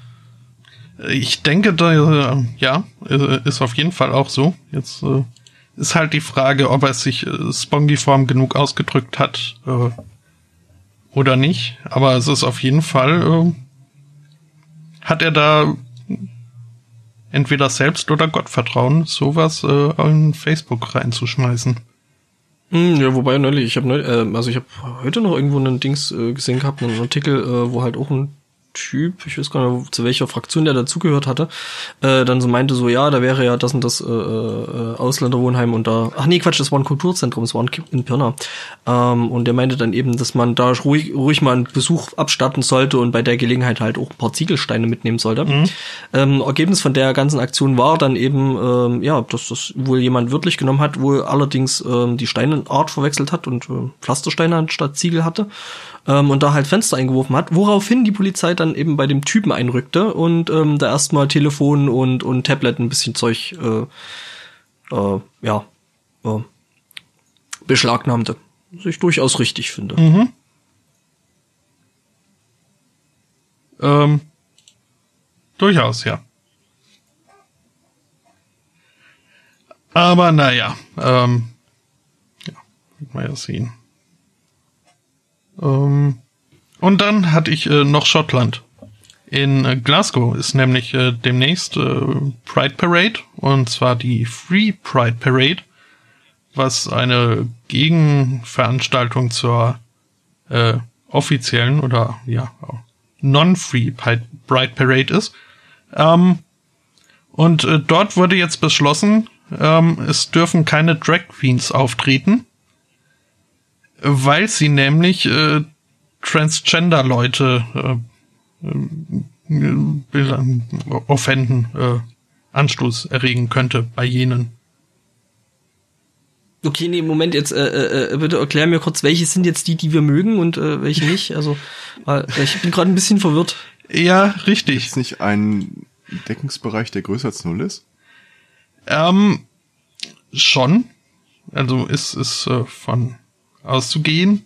Ich denke, da, äh, ja, ist auf jeden Fall auch so. Jetzt äh, ist halt die Frage, ob er sich äh, spongiform genug ausgedrückt hat. Äh, oder nicht. Aber es ist auf jeden Fall, äh, hat er da entweder selbst oder Gottvertrauen, sowas äh, in Facebook reinzuschmeißen. Hm, ja, wobei neulich, ich habe äh, also ich habe heute noch irgendwo einen Dings äh, gesehen gehabt, einen Artikel, äh, wo halt auch ein Typ, ich weiß gar nicht, zu welcher Fraktion der dazugehört hatte, äh, dann so meinte so, ja, da wäre ja das und das äh, äh, Ausländerwohnheim und da, ach nee, Quatsch, das war ein Kulturzentrum, das war in Pirna. Ähm, und der meinte dann eben, dass man da ruhig, ruhig mal einen Besuch abstatten sollte und bei der Gelegenheit halt auch ein paar Ziegelsteine mitnehmen sollte. Mhm. Ähm, Ergebnis von der ganzen Aktion war dann eben, ähm, ja, dass das wohl jemand wörtlich genommen hat, wohl allerdings ähm, die Steinenart verwechselt hat und äh, Pflastersteine anstatt Ziegel hatte ähm, und da halt Fenster eingeworfen hat, woraufhin die Polizei dann eben bei dem Typen einrückte und ähm, da erstmal Telefon und, und Tablet ein bisschen Zeug äh, äh, ja äh, beschlagnahmte. Was ich durchaus richtig finde. Mhm. Ähm, durchaus, ja. Aber naja, ähm, ja, wird man ja sehen. Ähm, und dann hatte ich äh, noch Schottland. In äh, Glasgow ist nämlich äh, demnächst äh, Pride Parade und zwar die Free Pride Parade, was eine Gegenveranstaltung zur äh, offiziellen oder ja Non-Free Pride Parade ist. Ähm, und äh, dort wurde jetzt beschlossen, ähm, es dürfen keine Drag Queens auftreten weil sie nämlich äh, Transgender-Leute äh, äh, offenden, äh, Anstoß erregen könnte bei jenen. Okay, nee, Moment, jetzt äh, äh, äh, bitte erklär mir kurz, welche sind jetzt die, die wir mögen und äh, welche nicht? Also, weil ich bin gerade ein bisschen verwirrt. Ja, richtig. Ist nicht ein Deckungsbereich, der größer als null ist? Ähm, schon. Also ist ist äh, von auszugehen.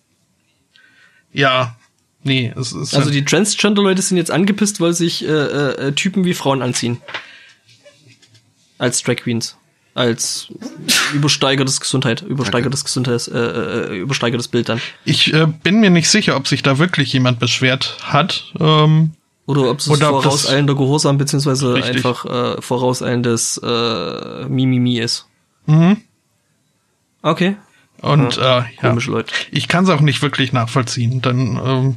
Ja, nee, es ist. Also die Transgender-Leute sind jetzt angepisst, weil sich äh, äh, Typen wie Frauen anziehen. Als Drag Queens. Als übersteigertes Gesundheit, übersteigertes Gesundheits, äh, äh, übersteigertes Bild dann. Ich äh, bin mir nicht sicher, ob sich da wirklich jemand beschwert hat. Ähm, oder ob es vorauseilender Gehorsam beziehungsweise richtig. einfach äh, vorauseilendes äh, Mimimi ist. Mhm. Okay. Und ja, äh, ja, Leute. ich kann es auch nicht wirklich nachvollziehen. Dann ähm,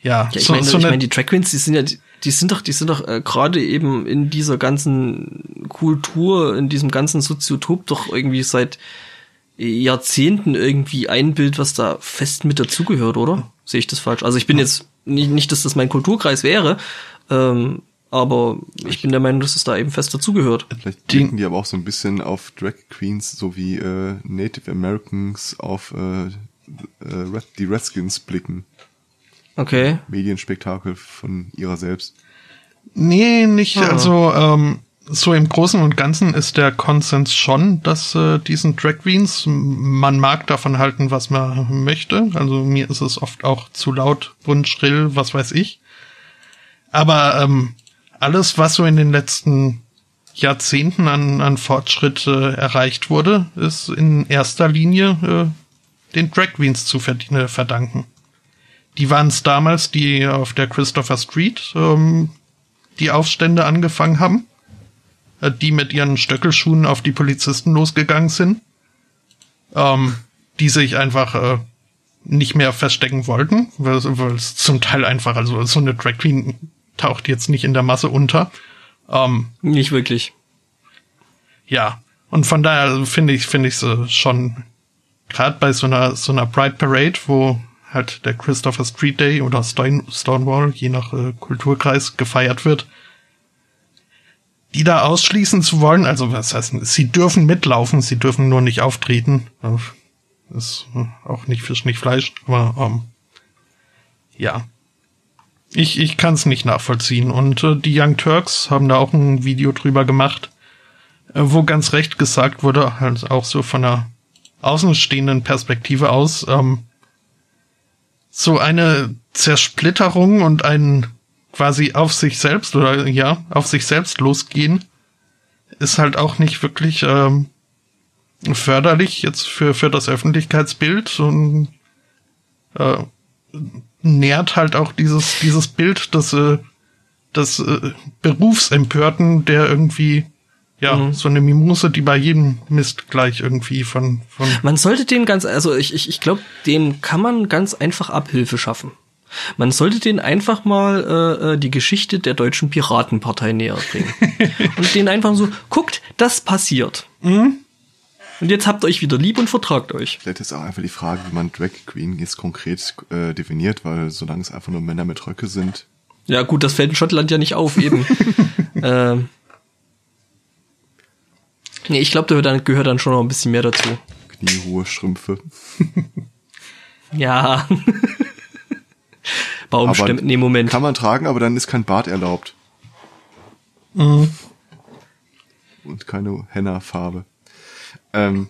ja, ja ich so, meine, so ich meine, die Track Queens, die sind ja, die sind doch, die sind doch äh, gerade eben in dieser ganzen Kultur, in diesem ganzen Soziotop doch irgendwie seit Jahrzehnten irgendwie ein Bild, was da fest mit dazugehört, oder? Sehe ich das falsch? Also ich bin jetzt nicht, nicht, dass das mein Kulturkreis wäre, ähm, aber ich bin der Meinung, dass es da eben fest dazugehört. Vielleicht denken die aber auch so ein bisschen auf Drag Queens, so wie äh, Native Americans auf äh, äh, die Redskins blicken. Okay. Medienspektakel von ihrer selbst. Nee, nicht. Ah. Also ähm, so im Großen und Ganzen ist der Konsens schon, dass äh, diesen Drag Queens, man mag davon halten, was man möchte. Also mir ist es oft auch zu laut, bunt, schrill, was weiß ich. Aber ähm, alles, was so in den letzten Jahrzehnten an, an Fortschritt äh, erreicht wurde, ist in erster Linie äh, den Drag Queens zu verdienen, verdanken. Die waren es damals, die auf der Christopher Street ähm, die Aufstände angefangen haben, äh, die mit ihren Stöckelschuhen auf die Polizisten losgegangen sind, ähm, die sich einfach äh, nicht mehr verstecken wollten, weil, weil es zum Teil einfach, also so eine Drag Queen taucht jetzt nicht in der Masse unter. Ähm, nicht wirklich. Ja, und von daher finde ich finde ich es schon gerade bei so einer so einer Pride Parade, wo halt der Christopher Street Day oder Stone, Stonewall, je nach äh, Kulturkreis, gefeiert wird, die da ausschließen zu wollen, also was heißt, sie dürfen mitlaufen, sie dürfen nur nicht auftreten. Ist auch nicht Fisch, nicht Fleisch, aber ähm, ja. Ich, ich kann es nicht nachvollziehen. Und äh, die Young Turks haben da auch ein Video drüber gemacht, äh, wo ganz recht gesagt wurde, halt auch so von einer außenstehenden Perspektive aus, ähm, so eine Zersplitterung und ein quasi auf sich selbst oder ja, auf sich selbst losgehen, ist halt auch nicht wirklich ähm, förderlich jetzt für, für das Öffentlichkeitsbild und äh, nährt halt auch dieses, dieses Bild des, äh, des äh, Berufsempörten, der irgendwie ja, mhm. so eine Mimose, die bei jedem Mist gleich irgendwie von, von. Man sollte den ganz, also ich, ich, ich glaube, dem kann man ganz einfach Abhilfe schaffen. Man sollte den einfach mal äh, äh die Geschichte der deutschen Piratenpartei näher bringen. [LAUGHS] und den einfach so, guckt, das passiert. Mhm. Und jetzt habt ihr euch wieder lieb und vertragt euch. Vielleicht ist auch einfach die Frage, wie man Drag Queen jetzt konkret äh, definiert, weil solange es einfach nur Männer mit Röcke sind. Ja gut, das fällt in Schottland ja nicht auf, eben. [LAUGHS] ähm, Nee, ich glaube, da gehört dann schon noch ein bisschen mehr dazu. Kniehohe Strümpfe. ja. [LAUGHS] Baumstämme, nee, Moment. Kann man tragen, aber dann ist kein Bart erlaubt. Mhm. Und keine Henna-Farbe. Ähm.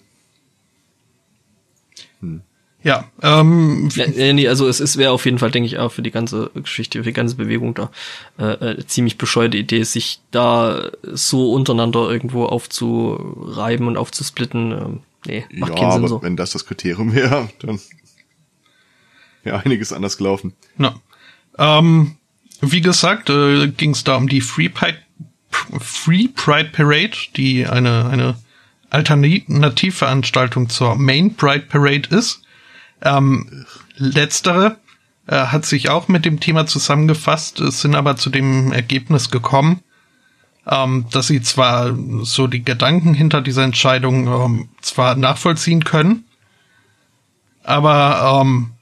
Hm. Ja, ähm, ja, nee, also es ist wäre auf jeden Fall, denke ich, auch für die ganze Geschichte, für die ganze Bewegung da äh, äh, ziemlich bescheuerte Idee, sich da so untereinander irgendwo aufzureiben und aufzusplitten. Ähm, nee, macht ja, keinen Sinn aber so. wenn das das Kriterium [LAUGHS] wäre, dann ja einiges anders gelaufen. Na. Ähm, wie gesagt, äh, ging es da um die Free Pride, Free Pride Parade, die eine eine Alternativveranstaltung zur Main Pride Parade ist. Ähm, letztere äh, hat sich auch mit dem Thema zusammengefasst, sind aber zu dem Ergebnis gekommen, ähm, dass sie zwar so die Gedanken hinter dieser Entscheidung ähm, zwar nachvollziehen können, aber ähm,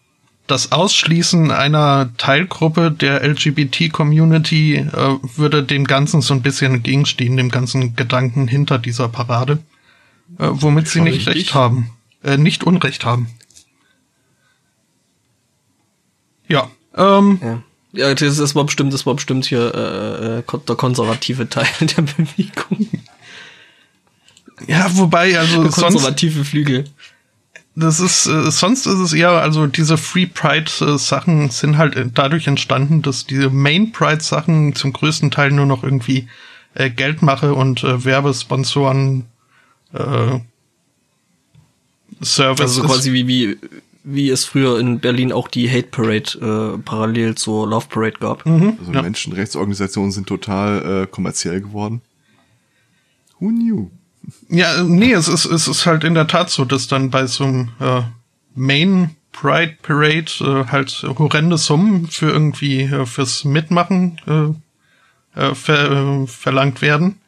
das Ausschließen einer Teilgruppe der LGBT-Community äh, würde dem Ganzen so ein bisschen entgegenstehen, dem ganzen Gedanken hinter dieser Parade, äh, womit sie nicht richtig. recht haben, äh, nicht Unrecht haben. Ja. Ähm, ja. Ja, das, das war bestimmt, das war bestimmt hier äh, äh der konservative Teil [LAUGHS] der Bewegung. Ja, wobei, also der konservative sonst, Flügel. Das ist, äh, sonst ist es eher, also diese Free Pride äh, Sachen sind halt dadurch entstanden, dass diese Main Pride Sachen zum größten Teil nur noch irgendwie äh, Geldmache und äh, Werbesponsoren äh, Service. Also quasi wie, wie wie es früher in Berlin auch die Hate Parade äh, parallel zur Love Parade gab. Mhm. Also ja. Menschenrechtsorganisationen sind total äh, kommerziell geworden. Who knew? Ja, nee, es ist, es ist halt in der Tat so, dass dann bei so einem äh, Main Pride Parade äh, halt horrende Summen für irgendwie äh, fürs Mitmachen äh, äh, ver, äh, verlangt werden.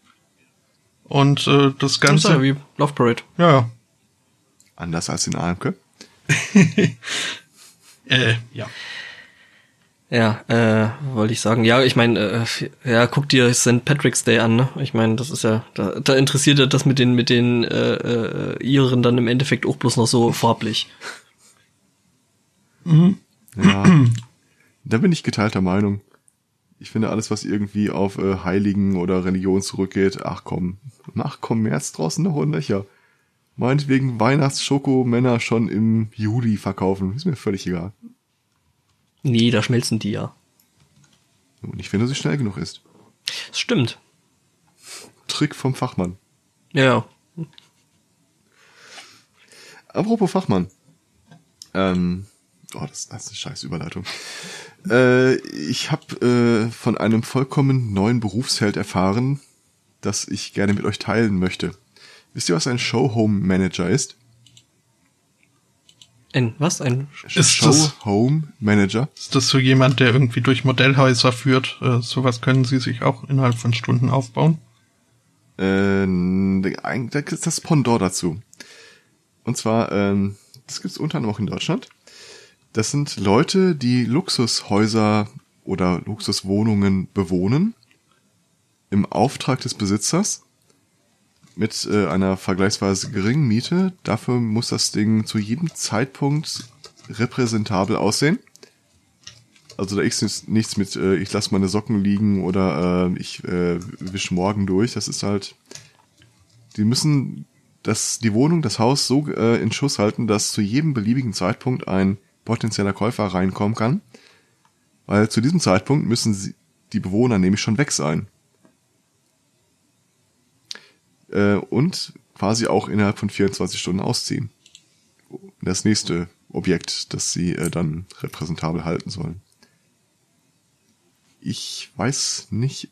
Und äh, das Ganze. Das ist ja wie Love Parade. Ja. Anders als in Almke. [LAUGHS] äh, ja. Ja, äh, wollte ich sagen. Ja, ich meine, äh, ja, guck dir St. Patrick's Day an, ne? Ich meine, das ist ja, da, da interessiert ja das mit den, mit den äh, äh, Iren dann im Endeffekt auch bloß noch so farblich. Mhm. Ja, [CLEARS THROAT] da bin ich geteilter Meinung. Ich finde alles, was irgendwie auf äh, Heiligen oder Religion zurückgeht, ach komm, ach komm, März draußen noch und Löcher meinetwegen Weihnachtsschokomänner schon im Juli verkaufen. Ist mir völlig egal. Nee, da schmelzen die ja. Nur nicht, wenn du sie schnell genug isst. Das stimmt. Trick vom Fachmann. Ja. Apropos Fachmann. Ähm, oh, das, das ist eine scheiß Überleitung. Äh, ich habe äh, von einem vollkommen neuen Berufsfeld erfahren, das ich gerne mit euch teilen möchte. Wisst ihr, was ein Show-Home Manager ist? Ein, was? Ein, Ist Show-Home Manager? Ist das so jemand, der irgendwie durch Modellhäuser führt? Äh, sowas können Sie sich auch innerhalb von Stunden aufbauen? Äh, das ist das Pendant dazu. Und zwar, ähm, das gibt's unter anderem auch in Deutschland. Das sind Leute, die Luxushäuser oder Luxuswohnungen bewohnen im Auftrag des Besitzers mit äh, einer vergleichsweise geringen Miete. Dafür muss das Ding zu jedem Zeitpunkt repräsentabel aussehen. Also da ist nichts mit, äh, ich lasse meine Socken liegen oder äh, ich äh, wisch morgen durch. Das ist halt, die müssen das, die Wohnung, das Haus so äh, in Schuss halten, dass zu jedem beliebigen Zeitpunkt ein potenzieller Käufer reinkommen kann. Weil zu diesem Zeitpunkt müssen sie, die Bewohner nämlich schon weg sein. Äh, und quasi auch innerhalb von 24 Stunden ausziehen. Das nächste Objekt, das sie äh, dann repräsentabel halten sollen. Ich weiß nicht,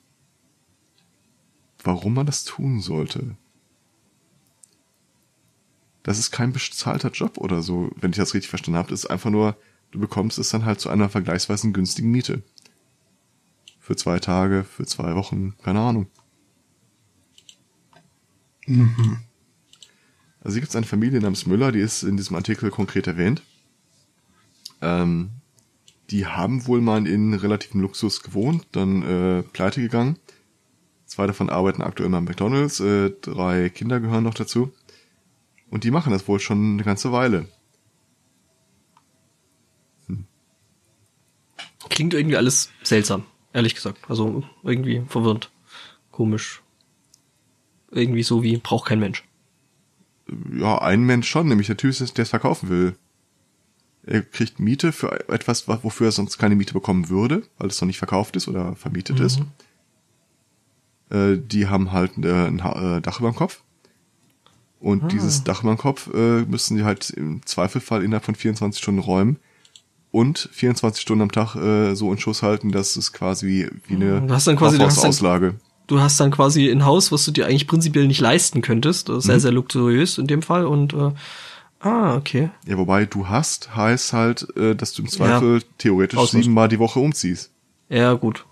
warum man das tun sollte. Das ist kein bezahlter Job oder so, wenn ich das richtig verstanden habe. Das ist einfach nur, du bekommst es dann halt zu einer vergleichsweise günstigen Miete. Für zwei Tage, für zwei Wochen, keine Ahnung. Also hier gibt es eine Familie namens Müller, die ist in diesem Artikel konkret erwähnt. Ähm, die haben wohl mal in relativem Luxus gewohnt, dann äh, pleite gegangen. Zwei davon arbeiten aktuell mal McDonalds, äh, drei Kinder gehören noch dazu. Und die machen das wohl schon eine ganze Weile. klingt irgendwie alles seltsam, ehrlich gesagt. Also irgendwie verwirrend. Komisch. Irgendwie so wie braucht kein Mensch. Ja, ein Mensch schon, nämlich der Typ, der es verkaufen will. Er kriegt Miete für etwas, wa- wofür er sonst keine Miete bekommen würde, weil es noch nicht verkauft ist oder vermietet ist. Äh, die haben halt äh, ein Ha- äh, Dach über dem Kopf. Und dieses Dach über dem Kopf äh, müssen die halt im Zweifelfall innerhalb von 24 Stunden räumen und 24 Stunden am Tag äh, so in Schuss halten, dass es quasi wie eine Du hast dann quasi- du hast dann- Auslage. Du hast dann quasi ein Haus, was du dir eigentlich prinzipiell nicht leisten könntest. Das ist sehr, Mhm. sehr luxuriös in dem Fall. Und äh, ah, okay. Ja, wobei du hast, heißt halt, äh, dass du im Zweifel theoretisch Ausnutzt. siebenmal die Woche umziehst. Ja, gut.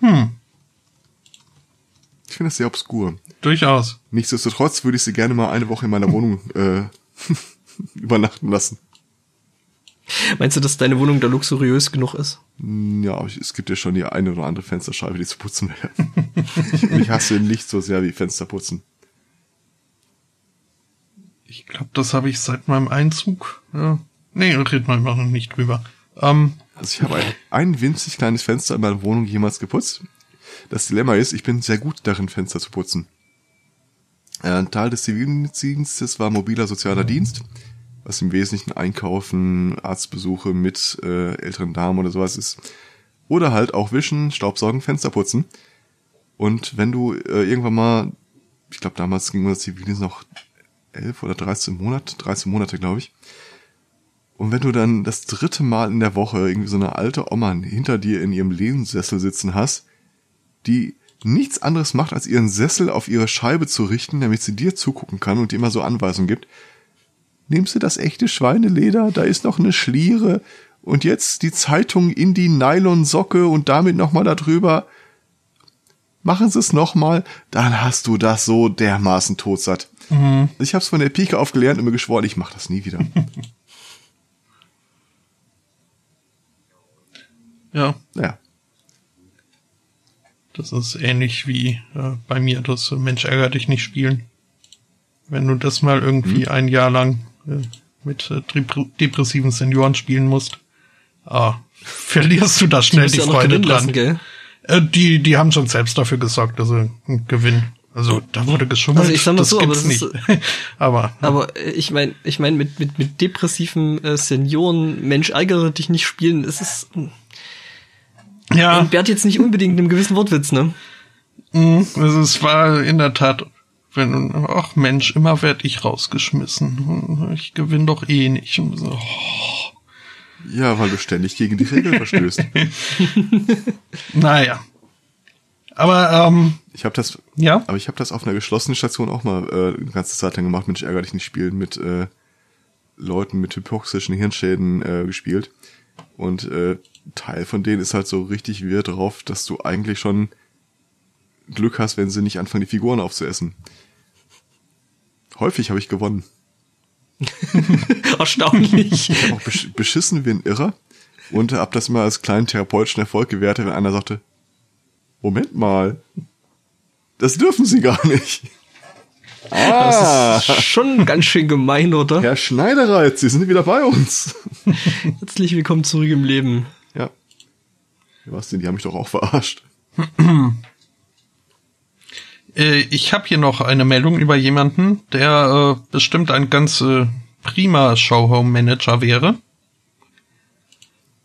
Ich finde das sehr obskur. Durchaus. Nichtsdestotrotz würde ich sie gerne mal eine Woche in meiner Wohnung äh, [LAUGHS] übernachten lassen. Meinst du, dass deine Wohnung da luxuriös genug ist? Hm, Ja, es gibt ja schon die eine oder andere Fensterscheibe, die zu putzen wäre. [LAUGHS] ich, ich hasse nicht so sehr wie Fensterputzen. Ich glaube, das habe ich seit meinem Einzug. Ja. Nee, reden wir noch nicht drüber. Ähm, Also ich habe ein, ein winzig kleines Fenster in meiner Wohnung jemals geputzt. Das Dilemma ist, ich bin sehr gut darin, Fenster zu putzen. Äh, Ein Teil des Zivildienstes war mobiler sozialer Dienst, was im Wesentlichen Einkaufen, Arztbesuche mit äh, älteren Damen oder sowas ist. Oder halt auch Wischen, Staubsaugen, Fenster putzen. Und wenn du äh, irgendwann mal, ich glaube damals ging unser Zivildienst noch elf oder 13 Monate, 13 Monate glaube ich, und wenn du dann das dritte Mal in der Woche irgendwie so eine alte Oma hinter dir in ihrem Lehnensessel sitzen hast, die nichts anderes macht, als ihren Sessel auf ihre Scheibe zu richten, damit sie dir zugucken kann und dir immer so Anweisungen gibt. Nimmst du das echte Schweineleder? Da ist noch eine Schliere. Und jetzt die Zeitung in die Nylonsocke und damit nochmal darüber. Machen Sie es nochmal, dann hast du das so dermaßen totsatt. Ich hab's von der Pike auf gelernt und mir geschworen, ich mach das nie wieder. [LAUGHS] ja, ja. Das ist ähnlich wie äh, bei mir das äh, Mensch ärger dich nicht spielen. Wenn du das mal irgendwie Mhm. ein Jahr lang äh, mit äh, depr- depressiven Senioren spielen musst, ah, [LAUGHS] verlierst du da schnell die noch Freude dran. lassen? Äh, die, die haben schon selbst dafür gesorgt, dass sie gewinnen. Also da wurde geschummelt. Also ich sag mal das so, aber das nicht. ist- [LAUGHS] aber Aber äh, ich meine, ich meine mit mit mit depressiven äh, Senioren, Mensch ärgere dich nicht spielen, es ist ja, entbehrt jetzt nicht unbedingt einem gewissen Wortwitz, ne? mh, also es war in der Tat, wenn, ach Mensch, immer werd ich rausgeschmissen. Ich gewinn doch eh nicht. Und so, oh, Ja, weil du ständig gegen die Regeln verstößt. [LAUGHS] naja. Aber ähm, Ich habe das, ja, aber ich habe das auf einer geschlossenen Station auch mal äh, eine ganze Zeit lang gemacht. Mensch, ärger dich nicht spielen mit äh, Leuten mit hypoxischen Hirnschäden äh, gespielt. Und äh, Teil von denen ist halt so richtig Wert drauf, dass du eigentlich schon Glück hast, wenn sie nicht anfangen, die Figuren aufzuessen. Häufig habe ich gewonnen. [LAUGHS] Erstaunlich. Auch besch beschissen wie ein Irrer. Und hab das immer als kleinen therapeutischen Erfolg gewertet, wenn einer sagte, Moment mal, das dürfen sie gar nicht. Ah, Das ist schon ganz schön gemein, oder? Herr Schneidereiz, Sie sind wieder bei uns. Herzlich willkommen zurück im Leben. Ja. Ja, Was denn, die haben mich doch auch verarscht. äh, ich habe hier noch eine Meldung über jemanden, der äh, bestimmt ein ganz äh, prima Showhome-Manager wäre.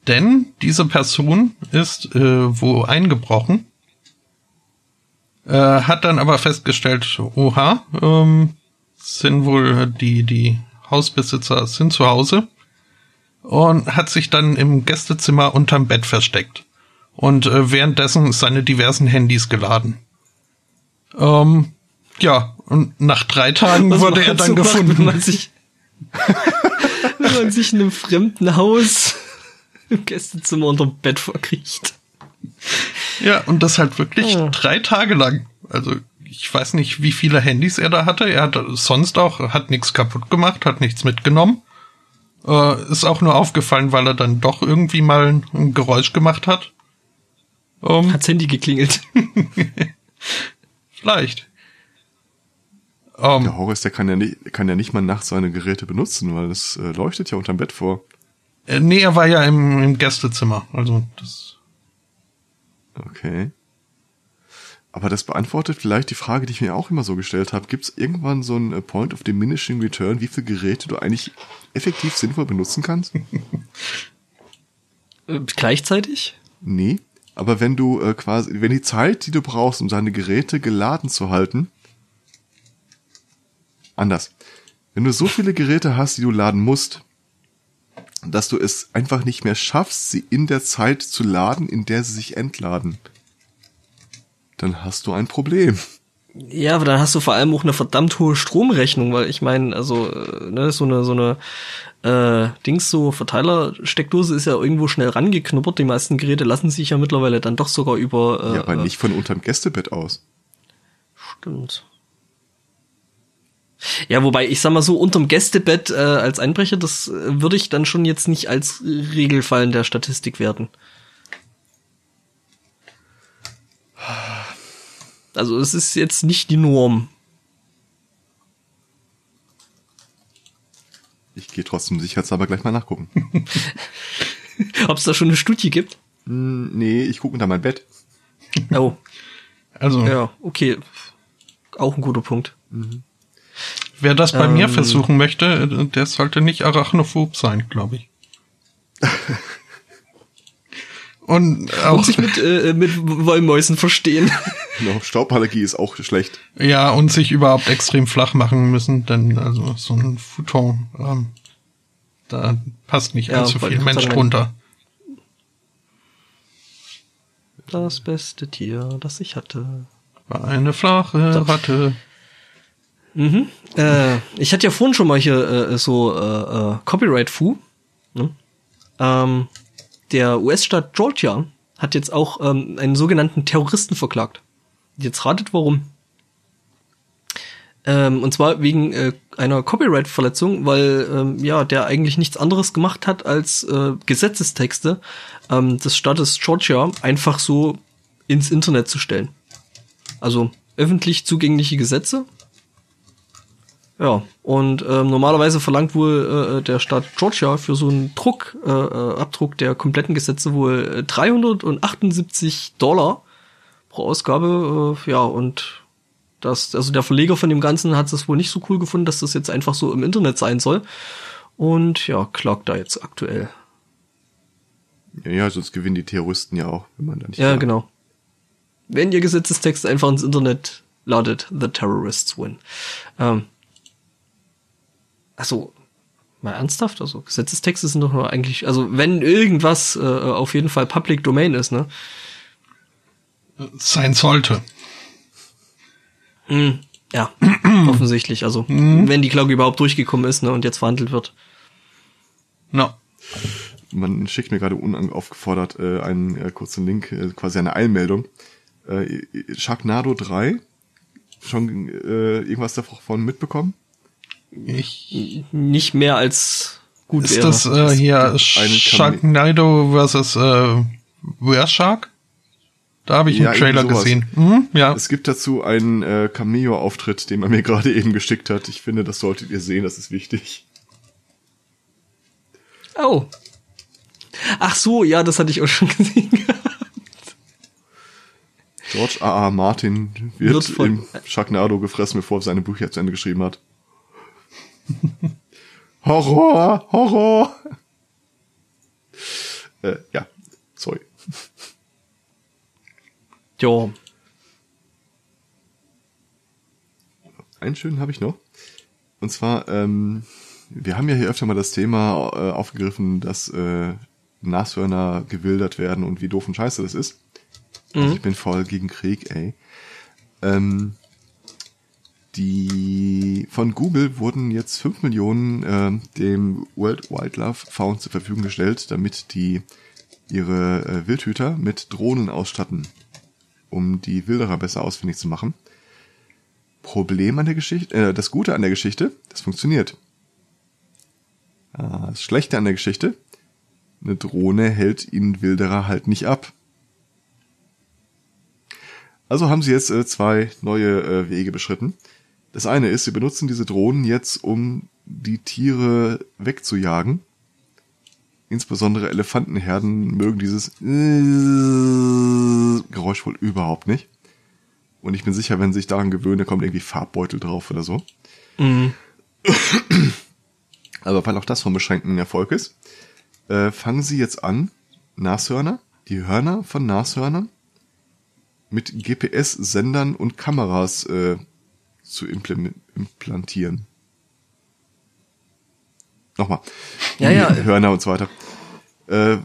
Denn diese Person ist äh, wo eingebrochen, äh, hat dann aber festgestellt, oha, ähm, sind wohl die, die Hausbesitzer sind zu Hause und hat sich dann im Gästezimmer unterm Bett versteckt und äh, währenddessen seine diversen Handys geladen. Ähm, ja, und nach drei Tagen Was wurde er dann gefunden. wenn man sich, [LAUGHS] wenn man sich in einem fremden Haus im Gästezimmer unterm Bett verkriecht. Ja, und das halt wirklich Ja. drei Tage lang. Also ich weiß nicht, wie viele Handys er da hatte. Er hat sonst auch, hat nichts kaputt gemacht, hat nichts mitgenommen. Äh, ist auch nur aufgefallen, weil er dann doch irgendwie mal ein, ein Geräusch gemacht hat. Ähm, Hat's Handy geklingelt. [LAUGHS] vielleicht. Ähm, Der Horror ist, der kann ja nicht, kann ja nicht mal nachts seine Geräte benutzen, weil das äh, leuchtet ja unterm Bett vor. äh, nee, er war ja im, im Gästezimmer. Also das. Okay. Aber das beantwortet vielleicht die Frage, die ich mir auch immer so gestellt habe. Gibt es irgendwann so einen äh, Point of Diminishing Return, wie viele Geräte du eigentlich effektiv sinnvoll benutzen kannst? [LAUGHS] Äh, Gleichzeitig? Nee. Aber wenn du äh, quasi, wenn die Zeit, die du brauchst, um deine Geräte geladen zu halten, anders. Wenn du so viele Geräte hast, die du laden musst, dass du es einfach nicht mehr schaffst, sie in der Zeit zu laden, in der sie sich entladen, dann hast du ein Problem. Ja, aber dann hast du vor allem auch eine verdammt hohe Stromrechnung, weil ich meine, also äh, ne, so eine so eine äh, Dings so Verteilersteckdose ist ja irgendwo schnell rangeknuppert. Die meisten Geräte lassen sich ja mittlerweile dann doch sogar über. Äh, ja, aber äh, nicht von unterm Gästebett aus. Stimmt. Ja, wobei ich sag mal so unterm Gästebett äh, als Einbrecher, das äh, würde ich dann schon jetzt nicht als Regelfall in der Statistik werten. Also es ist jetzt nicht die Norm. Ich gehe trotzdem sicherheitshalber gleich mal nachgucken. [LAUGHS] Ob es da schon eine Studie gibt? Hm, nee, ich gucke unter mein Bett. Oh, Also ja, okay. Auch ein guter Punkt. Wer das bei mir Ähm. versuchen möchte, der sollte nicht arachnophob sein, glaube ich. [LAUGHS] Und auch Und sich mit, äh, mit Wollmäusen verstehen. [LAUGHS] Genau, Stauballergie ist auch schlecht. Ja, und sich überhaupt extrem flach machen müssen, denn also so ein Futon, ähm, da passt nicht Ja, allzu viel Mensch drunter. Das beste Tier, das ich hatte. War eine flache Ratte. Mhm. Äh, ich hatte ja vorhin schon mal hier äh, so äh, äh, Copyright-Fu. Ne? Ähm, der US-Staat Georgia hat jetzt auch ähm, einen sogenannten Terroristen verklagt. Jetzt ratet warum. Ähm, und zwar wegen äh, einer Copyright-Verletzung, weil ähm, ja der eigentlich nichts anderes gemacht hat als äh, Gesetzestexte ähm, des Staates Georgia einfach so ins Internet zu stellen. Also öffentlich zugängliche Gesetze. Ja, und ähm, normalerweise verlangt wohl äh, der Staat Georgia für so einen Druck, äh, äh, Abdruck der kompletten Gesetze wohl äh, 378 Dollar pro Ausgabe. Äh, ja, und Das, also der Verleger von dem Ganzen hat es wohl nicht so cool gefunden, dass das jetzt einfach so im Internet sein soll. Und ja, klagt da jetzt aktuell. Ja, ja, sonst gewinnen die Terroristen ja auch, wenn man da nicht. Ja, klagt. genau. Wenn ihr Gesetzestext einfach ins Internet ladet, the terrorists win. Ähm, also, mal ernsthaft, also Gesetzestexte sind doch nur eigentlich, also wenn irgendwas äh, auf jeden Fall Public Domain ist, ne? Sein sollte. Mm, ja, [CLEARS THROAT] offensichtlich. Also, wenn die Klage überhaupt durchgekommen ist, ne, und jetzt verhandelt wird. No. Man schickt mir gerade unaufgefordert äh, einen äh, kurzen Link, äh, quasi eine Eilmeldung. Äh, Sharknado 3, schon äh, irgendwas davon mitbekommen? Ich, Nicht mehr als gut ist wäre. das äh, hier Sharknado versus äh, Were Shark? Da habe ich Ja, einen Trailer gesehen. Mhm, ja. Es gibt dazu einen äh, Cameo-Auftritt, den man mir [LAUGHS] gerade eben geschickt hat. Ich finde, das solltet ihr sehen, das ist wichtig. Oh. Ach so, ja, das hatte ich auch schon [LAUGHS] gesehen. George. R. Martin wird, Wird von- im Sharknado gefressen, bevor er seine Bücher zu Ende geschrieben hat. [LAUGHS] Horror, Horror. äh, ja, sorry. ja. Einen schönen habe ich noch. Und zwar, ähm, wir haben ja hier öfter mal das Thema äh, aufgegriffen, dass äh, Nashörner gewildert werden und wie doof und scheiße das ist. Also ich bin voll gegen Krieg, ey. Ähm, die von Google wurden jetzt 5 Millionen ähm, dem World Wildlife Fund zur Verfügung gestellt, damit die ihre äh, Wildhüter mit Drohnen ausstatten, um die Wilderer besser ausfindig zu machen. Problem an der Geschichte, äh, das Gute an der Geschichte, das funktioniert. Ah, das Schlechte an der Geschichte, eine Drohne hält ihnen Wilderer halt nicht ab. Also haben sie jetzt äh, zwei neue äh, Wege beschritten. Das eine ist, sie benutzen diese Drohnen jetzt, um die Tiere wegzujagen. Insbesondere Elefantenherden mögen dieses Geräusch wohl überhaupt nicht. Und ich bin sicher, wenn sie sich daran gewöhnen, kommt irgendwie Farbbeutel drauf oder so. Mhm. [CLEARS THROAT] Aber weil auch das von beschränktem Erfolg ist, äh, fangen sie jetzt an, Nashörner, die Hörner von Nashörnern mit GPS-Sendern und Kameras äh, zu implantieren. Nochmal. Ja, Die ja. Hörner und so weiter. Äh,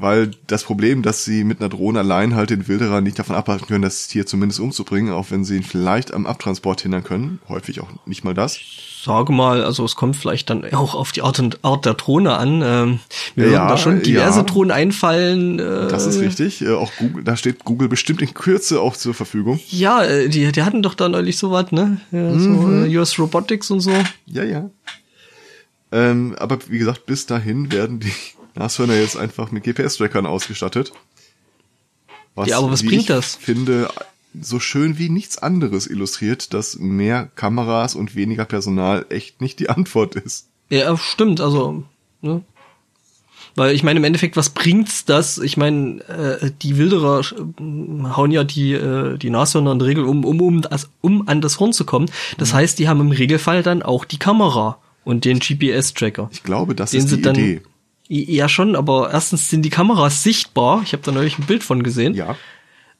weil das Problem, dass sie mit einer Drohne allein halt den Wilderer nicht davon abhalten können, das Tier zumindest umzubringen, auch wenn sie ihn vielleicht am Abtransport hindern können, häufig auch nicht mal das. Sage mal, also es kommt vielleicht dann auch auf die Art und Art der Drohne an. Ähm, mir Ja, würden da schon diverse ja. Drohnen einfallen. Äh, Das ist richtig. Äh, auch Google, da steht Google bestimmt in Kürze auch zur Verfügung. Ja, äh, die, die hatten doch da neulich sowas, ne? Ja, so Mhm. äh, US Robotics und so. Ja, ja. Ähm, aber wie gesagt, bis dahin werden die Nashörner jetzt einfach mit GPS-Trackern ausgestattet. Was, Ja, aber was bringt ich das? finde, so schön wie nichts anderes illustriert, dass mehr Kameras und weniger Personal echt nicht die [LAUGHS] Antwort ist. Ja, stimmt, also, ne? Weil ich meine, im Endeffekt, was bringt's das? Ich meine, äh, die Wilderer äh, hauen ja die, äh, die Nashörner in der Regel um, um, um, das, um an das Horn zu kommen. Das heißt, die haben im Regelfall dann auch die Kamera und den GPS-Tracker. Ich glaube, das ist die Idee. Ja, schon, aber erstens sind die Kameras sichtbar. Ich habe da neulich ein Bild von gesehen. Ja.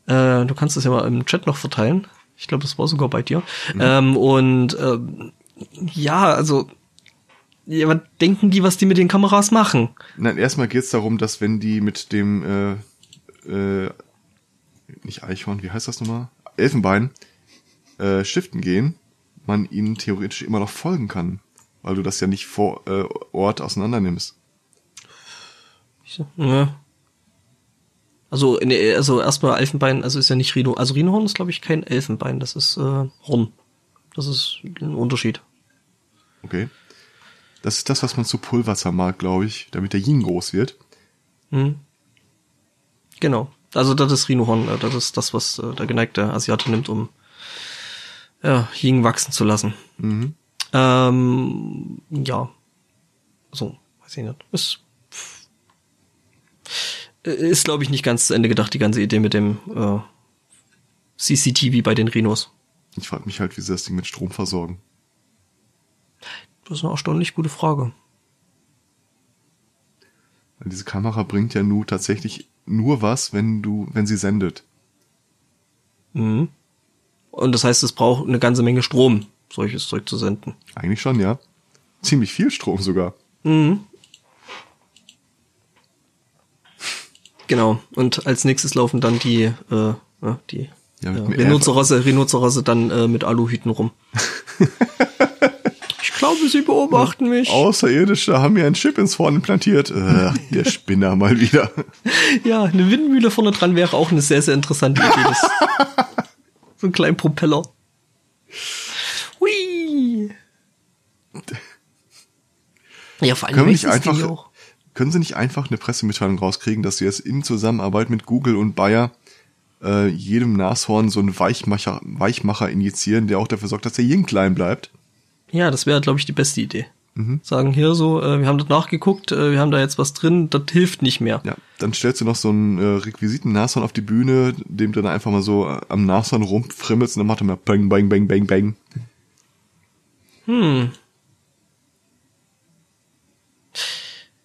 Äh, du kannst das ja mal im Chat noch verteilen. Ich glaube, das war sogar bei dir. Mhm. Ähm, und ähm, ja, also ja, was denken die, was die mit den Kameras machen? Nein, erstmal geht's darum, dass wenn die mit dem, äh, äh, nicht Eichhorn, wie heißt das nochmal? Elfenbein, äh, shiften gehen, man ihnen theoretisch immer noch folgen kann. Weil du das ja nicht vor äh, Ort auseinander nimmst. Ja. Also, nee, also erstmal Elfenbein, also ist ja nicht Rhino. Also Rhinohorn ist, glaube ich, kein Elfenbein, das ist äh, Horn. Das ist ein Unterschied. Okay. Das ist das, was man zu Pulver zermalt, glaube ich, damit der Yin groß wird. Hm. Genau. Also das ist Rhinohorn, äh, das ist das, was äh, der geneigte Asiate nimmt, um ja, Ying wachsen zu lassen. Mhm. Ähm, ja. So, weiß ich nicht. Ist, ist glaube ich, nicht ganz zu Ende gedacht, die ganze Idee mit dem äh, CCTV bei den Rhinos. Ich frage mich halt, wie sie das Ding mit Strom versorgen. Das ist eine erstaunlich gute Frage. Diese Kamera bringt ja nur tatsächlich nur was, wenn du, wenn sie sendet. Mhm. Und das heißt, es braucht eine ganze Menge Strom, solches Zeug zu senden. Eigentlich schon, ja. Ziemlich viel Strom sogar. Mhm. Genau. Und als nächstes laufen dann die, äh, die Ja, dem Rhinozerosse, Rhinozerosse dann äh, mit Aluhüten rum. [LAUGHS] ich glaube, sie beobachten mich. Außerirdische haben mir einen Chip ins Horn implantiert. Äh, der Spinner mal wieder. [LAUGHS] Ja, eine Windmühle vorne dran wäre auch eine sehr, sehr interessante Idee. Das, [LAUGHS] so ein kleinen Propeller. Hui. Ja, vor allem Können wir nicht einfach, auch. Können sie nicht einfach eine Pressemitteilung rauskriegen, dass sie jetzt in Zusammenarbeit mit Google und Bayer äh, jedem Nashorn so einen Weichmacher, Weichmacher injizieren, der auch dafür sorgt, dass der Yin klein bleibt? Ja, das wäre, glaube ich, die beste Idee. Mhm. Sagen hier so, äh, wir haben dort nachgeguckt, äh, wir haben da jetzt was drin, das hilft nicht mehr. Ja, dann stellst du noch so einen äh, Requisiten-Nashorn auf die Bühne, dem du dann einfach mal so äh, am Nashorn rumfrimmelst und dann macht er mal bang, bang, bang, bang, bang.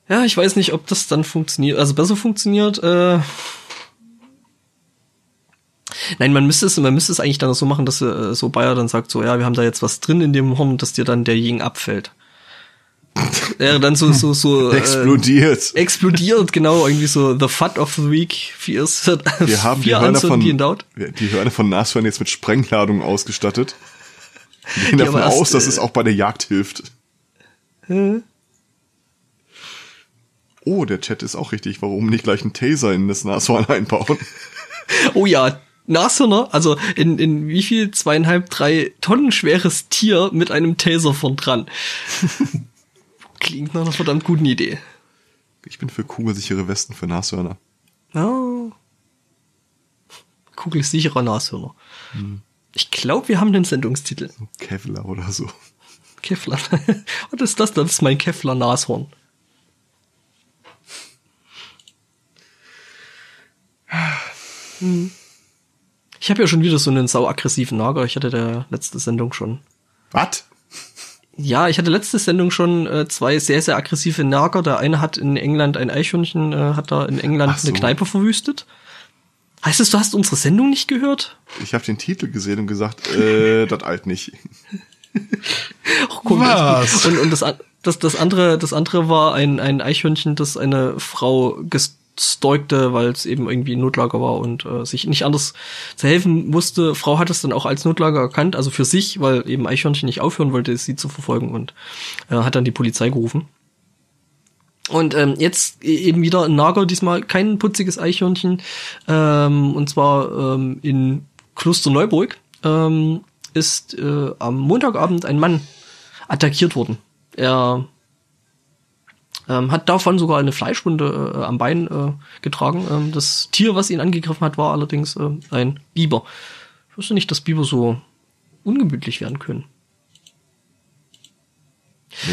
Ja, ich weiß nicht, ob das dann funktioniert, also besser funktioniert. Äh Nein, man müsste es, man müsste es eigentlich dann so machen, dass äh, so Bayer dann sagt so, ja, wir haben da jetzt was drin in dem Horn, dass dir dann der Ying abfällt. [LAUGHS] Wäre dann so so so äh, Explodiert. explodiert, genau, irgendwie so the fat of the week, vier, [LAUGHS] Wir haben die Hörner von, die die Hörner von Nashorn jetzt mit Sprengladungen ausgestattet. [LAUGHS] Wir gehen davon aus, dass äh, es auch bei der Jagd hilft. Oh, der Chat ist auch richtig. Warum nicht gleich einen Taser in das Nashorn einbauen? [LAUGHS] Oh ja, Nashörner, also in, in wie viel? Zweieinhalb, drei Tonnen schweres Tier mit einem Taser vorn dran. [LAUGHS] Klingt nach einer verdammt guten Idee. Ich bin für kugelsichere Westen für Nashörner. Ja. Kugelsicherer Nashörner. Ich glaube, wir haben den Sendungstitel. Kevlar oder so. Kevlar. [LAUGHS] Was ist das? Das ist mein Kevlar-Nashorn. Hm. Ich habe ja schon wieder so einen sauaggressiven Nager. Ich hatte der letzte Sendung schon. Was? Ja, ich hatte letzte Sendung schon äh, zwei sehr, sehr aggressive Nager. Der eine hat in England ein Eichhörnchen, äh, hat da in England so. eine Kneipe verwüstet. Heißt es, du hast unsere Sendung nicht gehört? Ich habe den Titel gesehen und gesagt, äh, das alt nicht. [LAUGHS] Ach, komm, Was? Und, und das, das, das andere, das andere war ein, ein Eichhörnchen, das eine Frau gestalkte, weil es eben irgendwie Notlager war und äh, sich nicht anders zu helfen wusste. Frau hat es dann auch als Notlager erkannt, also für sich, weil eben Eichhörnchen nicht aufhören wollte, sie zu verfolgen und äh, hat dann die Polizei gerufen. Und ähm, jetzt e- eben wieder ein Nager, diesmal kein putziges Eichhörnchen, ähm, und zwar ähm, in Klosterneuburg ähm, ist äh, am Montagabend ein Mann attackiert worden. Er ähm, hat davon sogar eine Fleischwunde äh, am Bein äh, getragen. Ähm, das Tier, was ihn angegriffen hat, war allerdings äh, ein Biber. Ich wusste nicht, dass Biber so ungemütlich werden können.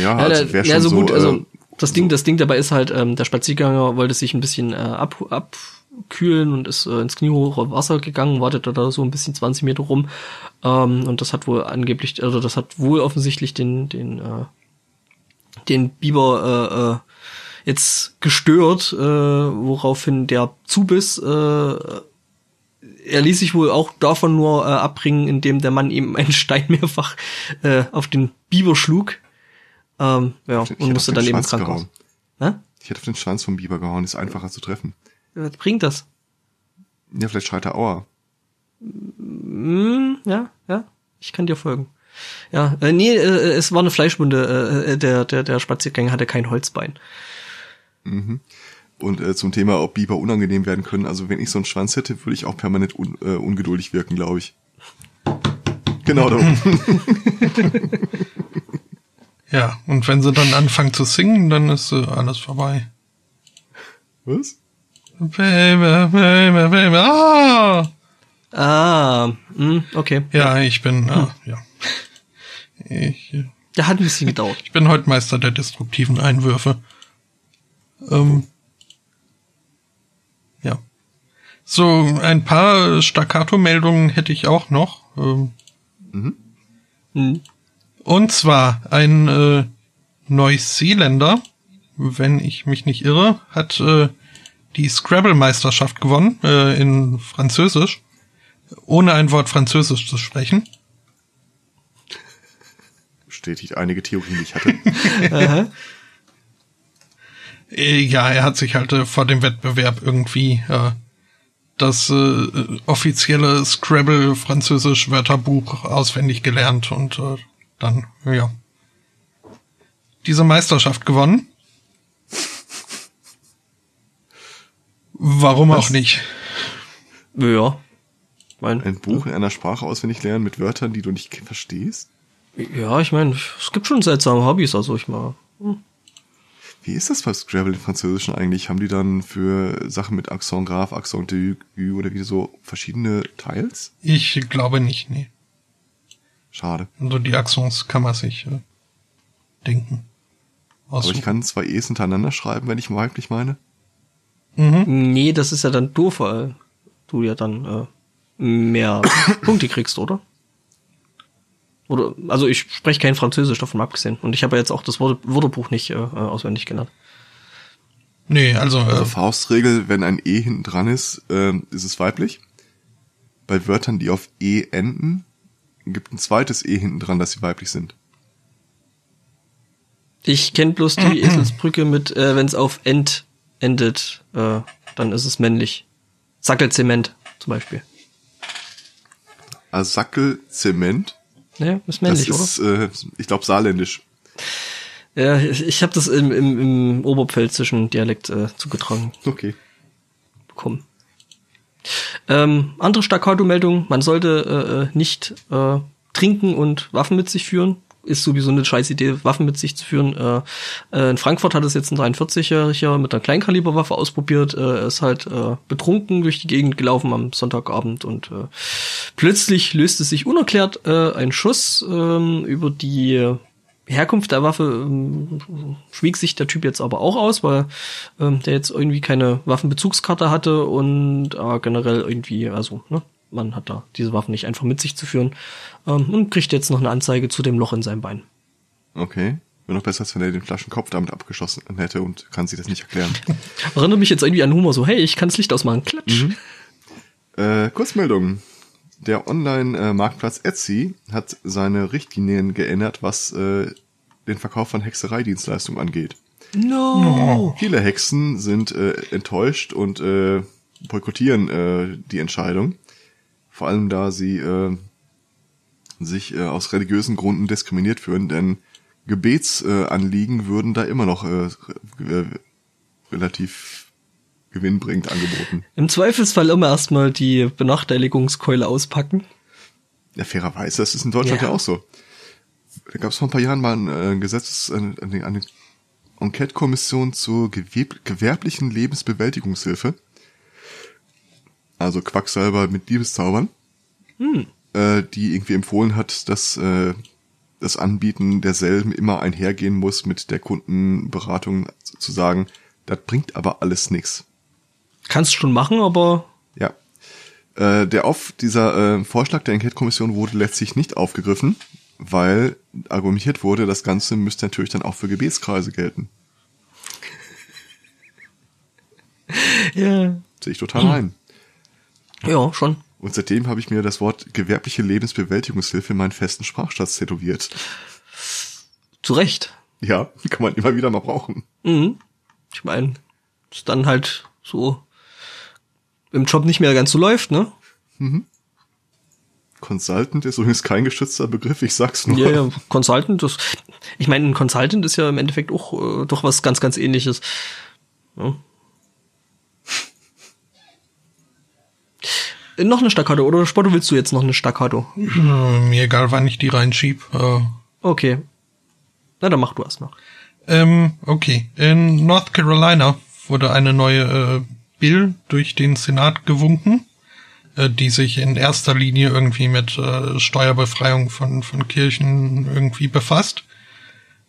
Ja, Ja, also wäre ja schon so gut, also äh, das Ding, das Ding dabei ist halt, ähm, der Spaziergänger wollte sich ein bisschen äh, ab, abkühlen und ist äh, ins kniehohe Wasser gegangen, wartete da so ein bisschen 20 Meter rum. Ähm, und das hat wohl angeblich, also das hat wohl offensichtlich den, den, äh, den Biber äh, äh, jetzt gestört, äh, woraufhin der Zubiss, äh, er ließ sich wohl auch davon nur äh, abbringen, indem der Mann ihm einen Stein [LAUGHS] mehrfach äh, auf den Biber schlug. Ähm, ja, ich hätte und musste den dann eben Krankenhaus. gehauen. Hä? Ich hätte auf den Schwanz vom Biber gehauen, ist einfacher zu treffen. Was bringt das? Ja, vielleicht schreit er Aua. Hm, ja, ja, ich kann dir folgen. Ja, äh, nee, äh, es war eine Fleischwunde. Äh, der, der, der Spaziergänger hatte kein Holzbein. Und äh, zum Thema, ob Biber unangenehm werden können. Also wenn ich so einen Schwanz hätte, würde ich auch permanent un, äh, ungeduldig wirken, glaube ich. Genau da oben. [LAUGHS] Ja, und wenn sie dann anfangen zu singen, dann ist äh, alles vorbei. Was? Baby, baby, baby, ah! Ah, hm, okay. Ja, ich bin, äh, ja. Ich, äh, Der hat ein bisschen gedauert. ich bin heute Meister der destruktiven Einwürfe. Ähm, ja. So, ein paar Staccato-Meldungen hätte ich auch noch. Ähm, Mhm. Und zwar ein äh, Neuseeländer, wenn ich mich nicht irre, hat äh, die Scrabble-Meisterschaft gewonnen äh, in Französisch, ohne ein Wort Französisch zu sprechen. Bestätigt einige Theorien, die ich hatte. [LAUGHS] Äh, Ja, er hat sich halt äh, vor dem Wettbewerb irgendwie äh, das äh, offizielle Scrabble-Französisch-Wörterbuch auswendig gelernt und äh, dann, ja, diese Meisterschaft gewonnen. Warum auch nicht? Ja. Mein, Ein Buch in einer Sprache auswendig lernen mit Wörtern, die du nicht verstehst? Ja, ich meine, es gibt schon seltsame Hobbys, also ich mal. Wie ist das bei Scrabble im Französischen eigentlich? Haben die dann für Sachen mit Accent grave, Accent aigu oder wie so verschiedene Teils? Ich glaube nicht, nee. Schade. Also die Accents kann man sich äh, denken. Aber ich Aussuchen. kann zwei E's hintereinander schreiben, wenn ich weiblich meine. Nee, das ist ja dann doof, weil du ja dann äh, mehr [COUGHS] Punkte kriegst, oder? Oder, also ich spreche kein Französisch davon abgesehen. Und ich habe ja jetzt auch das Wort, Wörterbuch nicht äh, äh, auswendig gelernt. Nee, also, Also äh, Faustregel, wenn ein E hinten dran ist, ähm, ist es weiblich. Bei Wörtern, die auf E enden, gibt ein zweites E hinten dran, dass sie weiblich sind. Ich kenne bloß die [CLEARS THROAT] Eselsbrücke mit, äh, wenn es auf End endet, äh, dann ist es männlich. Sackelzement zum Beispiel. Also Sackel, Zement, Ne, ist männlich, das ist, äh, ich glaube, saarländisch. oder? Ja, ich, ich habe das im, im, im oberpfälzischen Dialekt äh, zugetragen Okay. bekommen. Ähm, andere Staccato-Meldung, man sollte äh, äh, nicht äh, trinken und Waffen mit sich führen. Ist sowieso eine scheiß Idee, Waffen mit sich zu führen. Äh, äh, in Frankfurt hat es jetzt ein 43-Jähriger mit einer Kleinkaliberwaffe ausprobiert. Äh, er ist halt äh, betrunken durch die Gegend gelaufen am Sonntagabend und äh, plötzlich löste sich unerklärt äh, ein Schuss ähm, über die Herkunft der Waffe ähm, schwieg sich der Typ jetzt aber auch aus, weil ähm, der jetzt irgendwie keine Waffenbezugskarte hatte und äh, generell irgendwie, also, ne, man hat da diese Waffen nicht einfach mit sich zu führen ähm, und kriegt jetzt noch eine Anzeige zu dem Loch in seinem Bein. Okay. Wäre noch besser, als wenn er den Flaschenkopf damit abgeschossen hätte und kann sich das nicht erklären. [LAUGHS] Erinnert mich jetzt irgendwie an Humor, so, hey, ich kann das Licht ausmachen, klatsch. Äh, Kurzmeldung. Der Online-Marktplatz Etsy hat seine Richtlinien geändert, was äh, den Verkauf von Hexereidienstleistungen angeht. No! Viele Hexen sind äh, enttäuscht und äh, boykottieren äh, die Entscheidung. Vor allem da sie äh, sich äh, aus religiösen Gründen diskriminiert fühlen, denn Gebetsanliegen äh, würden da immer noch äh, äh, relativ gewinnbringend angeboten. Im Zweifelsfall immer erstmal die Benachteiligungskeule auspacken. Ja, fairerweise, das ist in Deutschland ja, Ja. auch so. Da gab es vor ein paar Jahren mal ein äh, Gesetzes, eine, eine, Enquete-Kommission zur gewerblichen Lebensbewältigungshilfe. Also Quacksalber mit Liebeszaubern. Äh, die irgendwie empfohlen hat, dass äh, das Anbieten derselben immer einhergehen muss mit der Kundenberatung zu sagen, das bringt aber alles nix. Kannst schon machen, aber Ja. Äh, der auf dieser äh, Vorschlag der Enquete-Kommission wurde letztlich nicht aufgegriffen, weil argumentiert wurde, das Ganze müsste natürlich dann auch für Gebetskreise gelten. [LAUGHS] ja, Sehe ich total ein. Ja, schon. Und seitdem habe ich mir das Wort gewerbliche Lebensbewältigungshilfe in meinen festen Sprachschatz tätowiert. Zu Recht. Ja, [LAUGHS] kann man immer wieder mal brauchen. Mhm. Ich meine, ist dann halt so im Job nicht mehr ganz so läuft, ne? Consultant ist übrigens kein geschützter Begriff, ich sag's nur. Ja, ja, Consultant, das, ich meine, ein Consultant ist ja im Endeffekt auch äh, doch was ganz, ganz ähnliches. Ja. Noch eine Staccato, oder Spotto willst du jetzt noch eine Staccato? äh, mir egal, wann ich die reinschieb. Äh, Okay. Na, dann mach du erst noch. Ähm, okay. In North Carolina wurde eine neue äh, Bill durch den Senat gewunken, äh, die sich in erster Linie irgendwie mit äh, Steuerbefreiung von, von Kirchen irgendwie befasst.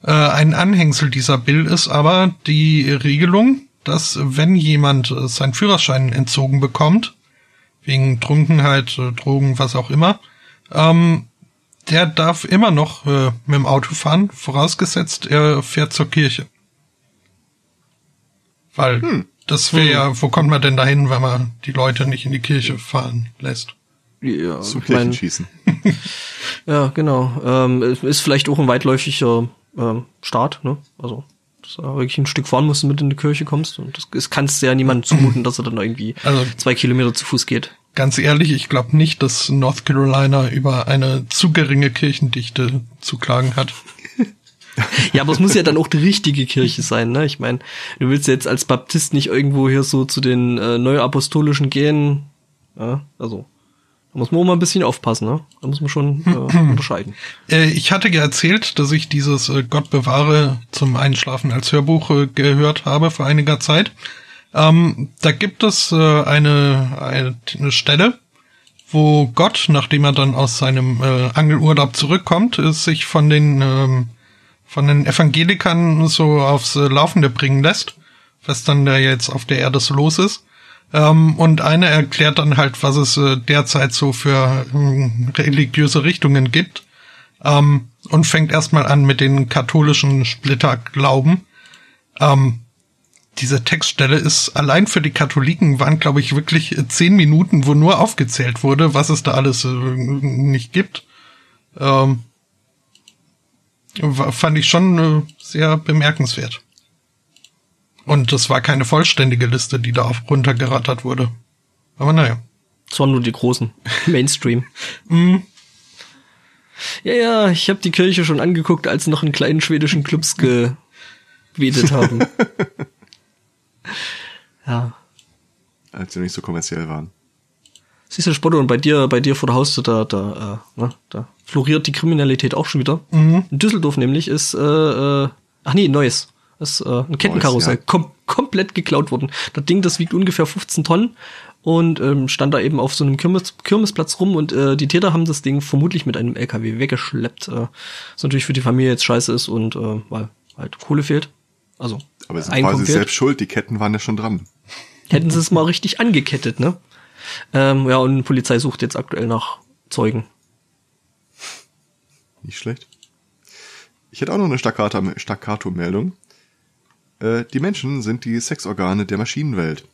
Äh, ein Anhängsel dieser Bill ist aber die Regelung, dass wenn jemand äh, seinen Führerschein entzogen bekommt, wegen Trunkenheit, äh, Drogen, was auch immer, ähm, der darf immer noch äh, mit dem Auto fahren, vorausgesetzt er fährt zur Kirche. Weil Hm. das wäre ja, wo kommt man denn dahin, wenn man die Leute nicht in die Kirche fahren lässt? Ja, Zum ich mein, Kirchenschießen. [LAUGHS] ja genau. Ähm, es ist vielleicht auch ein weitläufiger ähm, Staat, ne? Also, dass du wirklich ein Stück fahren musst, damit du in die Kirche kommst. Und das, das kannst du ja niemandem zumuten, dass er dann irgendwie Also- zwei Kilometer zu Fuß geht. Ganz ehrlich, ich glaube nicht, dass North Carolina über eine zu geringe Kirchendichte zu klagen hat. [LAUGHS] Ja, aber es muss ja dann auch die richtige Kirche sein, ne? Ich meine, du willst jetzt als Baptist nicht irgendwo hier so zu den äh, Neuapostolischen gehen. Ja, also, da muss man auch mal ein bisschen aufpassen, ne? Da muss man schon äh, [CLEARS THROAT] unterscheiden. Äh, ich hatte ja erzählt, dass ich dieses äh, Gott bewahre zum Einschlafen als Hörbuch äh, gehört habe vor einiger Zeit. Ähm, da gibt es äh, eine, eine, eine Stelle, wo Gott, nachdem er dann aus seinem äh, Angelurlaub zurückkommt, äh, sich von den ähm, von den Evangelikern so aufs äh, Laufende bringen lässt, was dann da jetzt auf der Erde so los ist. Ähm, und eine erklärt dann halt, was es äh, derzeit so für ähm, religiöse Richtungen gibt. Ähm, und fängt erstmal an mit den katholischen Splitterglauben. Ähm, diese Textstelle ist allein für die Katholiken waren, glaube ich, wirklich äh, zehn Minuten, wo nur aufgezählt wurde, was es da alles äh, nicht gibt. Fand ich schon sehr bemerkenswert. Und das war keine vollständige Liste, die da auf runtergerattert wurde. Aber naja. Das waren nur die großen. [LAUGHS] Mainstream. Ja, ja, ich habe die Kirche schon angeguckt, als sie noch in kleinen schwedischen Clubs gebetet haben. [LAUGHS] ja. Als sie nicht so kommerziell waren. Siehst du, Spotto, und bei dir, bei dir vor der Haustür, da, da, äh, ne, da floriert die Kriminalität auch schon wieder. In Düsseldorf nämlich ist, äh, äh, ach nee, Neues. Ist äh, ein Kettenkarussell. ja. Kom komplett geklaut worden. Das Ding, das wiegt ungefähr 15 Tonnen und ähm, stand da eben auf so einem Kirmes, Kirmesplatz rum und äh, die Täter haben das Ding vermutlich mit einem LKW weggeschleppt. Äh, was natürlich für die Familie jetzt scheiße ist und äh, weil halt Kohle fehlt. Also Aber sie sind quasi selbst schuld, die Ketten waren ja schon dran. Hätten sie es mal richtig angekettet, ne? Ähm, ja, und die Polizei sucht jetzt aktuell nach Zeugen. Nicht schlecht. Ich hätte auch noch eine Staccato- Staccato-Meldung. Äh, die Menschen sind die Sexorgane der Maschinenwelt.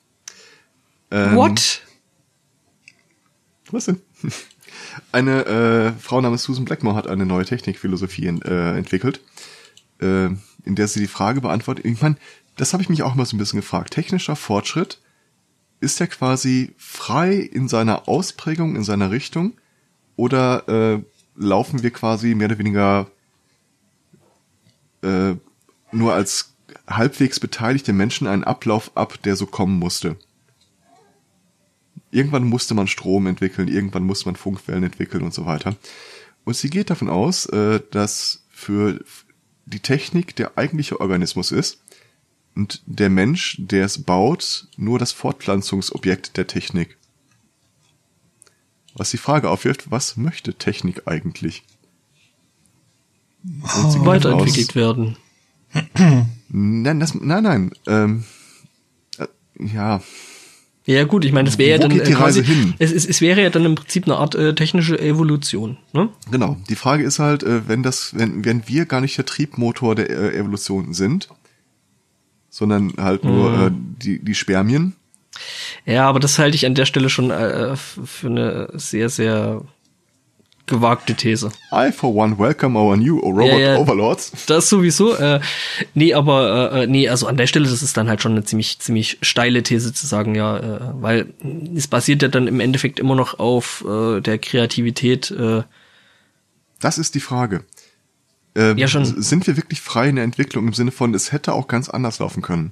Ähm, What? Was denn? [LAUGHS] Eine äh, Frau namens Susan Blackmore hat eine neue Technikphilosophie äh, entwickelt, äh, in der sie die Frage beantwortet. Ich meine, das habe ich mich auch mal so ein bisschen gefragt. Technischer Fortschritt ist ja quasi frei in seiner Ausprägung, in seiner Richtung, oder äh, laufen wir quasi mehr oder weniger äh, nur als halbwegs beteiligte Menschen einen Ablauf ab, der so kommen musste? Irgendwann musste man Strom entwickeln, irgendwann musste man Funkwellen entwickeln und so weiter. Und sie geht davon aus, äh, dass für die Technik der eigentliche Organismus ist und der Mensch, der es baut, nur das Fortpflanzungsobjekt der Technik. Was die Frage aufwirft, was möchte Technik eigentlich? Und sie geht Weiterentwickelt werden. [CLEARS THROAT] Nein, das, nein, nein. Ähm, äh, ja, Ja gut, ich meine, das wäre ja dann äh, quasi? Es, es, es wäre ja dann im Prinzip eine Art äh, technische Evolution. Ne? Genau. Die Frage ist halt, äh, wenn das, wenn, wenn wir gar nicht der Triebmotor der äh, Evolution sind, sondern halt nur Mhm. äh, die, die Spermien, Ja, aber das halte ich an der Stelle schon äh, f- für eine sehr, sehr gewagte These. I for one welcome our new Robot Ja, ja. Overlords. Das sowieso. Äh, nee, aber äh, äh, nee, also an der Stelle, das ist dann halt schon eine ziemlich, ziemlich steile These zu sagen, ja, äh, weil es basiert ja dann im Endeffekt immer noch auf äh, der Kreativität. Äh, Das ist die Frage. Ähm, Ja, schon. Sind wir wirklich frei in der Entwicklung im Sinne von, es hätte auch ganz anders laufen können?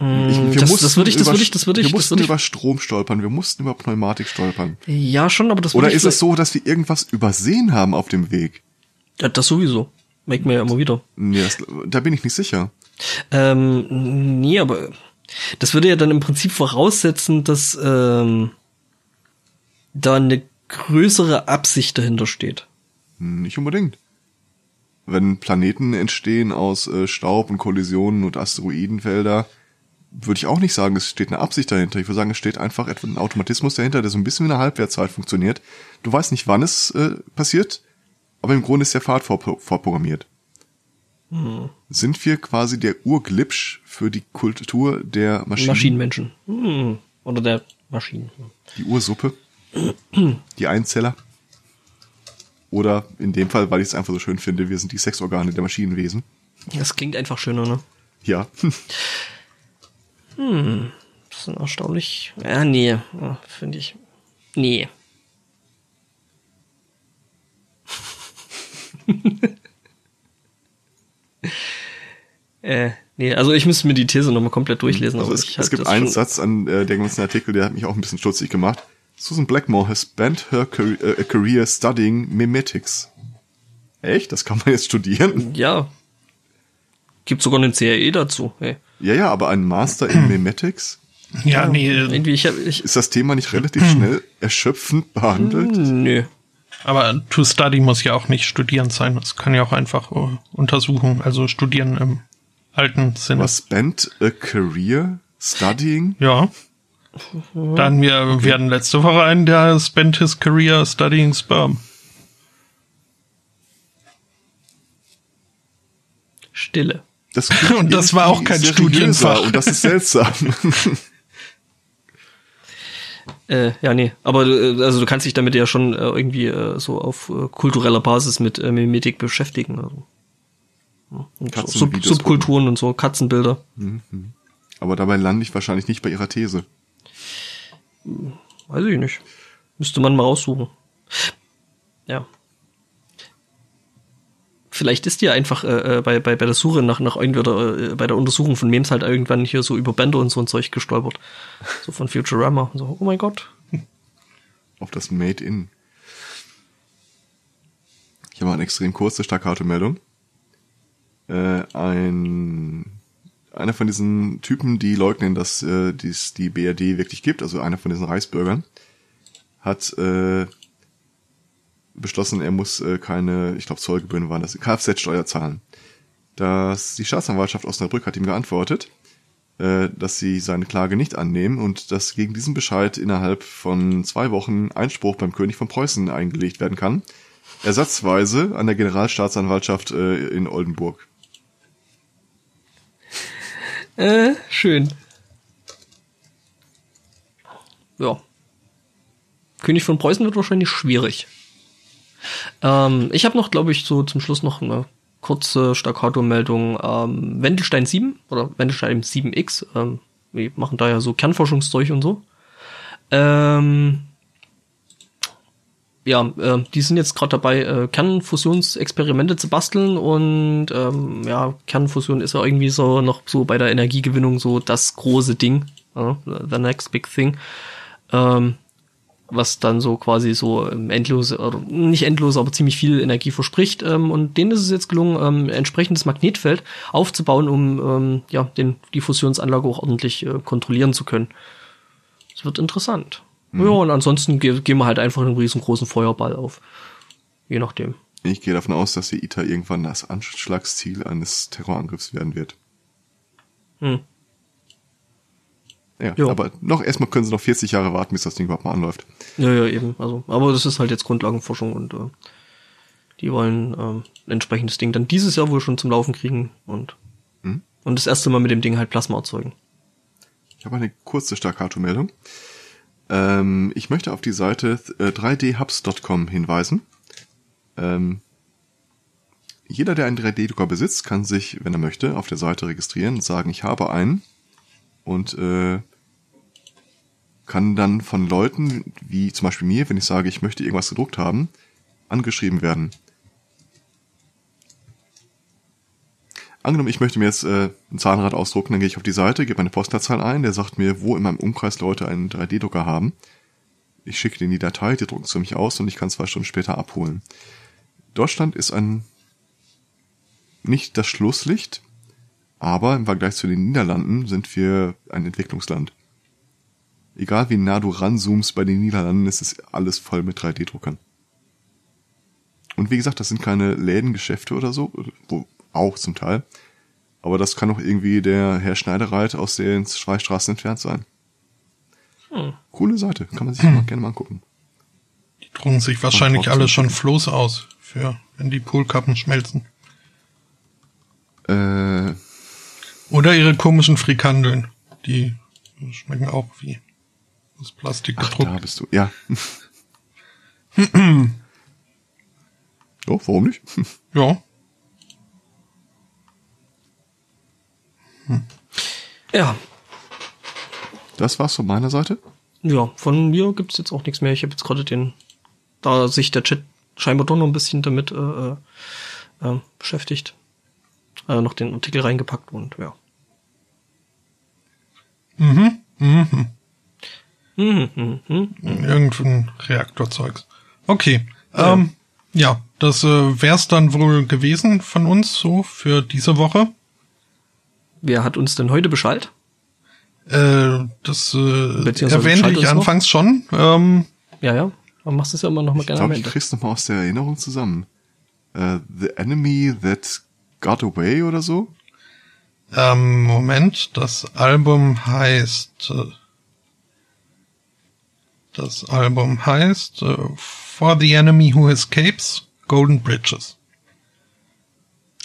Ich, Mm, das- das würde ich- das würde ich- das würde ich- wir mussten ich- über Strom stolpern, wir mussten über Pneumatik stolpern. ja, schon, aber das Oder ist es so, dass wir irgendwas übersehen haben auf dem Weg? Ja, das sowieso. Merkt man ja immer wieder. Nee, das, da bin ich nicht sicher. Ähm, nee, aber das würde ja dann im Prinzip voraussetzen, dass ähm, da eine größere Absicht dahinter steht. Hm, Nicht unbedingt. Wenn Planeten entstehen aus äh, Staub und Kollisionen und Asteroidenfelder, würde ich auch nicht sagen, es steht eine Absicht dahinter. Ich würde sagen, es steht einfach etwa ein Automatismus dahinter, der so ein bisschen wie eine Halbwertszeit funktioniert. Du weißt nicht, wann es äh, passiert, aber im Grunde ist der Pfad vorpro vorprogrammiert. Hm. Sind wir quasi der Urglitch für die Kultur der Maschinen? Maschinenmenschen. Hm. Oder der Maschinen. Die Ursuppe? die Einzeller? Oder in dem Fall, weil ich es einfach so schön finde, wir sind die Sexorgane der Maschinenwesen. Das klingt einfach schöner, ne? Ja. [LAUGHS] hm. Das ist erstaunlich. Ja, nee, finde ich. Nee. [LAUGHS] äh, nee, also ich müsste mir die These nochmal komplett durchlesen. Also es, es gibt einen Satz an äh, der ganzen Artikel, der hat mich auch ein bisschen stutzig gemacht. Susan Blackmore has spent her career, uh, career studying mimetics. Echt? Das kann man jetzt studieren? Ja. Gibt sogar eine CAE dazu. Hey. Ja, ja, aber ein Master in Mimetics? Ja, nee. Irgendwie, ich hab, ich Ist das Thema nicht relativ schnell erschöpfend behandelt? Nö. Aber to study muss ja auch nicht studieren sein. Das kann ja auch einfach uh, untersuchen, also studieren im alten Sinne. Was spent a career studying? Ja. Dann wir okay. werden letzte Woche ein, der spent his career studying sperm. Stille. Das [LAUGHS] und das war auch kein Studienfach. Und das ist seltsam. [LAUGHS] äh, ja, nee. Aber äh, also du kannst dich damit ja schon äh, irgendwie äh, so auf äh, kultureller Basis mit äh, Mimetik beschäftigen. Also. Und Sub Subkulturen und so, Katzenbilder. Mhm. Aber dabei lande ich wahrscheinlich nicht bei ihrer These. Weiß ich nicht. Müsste man mal raussuchen. Ja. Vielleicht ist die einfach äh, äh, bei, bei, bei der Suche nach, nach irgendwie, äh, bei der Untersuchung von Memes halt irgendwann hier so über Bänder und so ein Zeug gestolpert. So von Futurama. So, oh mein Gott. Auf das Made in. Ich habe eine extrem kurze Staccato-Meldung. Äh, ein einer von diesen Typen, die leugnen, dass äh, dies die BRD wirklich gibt, also einer von diesen Reichsbürgern, hat äh, beschlossen, er muss äh, keine, ich glaube Zollgebühren waren das, Kfz-Steuer zahlen. Das, die Staatsanwaltschaft Osnabrück hat ihm geantwortet, äh, dass sie seine Klage nicht annehmen und dass gegen diesen Bescheid innerhalb von zwei Wochen Einspruch beim König von Preußen eingelegt werden kann. Ersatzweise an der Generalstaatsanwaltschaft äh, in Oldenburg. Äh, schön. Ja. König von Preußen wird wahrscheinlich schwierig. Ähm, ich habe noch, glaube ich, so zum Schluss noch eine kurze Staccato-Meldung. Ähm, Wendelstein 7 oder Wendelstein 7X. Ähm, wir machen da ja so Kernforschungszeug und so. Ähm, ja, äh, die sind jetzt gerade dabei, äh, Kernfusionsexperimente zu basteln und ähm, ja, Kernfusion ist ja irgendwie so noch so bei der Energiegewinnung so das große Ding, äh, the next big thing, ähm, was dann so quasi so ähm, endlos, oder nicht endlos, aber ziemlich viel Energie verspricht ähm, und denen ist es jetzt gelungen, ähm, entsprechendes Magnetfeld aufzubauen, um ja den die Fusionsanlage auch ordentlich äh, kontrollieren zu können. Es wird interessant. Mhm. Ja, und ansonsten ge gehen wir halt einfach einen riesengroßen Feuerball auf. Je nachdem. Ich gehe davon aus, dass die ITER irgendwann das Anschlagsziel eines Terrorangriffs werden wird. Hm. Ja, jo. aber noch erstmal können sie noch 40 Jahre warten, bis das Ding überhaupt mal anläuft. Ja, ja, eben. Also, aber das ist halt jetzt Grundlagenforschung und äh, die wollen ähm, ein entsprechendes Ding dann dieses Jahr wohl schon zum Laufen kriegen und hm? und das erste Mal mit dem Ding halt Plasma erzeugen. Ich habe eine kurze Staccato-Meldung. Ähm, ich möchte auf die Seite äh, 3dhubs.com hinweisen. Ähm, jeder, der einen 3D-Drucker besitzt, kann sich, wenn er möchte, auf der Seite registrieren und sagen, ich habe einen. Und äh, kann dann von Leuten, wie zum Beispiel mir, wenn ich sage, ich möchte irgendwas gedruckt haben, angeschrieben werden. Angenommen, ich möchte mir jetzt äh, ein Zahnrad ausdrucken, dann gehe ich auf die Seite, gebe meine Postleitzahl ein, der sagt mir, wo in meinem Umkreis Leute einen 3D-Drucker haben. Ich schicke denen die Datei, die drucken es für mich aus und ich kann zwei Stunden später abholen. Deutschland ist ein nicht das Schlusslicht, aber im Vergleich zu den Niederlanden sind wir ein Entwicklungsland. Egal wie nah du ranzoomst bei den Niederlanden, ist es alles voll mit 3D-Druckern. Und wie gesagt, das sind keine Lädengeschäfte oder so, wo auch zum Teil. Aber das kann doch irgendwie der Herr Schneidereit aus den zwei Straßen entfernt sein. Coole Seite, kann man sich mal [CLEARS THROAT] gerne mal angucken. Die trugen sich wahrscheinlich alle schon Floß aus, für wenn die Poolkappen schmelzen. Äh, Oder ihre komischen Frikandeln. Die schmecken auch wie aus Plastik ach, gedruckt. da bist du. Ja. [CLEARS THROAT] oh, warum nicht? [LAUGHS] Ja. Ja, Das war's von meiner Seite. ja, von mir gibt's jetzt auch nichts mehr. Ich habe jetzt gerade den, da sich der Chat scheinbar doch noch ein bisschen damit äh, äh, äh, beschäftigt, äh, noch den Artikel reingepackt und ja. Mhm. Mhm. Mhm, mhm, mhm. Irgendein Reaktorzeugs. Okay. Ja, ähm, ja das äh, wär's dann wohl gewesen von uns so für diese Woche. Wer hat uns denn heute Bescheid? Äh, das äh, erwähnte ich uns noch? anfangs schon. Ähm, Ja, ja. Man macht es ja immer noch mal Ich gerne am glaube, ich krieg's noch mal aus der Erinnerung zusammen. Äh, The Enemy That Got Away oder so? ähm, Moment, das Album heißt äh, das Album heißt äh, For the Enemy Who Escapes Golden Bridges.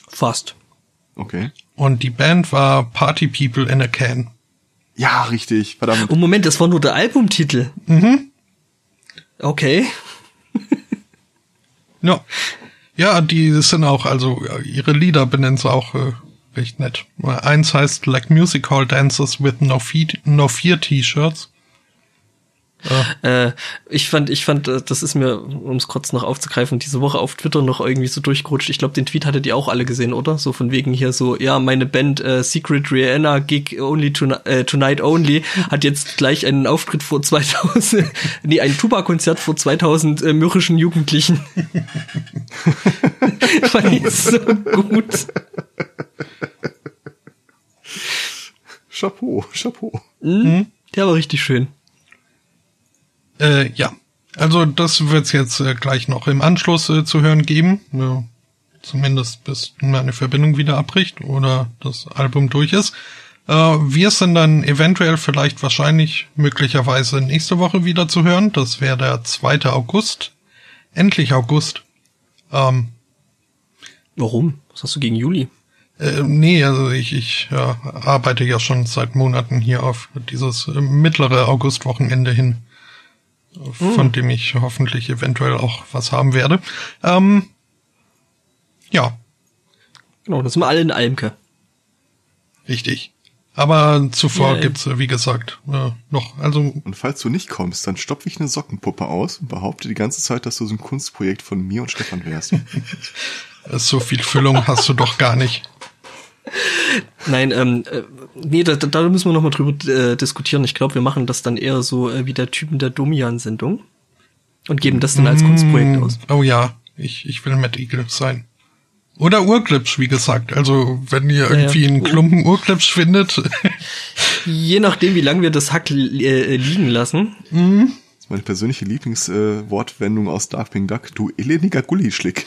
Fast. Okay. Und die Band war Party People in a Can. Ja, richtig. Verdammt. Oh Moment, das war nur der Albumtitel. Mhm. Okay. Ja. [LAUGHS] Ja, die sind auch, also ihre Lieder benennen sie auch äh, recht nett. Eins heißt Like Music Hall Dancers with No, Feet, no Fear T-Shirts. Äh, ich fand, ich fand, äh, das ist mir, um es kurz noch aufzugreifen, diese Woche auf Twitter noch irgendwie so durchgerutscht. Ich glaube, den Tweet hattet ihr auch alle gesehen, oder? So von wegen hier so, ja, meine Band äh, Secret Rihanna Gig Only toni äh, Tonight Only hat jetzt gleich einen Auftritt vor 2000, [LAUGHS] nee, ein Tuba-Konzert vor 2000 äh, mürrischen Jugendlichen. [LAUGHS] fand ich so gut. Chapeau, Chapeau. Mhm. Der war richtig schön. Äh, ja. Also das wird's jetzt äh, gleich noch im Anschluss äh, zu hören geben. Ja, zumindest bis meine Verbindung wieder abbricht oder das Album durch ist. Äh, wir sind dann eventuell vielleicht wahrscheinlich möglicherweise nächste Woche wieder zu hören. Das wäre der 2. August. Endlich August. Ähm, Warum? Was hast du gegen Juli? Äh, nee, also ich, ich äh, arbeite ja schon seit Monaten hier auf dieses äh, mittlere Augustwochenende hin, von dem ich hoffentlich eventuell auch was haben werde. Ähm, ja, Genau, das sind wir alle in Almke. richtig. Aber zuvor Yay. gibt's wie gesagt, äh, noch, also Und falls du nicht kommst, dann stopfe ich eine Sockenpuppe aus und behaupte die ganze Zeit, dass du so ein Kunstprojekt von mir und Stefan wärst. [LAUGHS] so viel Füllung hast du doch gar nicht. Nein, ähm, äh, nee, da, da müssen wir noch mal drüber äh, diskutieren. Ich glaube, wir machen das dann eher so äh, wie der Typen der Domian-Sendung und geben das dann als Kunstprojekt aus. Oh ja, ich, ich will Matt Eagle sein. Oder Urklipsch, wie gesagt. Also, wenn ihr irgendwie ja. einen Klumpen Urklipsch findet, [LAUGHS] Je nachdem, wie lange wir das Hack li- äh, liegen lassen. Das ist meine persönliche Lieblingswortwendung äh, aus Darkwing Duck. Du eleniger Gullischlick.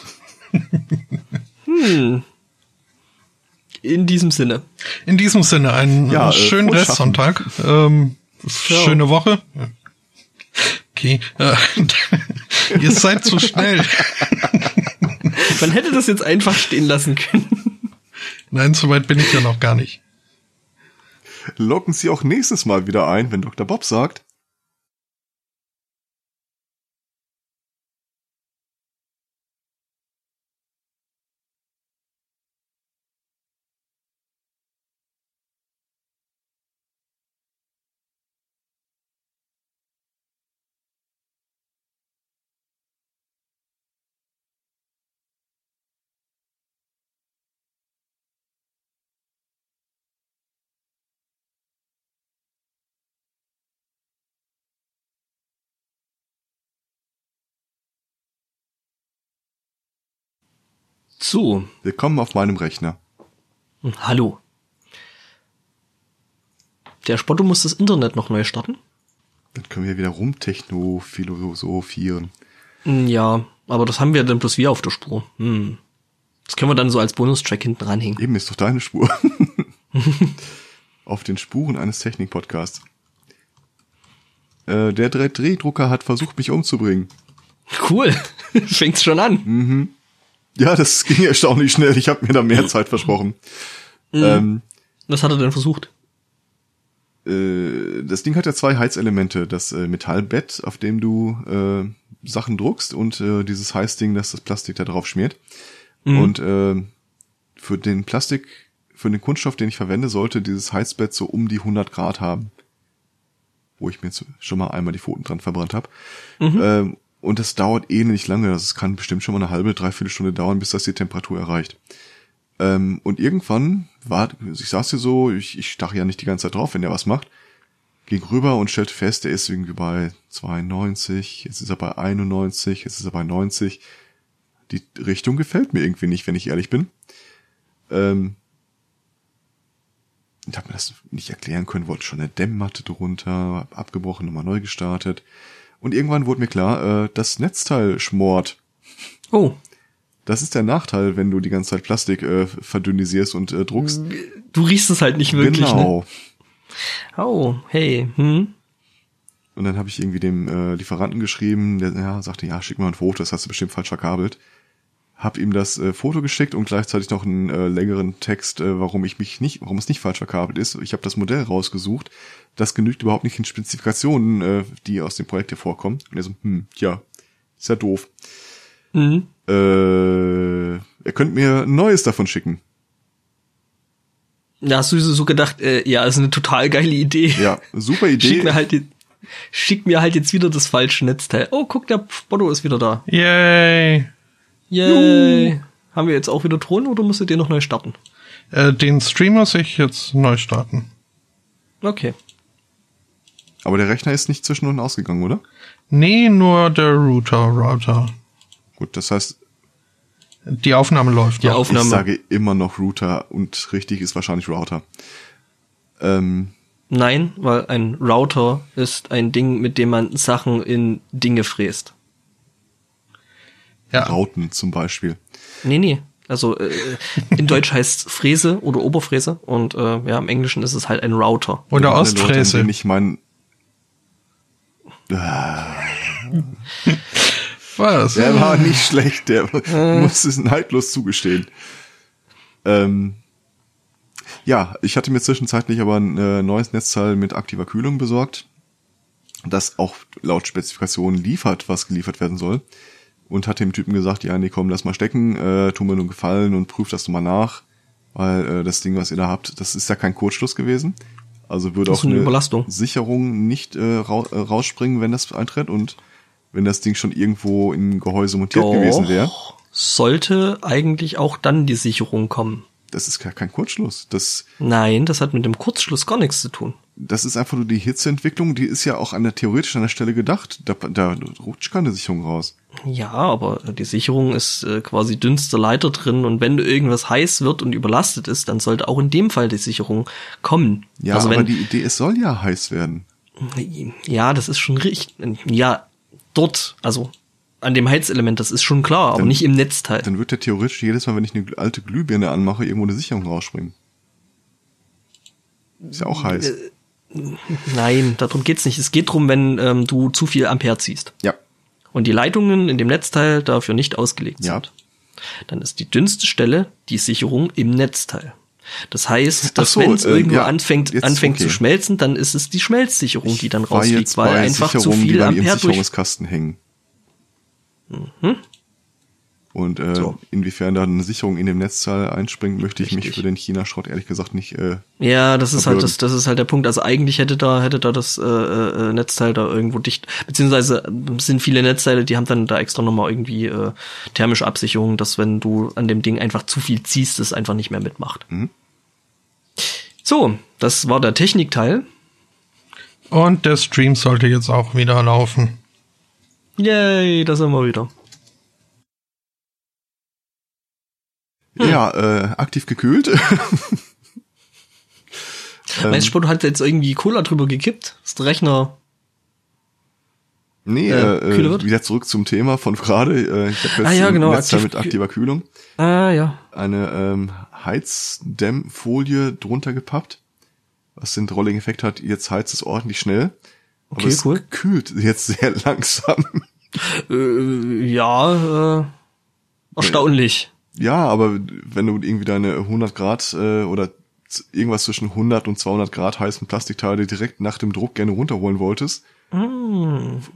In diesem Sinne. In diesem Sinne, einen Ja, äh, äh, schönen frohes Restsonntag. Ähm, schöne Woche. Okay. Äh, [LAUGHS] ihr seid zu schnell. [LAUGHS] Man hätte das jetzt einfach stehen lassen können. Nein, so weit bin ich ja noch gar nicht. Locken Sie auch nächstes Mal wieder ein, wenn Dr. Bob sagt. So, Willkommen auf meinem Rechner. hallo. Der Spotto muss das Internet noch neu starten. Dann können wir wieder rumtechno philosophieren. Hm, Ja, aber das haben wir dann bloß wir auf der Spur. Hm. Das können wir dann so als Bonustrack hinten ranhängen. Eben ist doch deine Spur. [LAUGHS] Auf den Spuren eines Technik-Podcasts. Äh, der 3D-Drucker hat versucht, mich umzubringen. Cool. [LAUGHS] Fängt's schon an. Ja, das [LAUGHS] ging erstaunlich schnell. Ich habe mir da mehr Zeit versprochen. Ähm, Was hat er denn versucht? äh, das Ding hat ja zwei Heizelemente. Das äh, Metallbett, auf dem du äh, Sachen druckst und äh, dieses Heizding, das das Plastik da drauf schmiert. Und äh, für den Plastik, für den Kunststoff, den ich verwende, sollte dieses Heizbett so um die 100 Grad haben. Wo ich mir jetzt schon mal einmal die Pfoten dran verbrannt habe. Ähm, und das dauert eh nicht lange. Das kann bestimmt schon mal eine halbe, dreiviertel Stunde dauern, bis das die Temperatur erreicht. Ähm, und irgendwann war, ich saß hier so, ich, ich stach ja nicht die ganze Zeit drauf, wenn der was macht, ging rüber und stellte fest, der ist irgendwie bei 92, jetzt ist er bei 91, jetzt ist er bei 90. Die Richtung gefällt mir irgendwie nicht, wenn ich ehrlich bin. Ähm, ich habe mir das nicht erklären können, wollte schon eine Dämmmatte drunter, abgebrochen, nochmal neu gestartet. Und irgendwann wurde mir klar, äh, das Netzteil schmort. Oh, Das ist der Nachteil, wenn du die ganze Zeit Plastik äh, verdünnisierst und äh, druckst. du riechst es halt nicht wirklich, genau. ne? Oh, hey, hm? Und dann habe ich irgendwie dem äh, Lieferanten geschrieben, der ja, sagte, ja, schick mal ein Foto, das hast du bestimmt falsch verkabelt. Hab ihm das äh, Foto geschickt und gleichzeitig noch einen äh, längeren Text, äh, warum ich mich nicht, warum es nicht falsch verkabelt ist. Ich habe das Modell rausgesucht. Das genügt überhaupt nicht in Spezifikationen, äh, die aus dem Projekt hier vorkommen. Und er so, hm, ja, ist ja doof. Mhm. Äh, er könnte mir ein neues davon schicken. Da hast du so gedacht, äh, ja, ist eine total geile Idee. Ja, super [LAUGHS] Idee. Schick mir halt die, schick mir halt jetzt wieder das falsche Netzteil. Oh, guck, der Spotto ist wieder da. Yay. Yay. Haben wir jetzt auch wieder Ton oder musstet ihr noch neu starten? Äh, den Stream muss ich jetzt neu starten. Okay. Aber der Rechner ist nicht zwischendurch ausgegangen, oder? Nee, nur der Router, Router. Gut, das heißt, Die Aufnahme läuft Die noch. Aufnahme. ich sage immer noch Router und richtig ist wahrscheinlich Router. Ähm, Nein, weil ein Router ist ein Ding, mit dem man Sachen in Dinge fräst. Ja. Rauten zum Beispiel. Nee, nee. Also äh, in Deutsch heißt Fräse oder Oberfräse und äh, ja, im Englischen ist es halt ein Router. Oder Leute, Ostfräse. denen Ich mein, Was? der war nicht schlecht, der muss es neidlos zugestehen. Ähm, ja, ich hatte mir zwischenzeitlich aber ein äh, neues Netzteil mit aktiver Kühlung besorgt, das auch laut Spezifikation liefert, was geliefert werden soll. Und hat dem Typen gesagt, ja, nee, komm, lass mal stecken, äh, tu mir nur Gefallen und prüf das doch mal nach, weil äh, das Ding, was ihr da habt, das ist ja kein Kurzschluss gewesen. Also würde auch ist eine Überlastung. Sicherung nicht äh, rau äh, rausspringen, wenn das eintritt und wenn das Ding schon irgendwo im Gehäuse montiert gewesen wäre. Sollte eigentlich auch dann die Sicherung kommen. Das ist gar kein Kurzschluss. Das, Nein, das hat mit dem Kurzschluss gar nichts zu tun. das ist einfach nur die Hitzeentwicklung, die ist ja auch an der theoretisch an der Stelle gedacht. Da, da rutscht keine Sicherung raus. Ja, aber die Sicherung ist äh, quasi dünnster Leiter drin und wenn irgendwas heiß wird und überlastet ist, dann sollte auch in dem Fall die Sicherung kommen. Ja, also aber wenn, die Idee, es soll ja heiß werden. ja, das ist schon richtig. Ja, dort, also an dem Heizelement, das ist schon klar, aber Dann- nicht im Netzteil. Dann wird ja theoretisch jedes Mal, wenn ich eine alte Glühbirne anmache, irgendwo eine Sicherung rausspringen. Ist ja auch heiß. Äh, Nein, darum geht's nicht. Es geht drum, wenn ähm, du zu viel Ampere ziehst Ja. Und die Leitungen in dem Netzteil dafür nicht ausgelegt Ja. sind. Dann ist die dünnste Stelle die Sicherung im Netzteil. Das heißt, dass so, wenn es äh, irgendwo ja, anfängt, jetzt anfängt okay. zu schmelzen, dann ist es die Schmelzsicherung, die dann rausfliegt, weil einfach zu Sicherungen, die viel Ampere durch. Sicherungskasten hängen. Und äh, So. inwiefern da eine Sicherung in dem Netzteil einspringt, möchte ich mich für den China-Schrott ehrlich gesagt nicht. Äh, Ja, das ist halt das, das ist halt der Punkt. Also eigentlich hätte da hätte da das äh, äh, Netzteil da irgendwo dicht, beziehungsweise äh, sind viele Netzteile, die haben dann da extra nochmal irgendwie äh, thermische Absicherung, dass wenn du an dem Ding einfach zu viel ziehst, es einfach nicht mehr mitmacht. Mhm. So, das war der Technikteil. Und der Stream sollte jetzt auch wieder laufen. Yay, da sind wir wieder. Ja, äh, aktiv gekühlt. Ähm, [LAUGHS] Meinst du, du hat jetzt irgendwie Cola drüber gekippt? Ist der Rechner Nee, Äh, äh, äh, wieder zurück zum Thema von gerade. Äh, ich habe jetzt Ah, ja, genau, aktiv- mit aktiver Kühlung Ah, ja. eine ähm, Heizdämmfolie drunter gepappt, was den drolligen Effekt hat, jetzt heizt es ordentlich schnell. Aber Okay, es cool. kühlt jetzt sehr [LAUGHS] langsam. Äh, ja, äh, erstaunlich. Ja, aber wenn du irgendwie deine 100 Grad äh, oder irgendwas zwischen 100 und 200 Grad heißen Plastikteile direkt nach dem Druck gerne runterholen wolltest,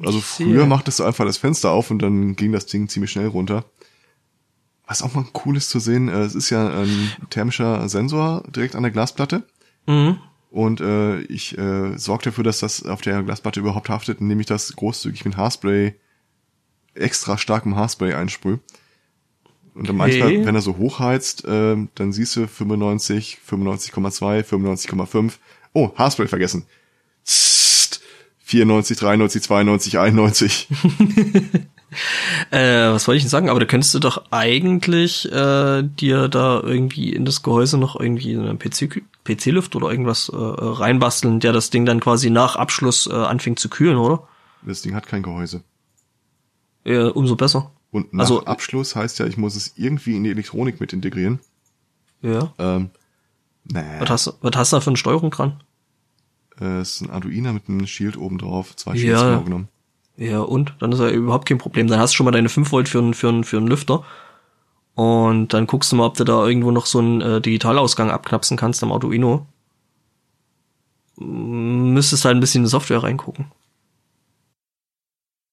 also sehe. früher machtest du einfach das Fenster auf und dann ging das Ding ziemlich schnell runter. Was auch mal cool ist zu sehen, äh, es ist ja ein thermischer Sensor direkt an der Glasplatte. Mhm. Und äh, ich äh, sorge dafür, dass das auf der Glasplatte überhaupt haftet, indem ich das großzügig mit Haarspray, extra starkem Haarspray einsprühe. Und dann manchmal, Okay. wenn er so hochheizt, äh, dann siehst du 95, 95,2, 95,5. Oh, Haarspray vergessen. Zzt, 94, 93, 92, 91. Äh, was wollte ich denn sagen? Aber da könntest du doch eigentlich äh, dir da irgendwie in das Gehäuse noch irgendwie einen PC, PC-Lift oder irgendwas äh, reinbasteln, der das Ding dann quasi nach Abschluss äh, anfängt zu kühlen, oder? Das Ding hat kein Gehäuse. Äh, umso besser. Und nach Also- Abschluss heißt ja, ich muss es irgendwie in die Elektronik mit integrieren. Ja. Ähm, nee. Was hast, du- was hast du da für eine Steuerung dran? Äh, es ist ein Arduino mit einem Shield oben drauf. Zwei Ja. Shields genau genommen. Ja, und? Dann ist ja überhaupt kein Problem. Dann hast du schon mal deine 5 Volt für einen für einen- für einen Lüfter. Und dann guckst du mal, ob du da irgendwo noch so einen äh, Digitalausgang abknapsen kannst am Arduino. Müsstest halt ein bisschen in die Software reingucken.